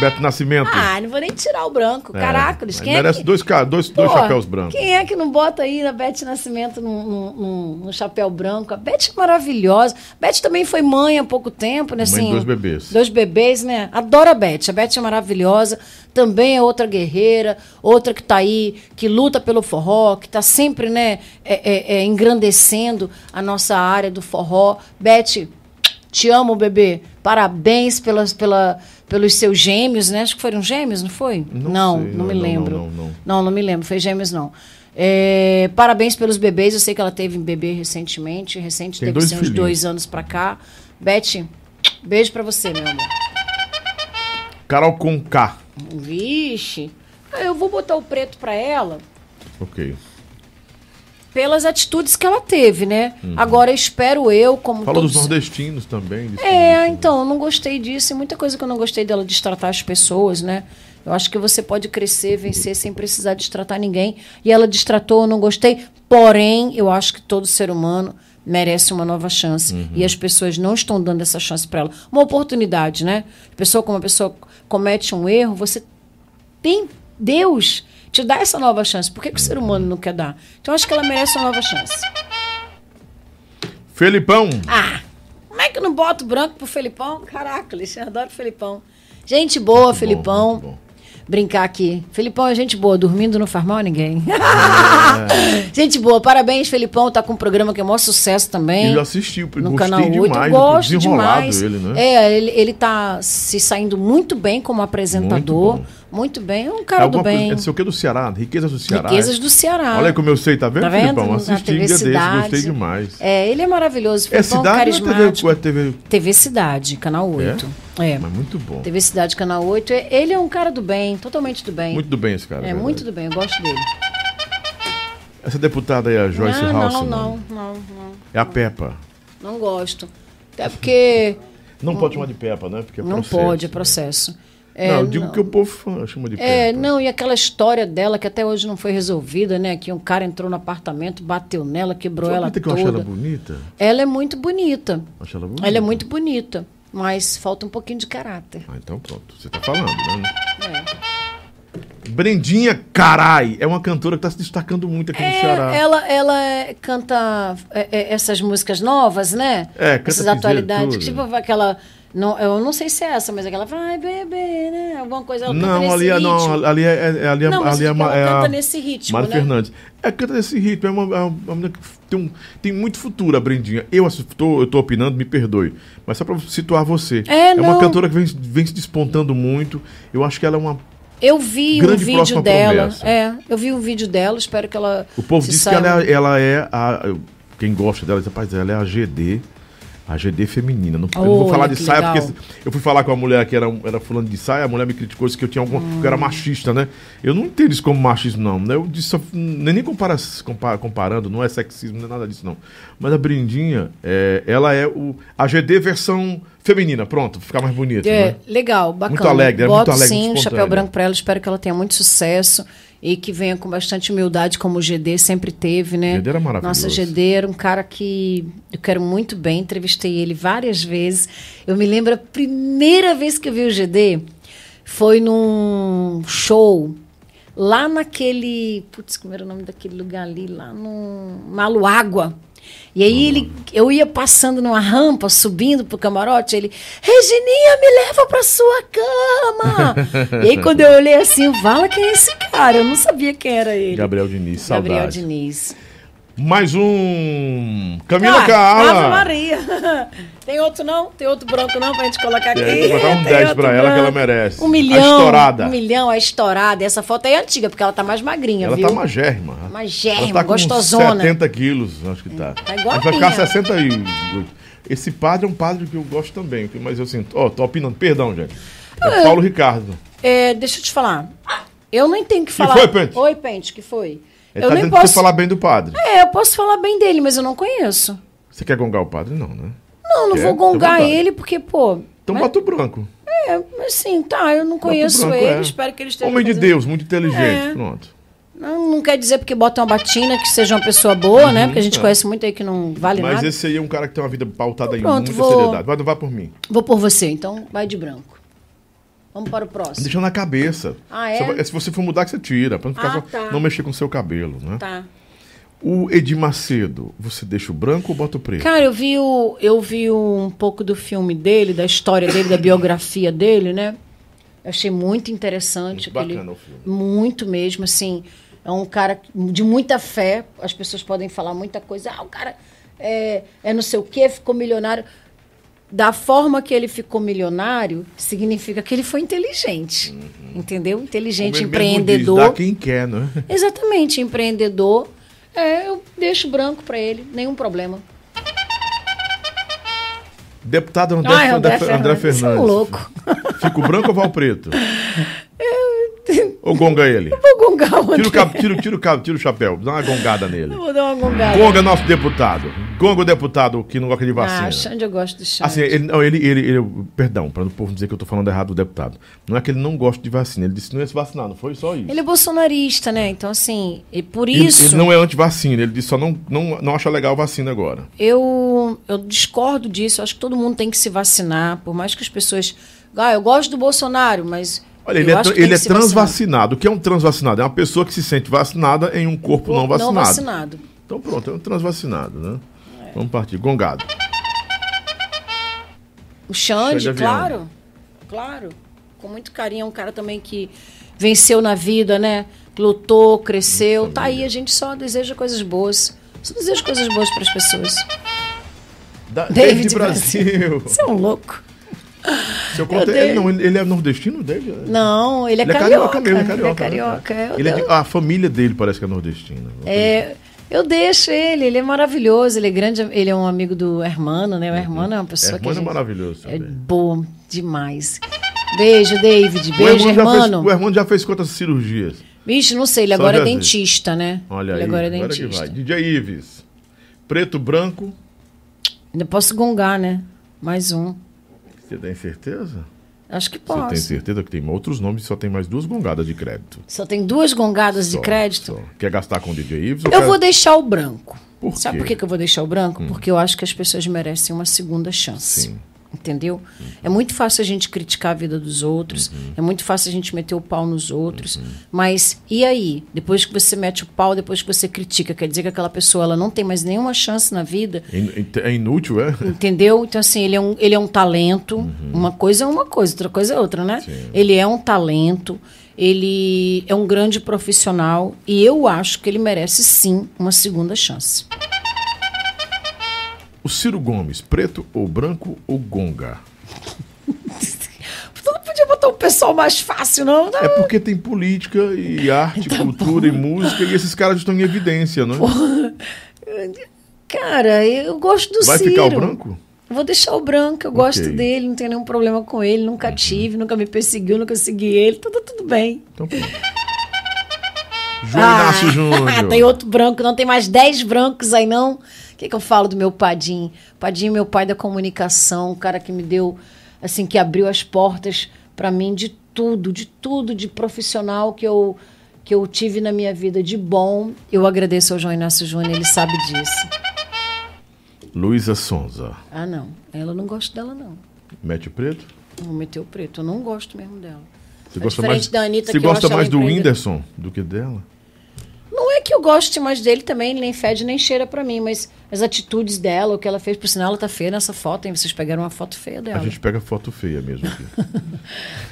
Beto Nascimento. Ah, não vou nem tirar o branco. É, mas quem é merece que... dois, dois, dois Pô, chapéus brancos. Quem é que não bota aí a Beth Nascimento num, chapéu branco? A Beth é maravilhosa. Beth também foi mãe há pouco tempo, né? Mãe Assim, dois bebês. Dois bebês, né? Adoro a Beth. A Beth é maravilhosa. Também é outra guerreira, outra que tá aí, que luta pelo forró, que tá sempre, né, é, é, é, engrandecendo a nossa área do forró. Beth, te amo, bebê. Parabéns pelas, pela, pelos seus gêmeos, né? Acho que foram gêmeos, não foi? Não não, sei, não não, me não, lembro. não, não. Não, não me lembro, foi gêmeos não. É, parabéns pelos bebês, eu sei que ela teve um bebê recentemente, recente, Tem deve dois ser uns filhinhos. dois anos pra cá. Beth, beijo pra você, meu amor. Carol com K. Vixe, eu vou botar o preto pra ela, Ok. Pelas atitudes que ela teve, né? Agora espero eu, como Fala dos todos- nordestinos também. É, então, eu não gostei disso. E muita coisa que eu não gostei dela destratar as pessoas, né? Eu acho que você pode crescer, vencer sem precisar destratar ninguém. E ela destratou, eu não gostei. Porém, eu acho que todo ser humano merece uma nova chance. E as pessoas não estão dando essa chance para ela. Uma oportunidade, né? Pessoa, como a pessoa comete um erro, você tem Deus te dá essa nova chance. Por que, que o ser humano não quer dar? Então, eu acho que ela merece uma nova chance. Felipão. Ah, como é que eu não boto branco pro Felipão? Caraca, Alexandre, adoro o Felipão. Gente boa, Muito Felipão. bom. Brincar aqui. Felipão é gente boa, dormindo não faz mal a ninguém. É. gente boa, parabéns, Felipão. Tá com um programa que é um maior sucesso também. Ele assistiu, no gostei canal 8. demais eu gosto demais. ele, né? É, ele, ele tá se saindo muito bem como apresentador. Muito Muito, bem. É um cara do Alguma coisa- bem. é não sei o que do Ceará, Riquezas do Ceará. Riquezas do Ceará. Olha como eu sei, tá vendo, Tá vendo? Felipão? Na Assisti um TV dia desse, gostei demais. É, ele é maravilhoso. É cidade ou é TV, carismático. ou é TV? TV Cidade, canal 8. É. Mas muito bom. TV Cidade, canal 8. É- Ele é um cara do bem, totalmente do bem. Muito do bem esse cara. é, verdade. muito do bem, eu gosto dele. Essa deputada aí, a Joyce não, House. não, não, não, não, É a Peppa. não gosto. Até porque Não pode chamar de Peppa, né? Porque é não processo, pode, é né? Processo. não, É, eu digo não. que o povo chama de É, não, e aquela história dela que até hoje não foi resolvida, né? Que um cara entrou no apartamento, bateu nela, quebrou Só ela acredita que eu toda. acho ela bonita? Ela é muito bonita. Acho ela bonita. Ela é muito bonita, mas falta um pouquinho de caráter. Ah, então pronto. Você tá falando, né? É. Brendinha Carai é uma cantora que tá se destacando muito aqui no Ceará. É, ela, ela é- canta é, é, essas músicas novas, né? É, canta Essas atualidades. Tipo aquela. Não, eu não sei se é essa, mas aquela vai beber, né? Alguma coisa. Ela Não, ali é, não, ali é, é- ali é, Não, ali é, ela é canta a nesse ritmo, Mário né? Fernandes. É, canta nesse ritmo, é uma, é uma menina que tem, um, tem muito futuro, a Brendinha. Eu estou eu tô opinando, me perdoe. Mas só pra situar você. É, uma não. cantora que vem, vem se despontando muito. Eu acho que ela é uma. Eu vi um vídeo dela. promessa. É, eu vi um vídeo dela, espero que ela. O povo se diz saia- que ela é, ela é a. Quem gosta dela diz, rapaz, ela é a GD. A GD feminina. Não, eu não vou falar de que saia, legal. porque eu fui falar com a mulher que era, era fulano de saia, a mulher me criticou, disse que eu tinha algum. que eu era machista, né? Eu não entendo isso como machismo, não. né? Eu disse, nem, nem compara, compa- comparando, não é sexismo, não é nada disso, não. Mas a Brindinha, é, ela é o, a GD versão feminina, pronto, ficar mais bonito. É, né? legal, bacana. Muito alegre, é Boto muito alegre, sim chapéu branco pra ela, espero que ela tenha muito sucesso e que venha com bastante humildade, como o GD sempre teve, né? GD era maravilhoso. Nossa, GD era um cara que eu quero muito bem, entrevistei ele várias vezes. Eu me lembro a primeira vez que eu vi o GD foi num show lá naquele. Putz, como era o nome daquele lugar ali? Lá no Maluágua. E aí ele, eu ia passando numa rampa, subindo pro camarote, ele, Regininha, me leva pra sua cama. e aí quando eu olhei assim, fala quem é esse cara? Eu não sabia quem era ele. Gabriel Diniz, saudade. Gabriel Diniz. Mais um. Camila Ah, Ave. Maria. Tem outro não? Tem outro branco não pra gente colocar aqui? É, vou botar um Tem 10 outro pra ela que ela branco. merece. Um A milhão. estourada. Um milhão, a estourada. Essa foto aí é antiga, porque ela tá mais magrinha, Ela viu? tá magérrima. Magérrima, Ela tá gostosona. 70 quilos, acho que tá. Tá Mas vai ficar igualzinha. 68. Esse padre é um padre que eu gosto também, mas eu sinto. Ó, tô opinando, perdão, gente. É Paulo Ricardo. É, deixa eu te falar. Eu nem tenho que falar. foi, Pente? Oi, Pente, que foi? Ele eu tá nem posso você falar bem do padre. É, eu posso falar bem dele, mas eu não conheço. Você quer gongar o padre? Não, né? Não, não Quer? vou gongar Fica à vontade. ele, porque, pô. Então mas- bota o branco. É, mas sim, tá, eu não conheço branco, ele, é. espero que ele esteja. Homem de fazendo- Deus, muito inteligente. É. Pronto. Não, não quer dizer porque bota uma batina que seja uma pessoa boa, né? Porque a gente é. conhece muito aí que não vale Mas nada. esse aí é um cara que tem uma vida pautada em Pronto, muita vou- seriedade. Vai, vai por mim. Vou por você, então vai de branco. Vamos para o próximo. Deixa na cabeça. Ah, é? Se você for mudar, que você tira. Pra não, ficar Ah, só- tá. não mexer com o seu cabelo, né? Tá. O Edir Macedo, você deixa o branco ou bota o preto? Cara, eu vi, o, eu vi um pouco do filme dele, da história dele, da biografia dele, né? Eu achei muito interessante. Muito aquele- bacana o filme. Muito mesmo, assim. É um cara de muita fé. As pessoas podem falar muita coisa. Ah, o cara é, é não sei o quê, ficou milionário. Da forma que ele ficou milionário, significa que ele foi inteligente. Entendeu? Inteligente, Como empreendedor. Diz, dá quem quer, né? Exatamente, empreendedor. É, eu deixo branco para ele, nenhum problema. Deputado André, Ai, André, André André Fernandes, é um louco. Fica o branco ou o preto? ou gonga ele? Vou gongar o Tira o André. tira, o- tira o cabo, tira o chapéu, dá uma gongada nele. Vou dar uma gongada. Gonga nosso deputado. Gonga o deputado que não gosta de Ah, vacina. Xande, eu gosto do Xande. Assim, ele, não, ele, ele, ele- perdão, para o povo dizer que eu tô falando errado do deputado. Não é que ele não gosta de vacina, ele disse que não ia se vacinar, não foi só isso. Ele é bolsonarista, né? Então, assim, e por Ele- isso ele não é anti-vacina, ele disse só não, não, não acha legal vacina agora. eu, eu discordo disso. Eu acho que todo mundo tem que se vacinar, por mais que as pessoas. Ah, eu gosto do Bolsonaro, mas. Olha, ele eu é, ele é transvacinado. O que é um transvacinado? É uma pessoa que se sente vacinada em um corpo não vacinado. Não vacinado. Então pronto, é um transvacinado, né? Vamos partir. Gongado. O Xande, claro. Claro. Com muito carinho. É um cara também que venceu na vida, né? Lutou, cresceu. Tá aí, a gente só deseja coisas boas. Só deseja coisas boas para as pessoas. Da, David David Brasil. Você é um louco. Se eu conto- ele, dei- não, ele, é nordestino, David? Não, ele é Ele é carioca. carioca mesmo, é Ele é carioca. carioca. né? Ele é de- a família dele parece que é nordestina. É, eu deixo ele, ele é maravilhoso, ele é grande, ele é um amigo do Hermano, né? O Hermano é uma pessoa que a Hermano é maravilhoso é bom demais. Beijo, David. O Beijo, Hermano, fez, Hermano. o Hermano já fez quantas cirurgias? Bicho, não sei, ele Só agora é dentista, né? Olha ele aí, agora é agora que dentista. DJ Ives. Preto, branco. Ainda posso gongar, né? Mais um. Você tem certeza? Acho que Você posso. tem certeza que tem outros nomes e só tem mais duas gongadas de crédito? Só tem duas gongadas de Só, crédito. só. Quer gastar com o DJ Ives? Eu quer- vou deixar o branco. Por Sabe? Hum. por que, que eu vou deixar o branco? Porque eu acho que as pessoas merecem uma segunda chance. Sim. Entendeu? É muito fácil a gente criticar a vida dos outros, Uhum. é muito fácil a gente meter o pau nos outros, mas e aí? Depois que você mete o pau, depois que você critica, quer dizer que aquela pessoa ela não tem mais nenhuma chance na vida, É in- É inútil, é? entendeu? Então, assim, ele é um, ele é um talento, uma coisa é uma coisa, outra coisa é outra, né? Uhum. Sim. Ele é um talento, ele é um grande profissional e eu acho que ele merece sim uma segunda chance. O Ciro Gomes, preto ou branco ou gonga? Tu não podia botar o pessoal mais fácil, não? né? É porque tem política e arte, Tá cultura e música e esses caras estão em evidência, não é? Cara, eu gosto do Vai Ciro. ficar o branco? Vou deixar o branco, eu gosto Ok. Uhum. dele, não tenho nenhum problema com ele, nunca tive, nunca me perseguiu, nunca segui ele, tudo, tudo bem. Então João Inácio Júnior. Ah, tem outro branco, não tem mais 10 brancos aí não. O que, que eu falo do meu Padim? Padim, meu pai da comunicação, o cara que me deu, assim, que abriu as portas para mim de tudo, de tudo, de profissional que eu que eu tive na minha vida de bom. Eu agradeço ao João Inácio Júnior, ele sabe disso. Luísa Sonza. Ah, não. Ela não gosto dela, não. Mete preto? Vou meter o preto. Eu não gosto mesmo dela. Você É gosta mais, da Anitta, você gosta mais do. Whindersson do que dela? Não é que eu goste mais dele também, ele nem fede nem cheira pra mim, mas as atitudes dela, o que ela fez, por sinal, ela tá feia nessa foto, hein? Vocês pegaram uma foto feia A dela. gente pega foto feia mesmo aqui.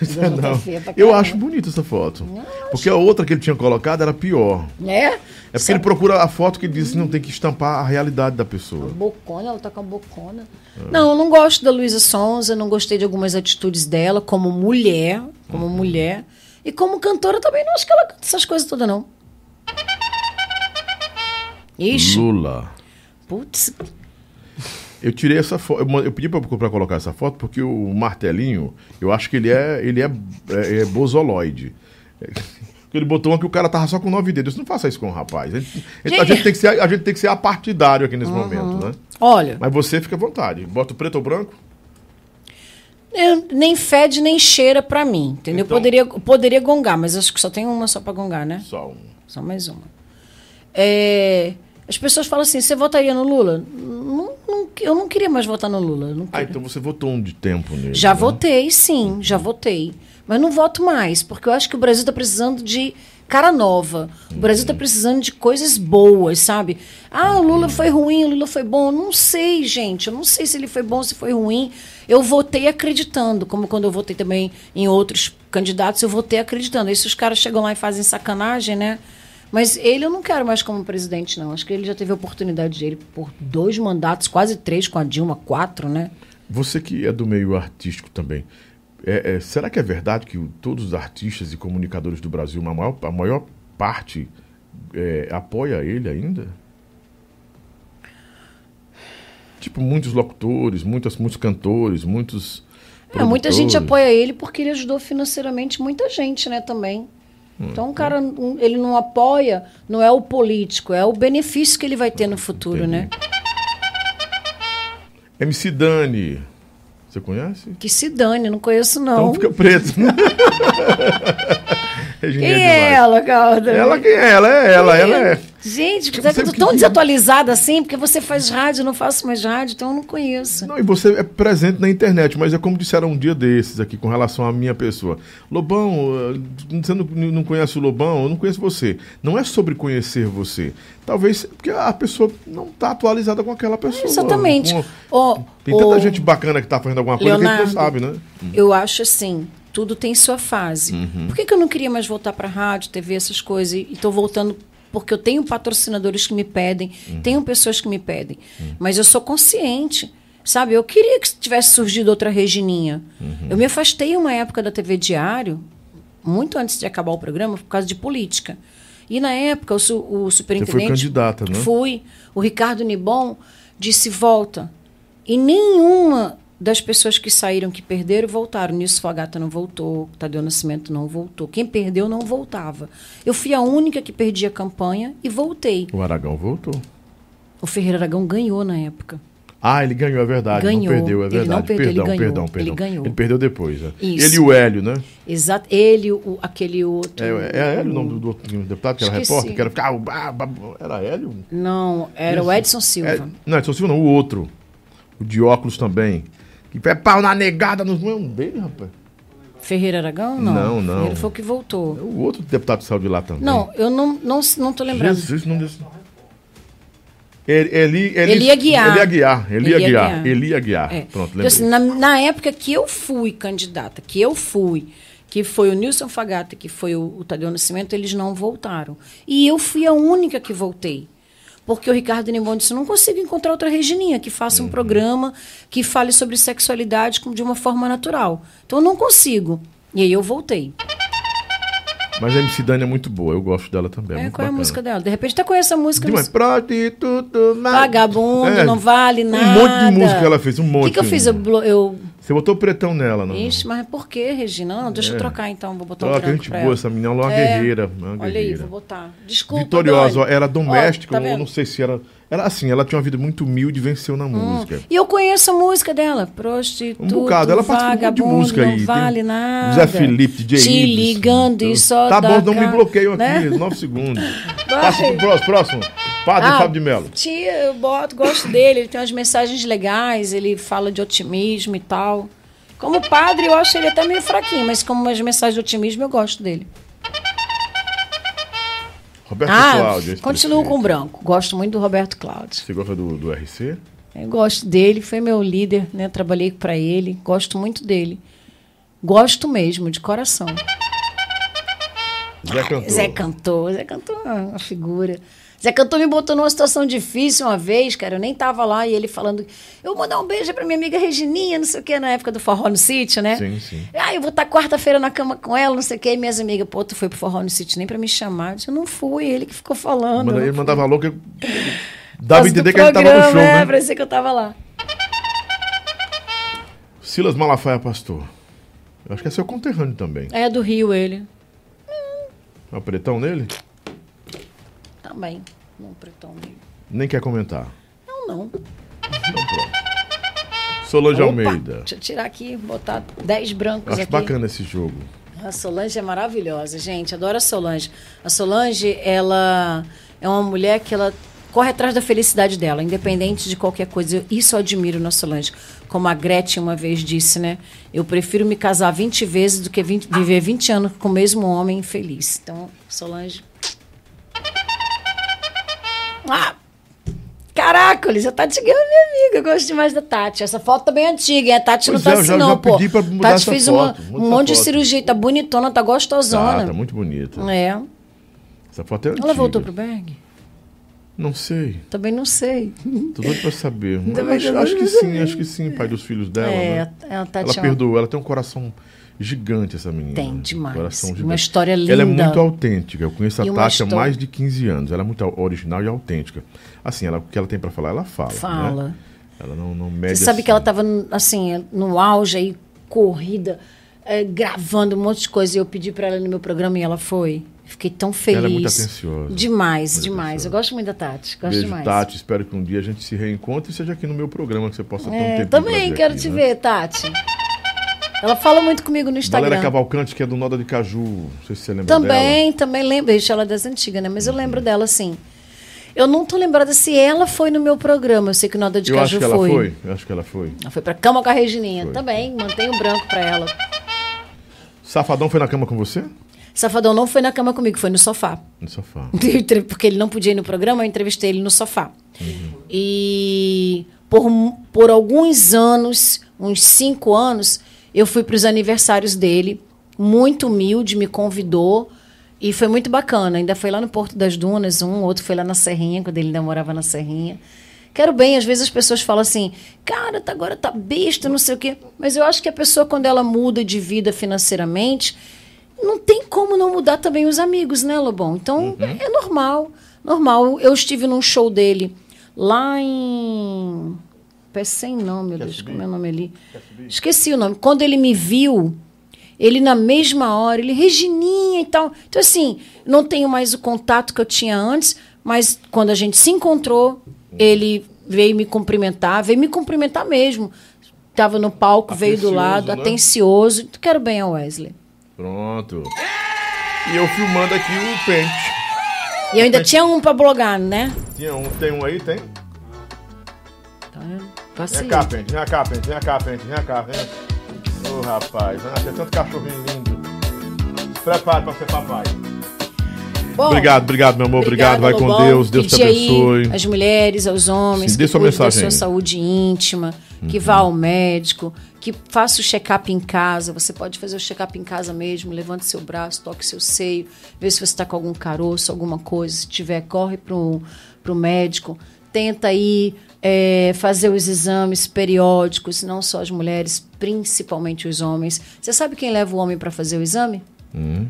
Tá Não, eu acho bonita essa foto. Porque a outra que ele tinha colocado era pior. É? É porque ele procura a foto que diz que não tem que estampar a realidade da pessoa. Bocona, ela tá com a bocona. Não, eu não gosto da Luísa Sonza, não gostei de algumas atitudes dela como mulher, como Uhum. mulher. E como cantora também não acho que ela canta essas coisas todas, não. Ixi, Lula. putz, Eu tirei essa foto. Eu, pedi pra, pra colocar essa foto porque o martelinho, eu acho que ele é, ele é, é, é bozoloide. Ele botou uma que o cara tava só com nove dedos. Não faça isso com o rapaz. A gente, a Gente. tem que ser, a gente tem que ser apartidário aqui nesse momento, né? olha, Mas você fica à vontade. Bota o preto ou branco? eu- nem fede nem cheira pra mim, entendeu? Então- Poderia, poderia gongar, mas acho que só tem uma só pra gongar, né? Só um. Só mais uma. É, as pessoas falam assim: você votaria no Lula? Não, não- eu não queria mais votar no Lula. Ah, então você votou um de tempo nele. Já né? votei, sim, já votei. Mas não voto mais, porque eu acho que o Brasil está precisando de cara nova. O Brasil está precisando de coisas boas, sabe? Ah, o Lula foi ruim, o Lula foi bom. Não sei, gente. Eu não sei se ele foi bom, se foi ruim. Eu votei acreditando, como quando eu votei também em outros candidatos, eu votei acreditando. Aí se os caras chegam lá e fazem sacanagem, né? Mas ele eu não quero mais como presidente, não. Acho que ele já teve a oportunidade dele por dois mandatos, quase três com a Dilma, quatro, né? Você que é do meio artístico também, é- é, será que é verdade que todos os artistas e comunicadores do Brasil, a maior, a maior parte, é, apoia ele ainda? Tipo, muitos locutores, muitas, muitos cantores, muitos. É, muita gente apoia ele porque ele ajudou financeiramente muita gente, né, também. Então o cara, um, ele não apoia, não é o político, é o benefício que ele vai ter no futuro, né? MC Dani. Você conhece? Que se dane, não conheço não. Então fica preto. Regininha Quem é ela, Calda? Ela quem é? Ela é ela, ela é. Gente, Tipo, é eu tô tão desatualizada assim, porque você faz rádio, eu não faço mais rádio, então eu não conheço. Não, e você é presente na internet, mas é como disseram um dia desses aqui com relação à minha pessoa. Lobão, eh, você não, não conhece o Lobão, eu não conheço você. Não é sobre conhecer você. Talvez porque a pessoa não está atualizada com aquela pessoa. Exatamente. Com- Ó, Tem tanta gente bacana que está fazendo alguma coisa que a gente não Leonardo, sabe, né? Eu acho assim, tudo tem sua fase. Uhum. Por que, que eu não queria mais voltar para rádio, TV, essas coisas? E estou voltando porque eu tenho patrocinadores que me pedem, Uhum. tenho pessoas que me pedem. Mas eu sou consciente. Sabe, eu queria que tivesse surgido outra Regininha. Uhum. Eu me afastei uma época da TV Diário, muito antes de acabar o programa, por causa de política. E na época, o, su- o superintendente. candidata, né? Fui. O Ricardo Nibon disse: volta. E nenhuma das pessoas que saíram, que perderam, voltaram. Nisso Fogata não voltou, Tadeu Nascimento não voltou. Quem perdeu não voltava. Eu fui a única que perdi a campanha e voltei. O Aragão voltou. O Ferreira Aragão ganhou na época. Ah, ele ganhou, é verdade. Ganhou. Não perdeu, é Ele verdade. não perdeu, ele perdão, ganhou. perdão, Ele perdão. ganhou. Ele perdeu depois. é. Isso. Ele e o Hélio, né? Exato. Ele, o, aquele outro. É, é Hélio o nome do, outro deputado que era Esqueci. repórter? Que era, ficar, ah, era Hélio? Não, era o Edson Silva. É, não, Edson Silva não, o outro. O de óculos também. Que pé pau na negada. É um dele, rapaz. Ferreira Aragão? Não. Não, não. Ferreira foi o que voltou. É o outro deputado saiu de lá também. Não, eu não, não, não tô lembrando. Jesus, não desse. Eli, Eli, Eli, Ele ia guiar. Ele ia guiar. Ele ia Ele ia guiar. guiar. Ele ia guiar. É. Pronto, Então, lembrei. assim, na, na época que eu fui candidata, que eu fui, que foi o Nilson Fagata, que foi o, o Tadeu Nascimento, eles não voltaram. E eu fui a única que voltei. Porque o Ricardo Nimon disse: não consigo encontrar outra Regininha que faça um Uhum. programa que fale sobre sexualidade de uma forma natural. Então eu não consigo. E aí eu voltei. Mas a MC Dani é muito boa. Eu gosto dela também. É, muito qual é a bacana. música dela? De repente até conheço a música. Demais. mas- Prostituto. mas- Vagabundo, É, não vale nada. Um monte de música ela fez, um O monte. que, que eu fiz? Eu, eu Você botou pretão nela, não? Ixi, mas por que, Regina? Não, deixa eu É. trocar então, vou botar um Troca, branco gente boa, essa menina é uma É. guerreira. Uma Olha aí, guerreira. vou botar. Desculpa, Vitoriosa, Dani. era Ó, doméstica, tá ou vendo? não sei se era. Era assim, ela tinha uma vida muito humilde e venceu na música. E eu conheço a música dela. Prostituto, Um bocado, ela participou de música aí. não Tem vale nada. Zé Felipe, DJ Te ligando e só Tá bom, não me bloqueiam aqui, né? 9 segundos. Passa pro próximo, próximo. Padre Ah, Fábio de Mello. Tia, eu boto, gosto dele. Ele tem umas mensagens legais, ele fala de otimismo e tal. Como padre, eu acho ele até meio fraquinho, mas como umas mensagens de otimismo, eu gosto dele. Roberto Ah, Cláudio. esse continuo com o branco. Gosto muito do Roberto Cláudio. Você gosta do, do RC? Eu gosto dele, foi meu líder, né? Trabalhei para ele, gosto muito dele. Gosto mesmo, de coração. Zé Cantor. Zé Cantor, Zé Cantor é uma figura. Zé Cantor me botou numa situação difícil uma vez, cara. Eu nem tava lá e ele falando: Eu vou mandar um beijo pra minha amiga Regininha, não sei o que, na época do Forró no Sítio, né? Sim, sim. Ah, eu vou estar quarta-feira na cama com ela, não sei o que. E minhas amigas, pô, tu foi pro Forró no Sítio nem pra me chamar. Eu disse, Eu não fui, ele que ficou falando. Manda- eu ele mandava louco. Dava a entender que ele tava no show, É, né? parecia que eu tava lá. Silas Malafaia Pastor. Eu acho que é seu conterrâneo também. É do Rio ele. É o pretão nele? Também. Não, pretão dele. Nem quer comentar. Não, não. Solange Opa, Almeida. Deixa eu tirar aqui, botar 10 brancos Acho aqui. bacana esse jogo. A Solange é maravilhosa, gente. Adoro a Solange. A Solange, ela é uma mulher que ela corre atrás da felicidade dela, independente de qualquer coisa. Isso eu admiro na Solange. Como a Gretchen uma vez disse, né? Eu prefiro me casar 20 vezes do que 20 viver 20 anos com o mesmo homem infeliz. Então, Solange. Ah! Caracoles, a Tati Guerra é minha amiga. Eu gosto demais da Tati. Essa foto também é antiga, hein? A Tati Pois não tá é, assim, já- não, já pô. pedi pra mudar Tati fez foto, uma- um monte de foto. cirurgia, tá bonitona, tá gostosona. Tá, tá muito bonita. É. Essa foto é Ela antiga. voltou pro Berg? Não sei. Também não sei. Tô doido pra saber. Acho, acho que sim, acho que sim, pai dos filhos dela, é, né? ela tá Ela perdoou, ela tem um coração gigante, essa menina. Tem, demais. Coração Uma gigante. história Ela é linda. muito autêntica. Eu conheço a uma Tati há história- mais de 15 anos. Ela é muito original e autêntica. Assim, ela, o que ela tem pra falar, ela fala. Fala. né? Ela não, não mede Você sabe assim. que ela tava, assim, no auge aí, corrida. eh, gravando um monte de coisa. E eu pedi pra ela ir no meu programa e ela foi. Fiquei tão feliz. Ela é muito atenciosa. Demais, Muito demais. atenciosa. Eu gosto muito da Tati. Gosto Beijo, demais. Tati. Espero que um dia a gente se reencontre e seja aqui no meu programa, que você possa ter um É, tempo também quero te ver, Tati. Ela fala muito comigo no Instagram. Valéria Cavalcante, que é do Noda de Caju. Não sei se você lembra dela. Também, também lembro. Ixi, ela é das antigas, né? Mas eu lembro dela, sim. Eu não tô lembrada se ela foi no meu programa. Eu sei que o Noda de Eu Caju acho que ela foi. Eu acho que ela foi. Ela foi pra cama com a Regininha. Foi. Também, mantenho branco pra ela. Safadão foi na cama com você? Safadão não foi na cama comigo, foi no sofá. No sofá. Porque ele não podia ir no programa, eu entrevistei ele no sofá. E por, por alguns anos, uns cinco anos, eu fui para os aniversários dele, muito humilde, me convidou. E foi muito bacana. Ainda foi lá no Porto das Dunas, um, outro foi lá na Serrinha, quando ele ainda morava na Serrinha. Quero bem, às vezes as pessoas falam assim, cara, tá- agora tá besta, não sei o quê. Mas eu acho que a pessoa, quando ela muda de vida financeiramente, não tem como não mudar também os amigos, né, Lobão? Então, é normal, normal. Eu estive num show dele lá em... Pé sem nome, meu Deus, como é o nome ali? Esqueci o nome. Quando ele me viu, ele na mesma hora, ele, Regininha e tal. Então, assim, não tenho mais o contato que eu tinha antes, mas quando a gente se encontrou, ele veio me cumprimentar, veio me cumprimentar mesmo. Estava no palco, veio do Atencioso, lado, né? atencioso. Quero bem a Wesley. Pronto. E eu filmando aqui o pente. E eu ainda tinha um pra blogar, né? Tinha um, tem um aí, tem? Tá vendo? Vem cá, pente, vem cá, pente, vem cá, pente, vem cá, vem. Ô rapaz, vai nascer tanto cachorrinho lindo. Se prepare pra ser papai. Bom, obrigado, obrigado, meu amor. Obrigado, vai com. Deus. Deus te abençoe. As mulheres, aos homens, Sim, dê que sua cuidem da mensagem sua saúde íntima, que vá ao médico, que faça o check-up em casa. Você pode fazer o check-up em casa mesmo, levante seu braço, toque seu seio, vê se você está com algum caroço, alguma coisa. Se tiver, corre para o médico. Tenta aí é, fazer os exames periódicos, não só as mulheres, principalmente os homens. Você sabe quem leva o homem para fazer o exame?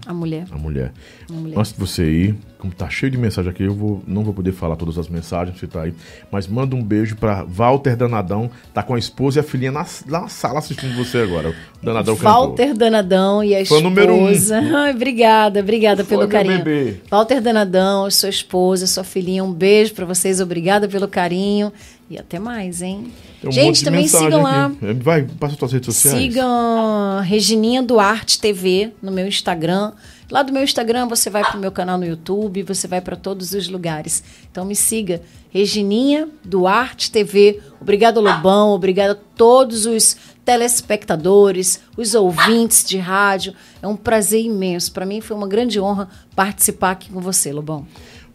A mulher. A mulher. A mulher. Antes de você ir, como tá cheio de mensagem aqui, eu vou, não vou poder falar todas as mensagens, você tá aí. Mas manda um beijo pra Walter Danadão, tá com a esposa e a filhinha na, na sala assistindo você agora. Danadão cantor. Walter Danadão e a Foi esposa. número um. Ai, obrigada, obrigada Foi, pelo carinho. bebê. Walter Danadão, sua esposa, sua filhinha, um beijo pra vocês, obrigada pelo carinho e até mais, hein? Um Gente, também sigam lá. aqui. Vai, passa as tuas redes sociais. Sigam Regininha Duarte TV no meu Instagram. Lá do meu Instagram você vai para o meu canal no YouTube, você vai para todos os lugares. Então me siga, Regininha Duarte TV. Obrigado, Lobão. Obrigado a todos os telespectadores, os ouvintes de rádio. É um prazer imenso. Para mim foi uma grande honra participar aqui com você, Lobão.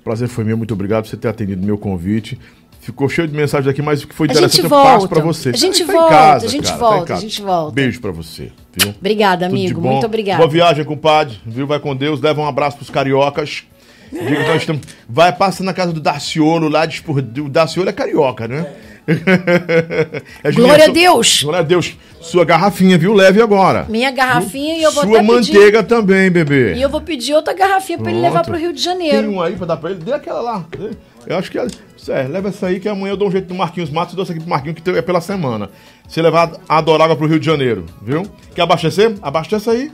Prazer foi meu, muito obrigado por você ter atendido meu convite. Ficou cheio de mensagens aqui, mas o que foi A interessante eu passo pra você. A gente Tá volta, casa, a gente cara, tá volta, a casa. gente volta. Beijo pra você, viu? Obrigada, Tudo amigo. Muito obrigada. Boa viagem, compadre. Viu? Vai com Deus. Leva um abraço pros cariocas. Diga que nós estamos... Vai, passa na casa do Daciolo lá. Diz por... O Daciolo é carioca, né? É, Glória a Deus. Glória a Deus. Sua garrafinha, viu? Leve agora. Minha garrafinha e eu vou Sua até pedir. manteiga também, bebê. E eu vou pedir outra garrafinha para ele levar pro Rio de Tem Janeiro. um aí pra dar pra ele? Dê aquela lá. Dê. Eu acho que... é- leva essa aí que amanhã eu dou um jeito do Marquinhos Matos e dou essa aqui pro Marquinhos que é pela semana. Se levar a Adorágua pro Rio de Janeiro, viu? Quer abastecer? Abastece aí.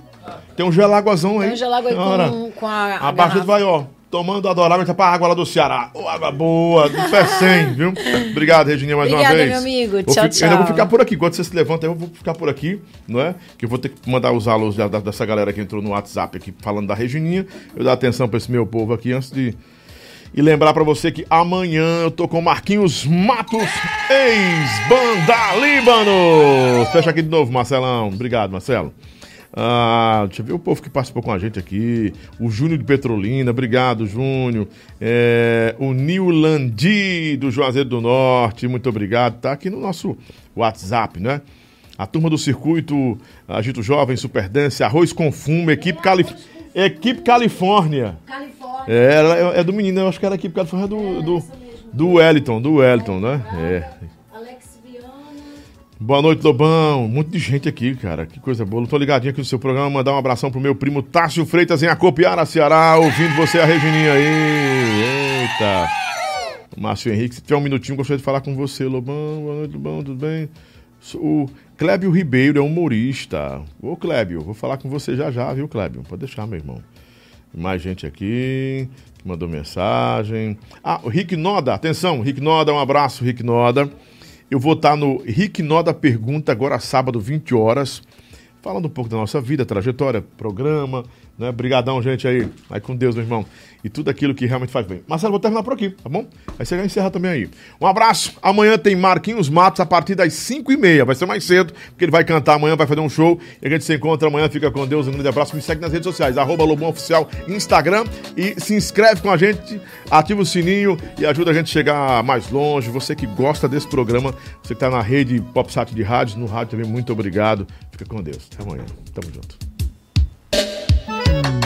Tem um geláguazão aí. Tem um gelágua aí com, com a, a Abastece garrafa. vai, ó. Tomando Adorágua, tá pra água lá do Ceará. Ô, água boa, do pé 100, viu? Obrigado, Regininha, mais Obrigada, uma vez. meu amigo. Vou Tchau, fi- Ainda vou tchau. ficar por aqui. Quando você se levanta, eu vou ficar por aqui, não é? Que eu vou ter que mandar os alôs dessa galera que entrou no WhatsApp aqui falando da Regininha. Eu dar atenção pra esse meu povo aqui antes de. E lembrar pra você que amanhã eu tô com Marquinhos Matos, ex-Banda Líbano. Fecha aqui de novo, Marcelão. Obrigado, Marcelo. Ah, deixa eu ver o povo que participou com a gente aqui. O Júnior de Petrolina, obrigado, Júnior. É, o Nil Landi, do Juazeiro do Norte, muito obrigado. Tá aqui no nosso WhatsApp, né? A turma do circuito Agito Jovem, Super Dance, Arroz com Fumo, equipe, Calif... equipe Califórnia. Califórnia. É, ela é, é do menino, eu acho que era a equipe Califórnia do, do, do Wellington, do Wellington, né? É. Alex Viana. Boa noite, Lobão. Muito de gente aqui, cara. Que coisa boa. Tô ligadinho aqui no seu programa. Mandar um abração pro meu primo Tássio Freitas em Acopiara, Ceará. Ouvindo você, a Regininha aí. Eita. Márcio Henrique, se tiver um minutinho, gostaria de falar com você, Lobão. Boa noite, Lobão. Tudo bem? O Clébio Ribeiro é humorista. Ô, Clébio, vou falar com você já já, viu, Clébio? Pode deixar, meu irmão. Mais gente aqui que mandou mensagem. Ah, o Rick Noda, atenção, Rick Noda, um abraço, Rick Noda. Eu vou estar no Rick Noda Pergunta agora sábado, 20 horas, falando um pouco da nossa vida, trajetória, programa, né? Brigadão, gente, aí. Vai com Deus, meu irmão. E tudo aquilo que realmente faz bem. Marcelo, vou terminar por aqui, tá bom? Aí você já encerra também aí. Um abraço. Amanhã tem Marquinhos Matos a partir das 5 e meia. Vai ser mais cedo, porque ele vai cantar amanhã, vai fazer um show. E a gente se encontra amanhã. Fica com Deus. Um grande abraço. Me segue nas redes sociais, arroba Lobão Oficial, Instagram. E se inscreve com a gente, ativa o sininho e ajuda a gente a chegar mais longe. Você que gosta desse programa, você que tá na rede PopSat de rádio, no rádio também, muito obrigado. Fica com Deus. Até amanhã. Tamo junto. Bye.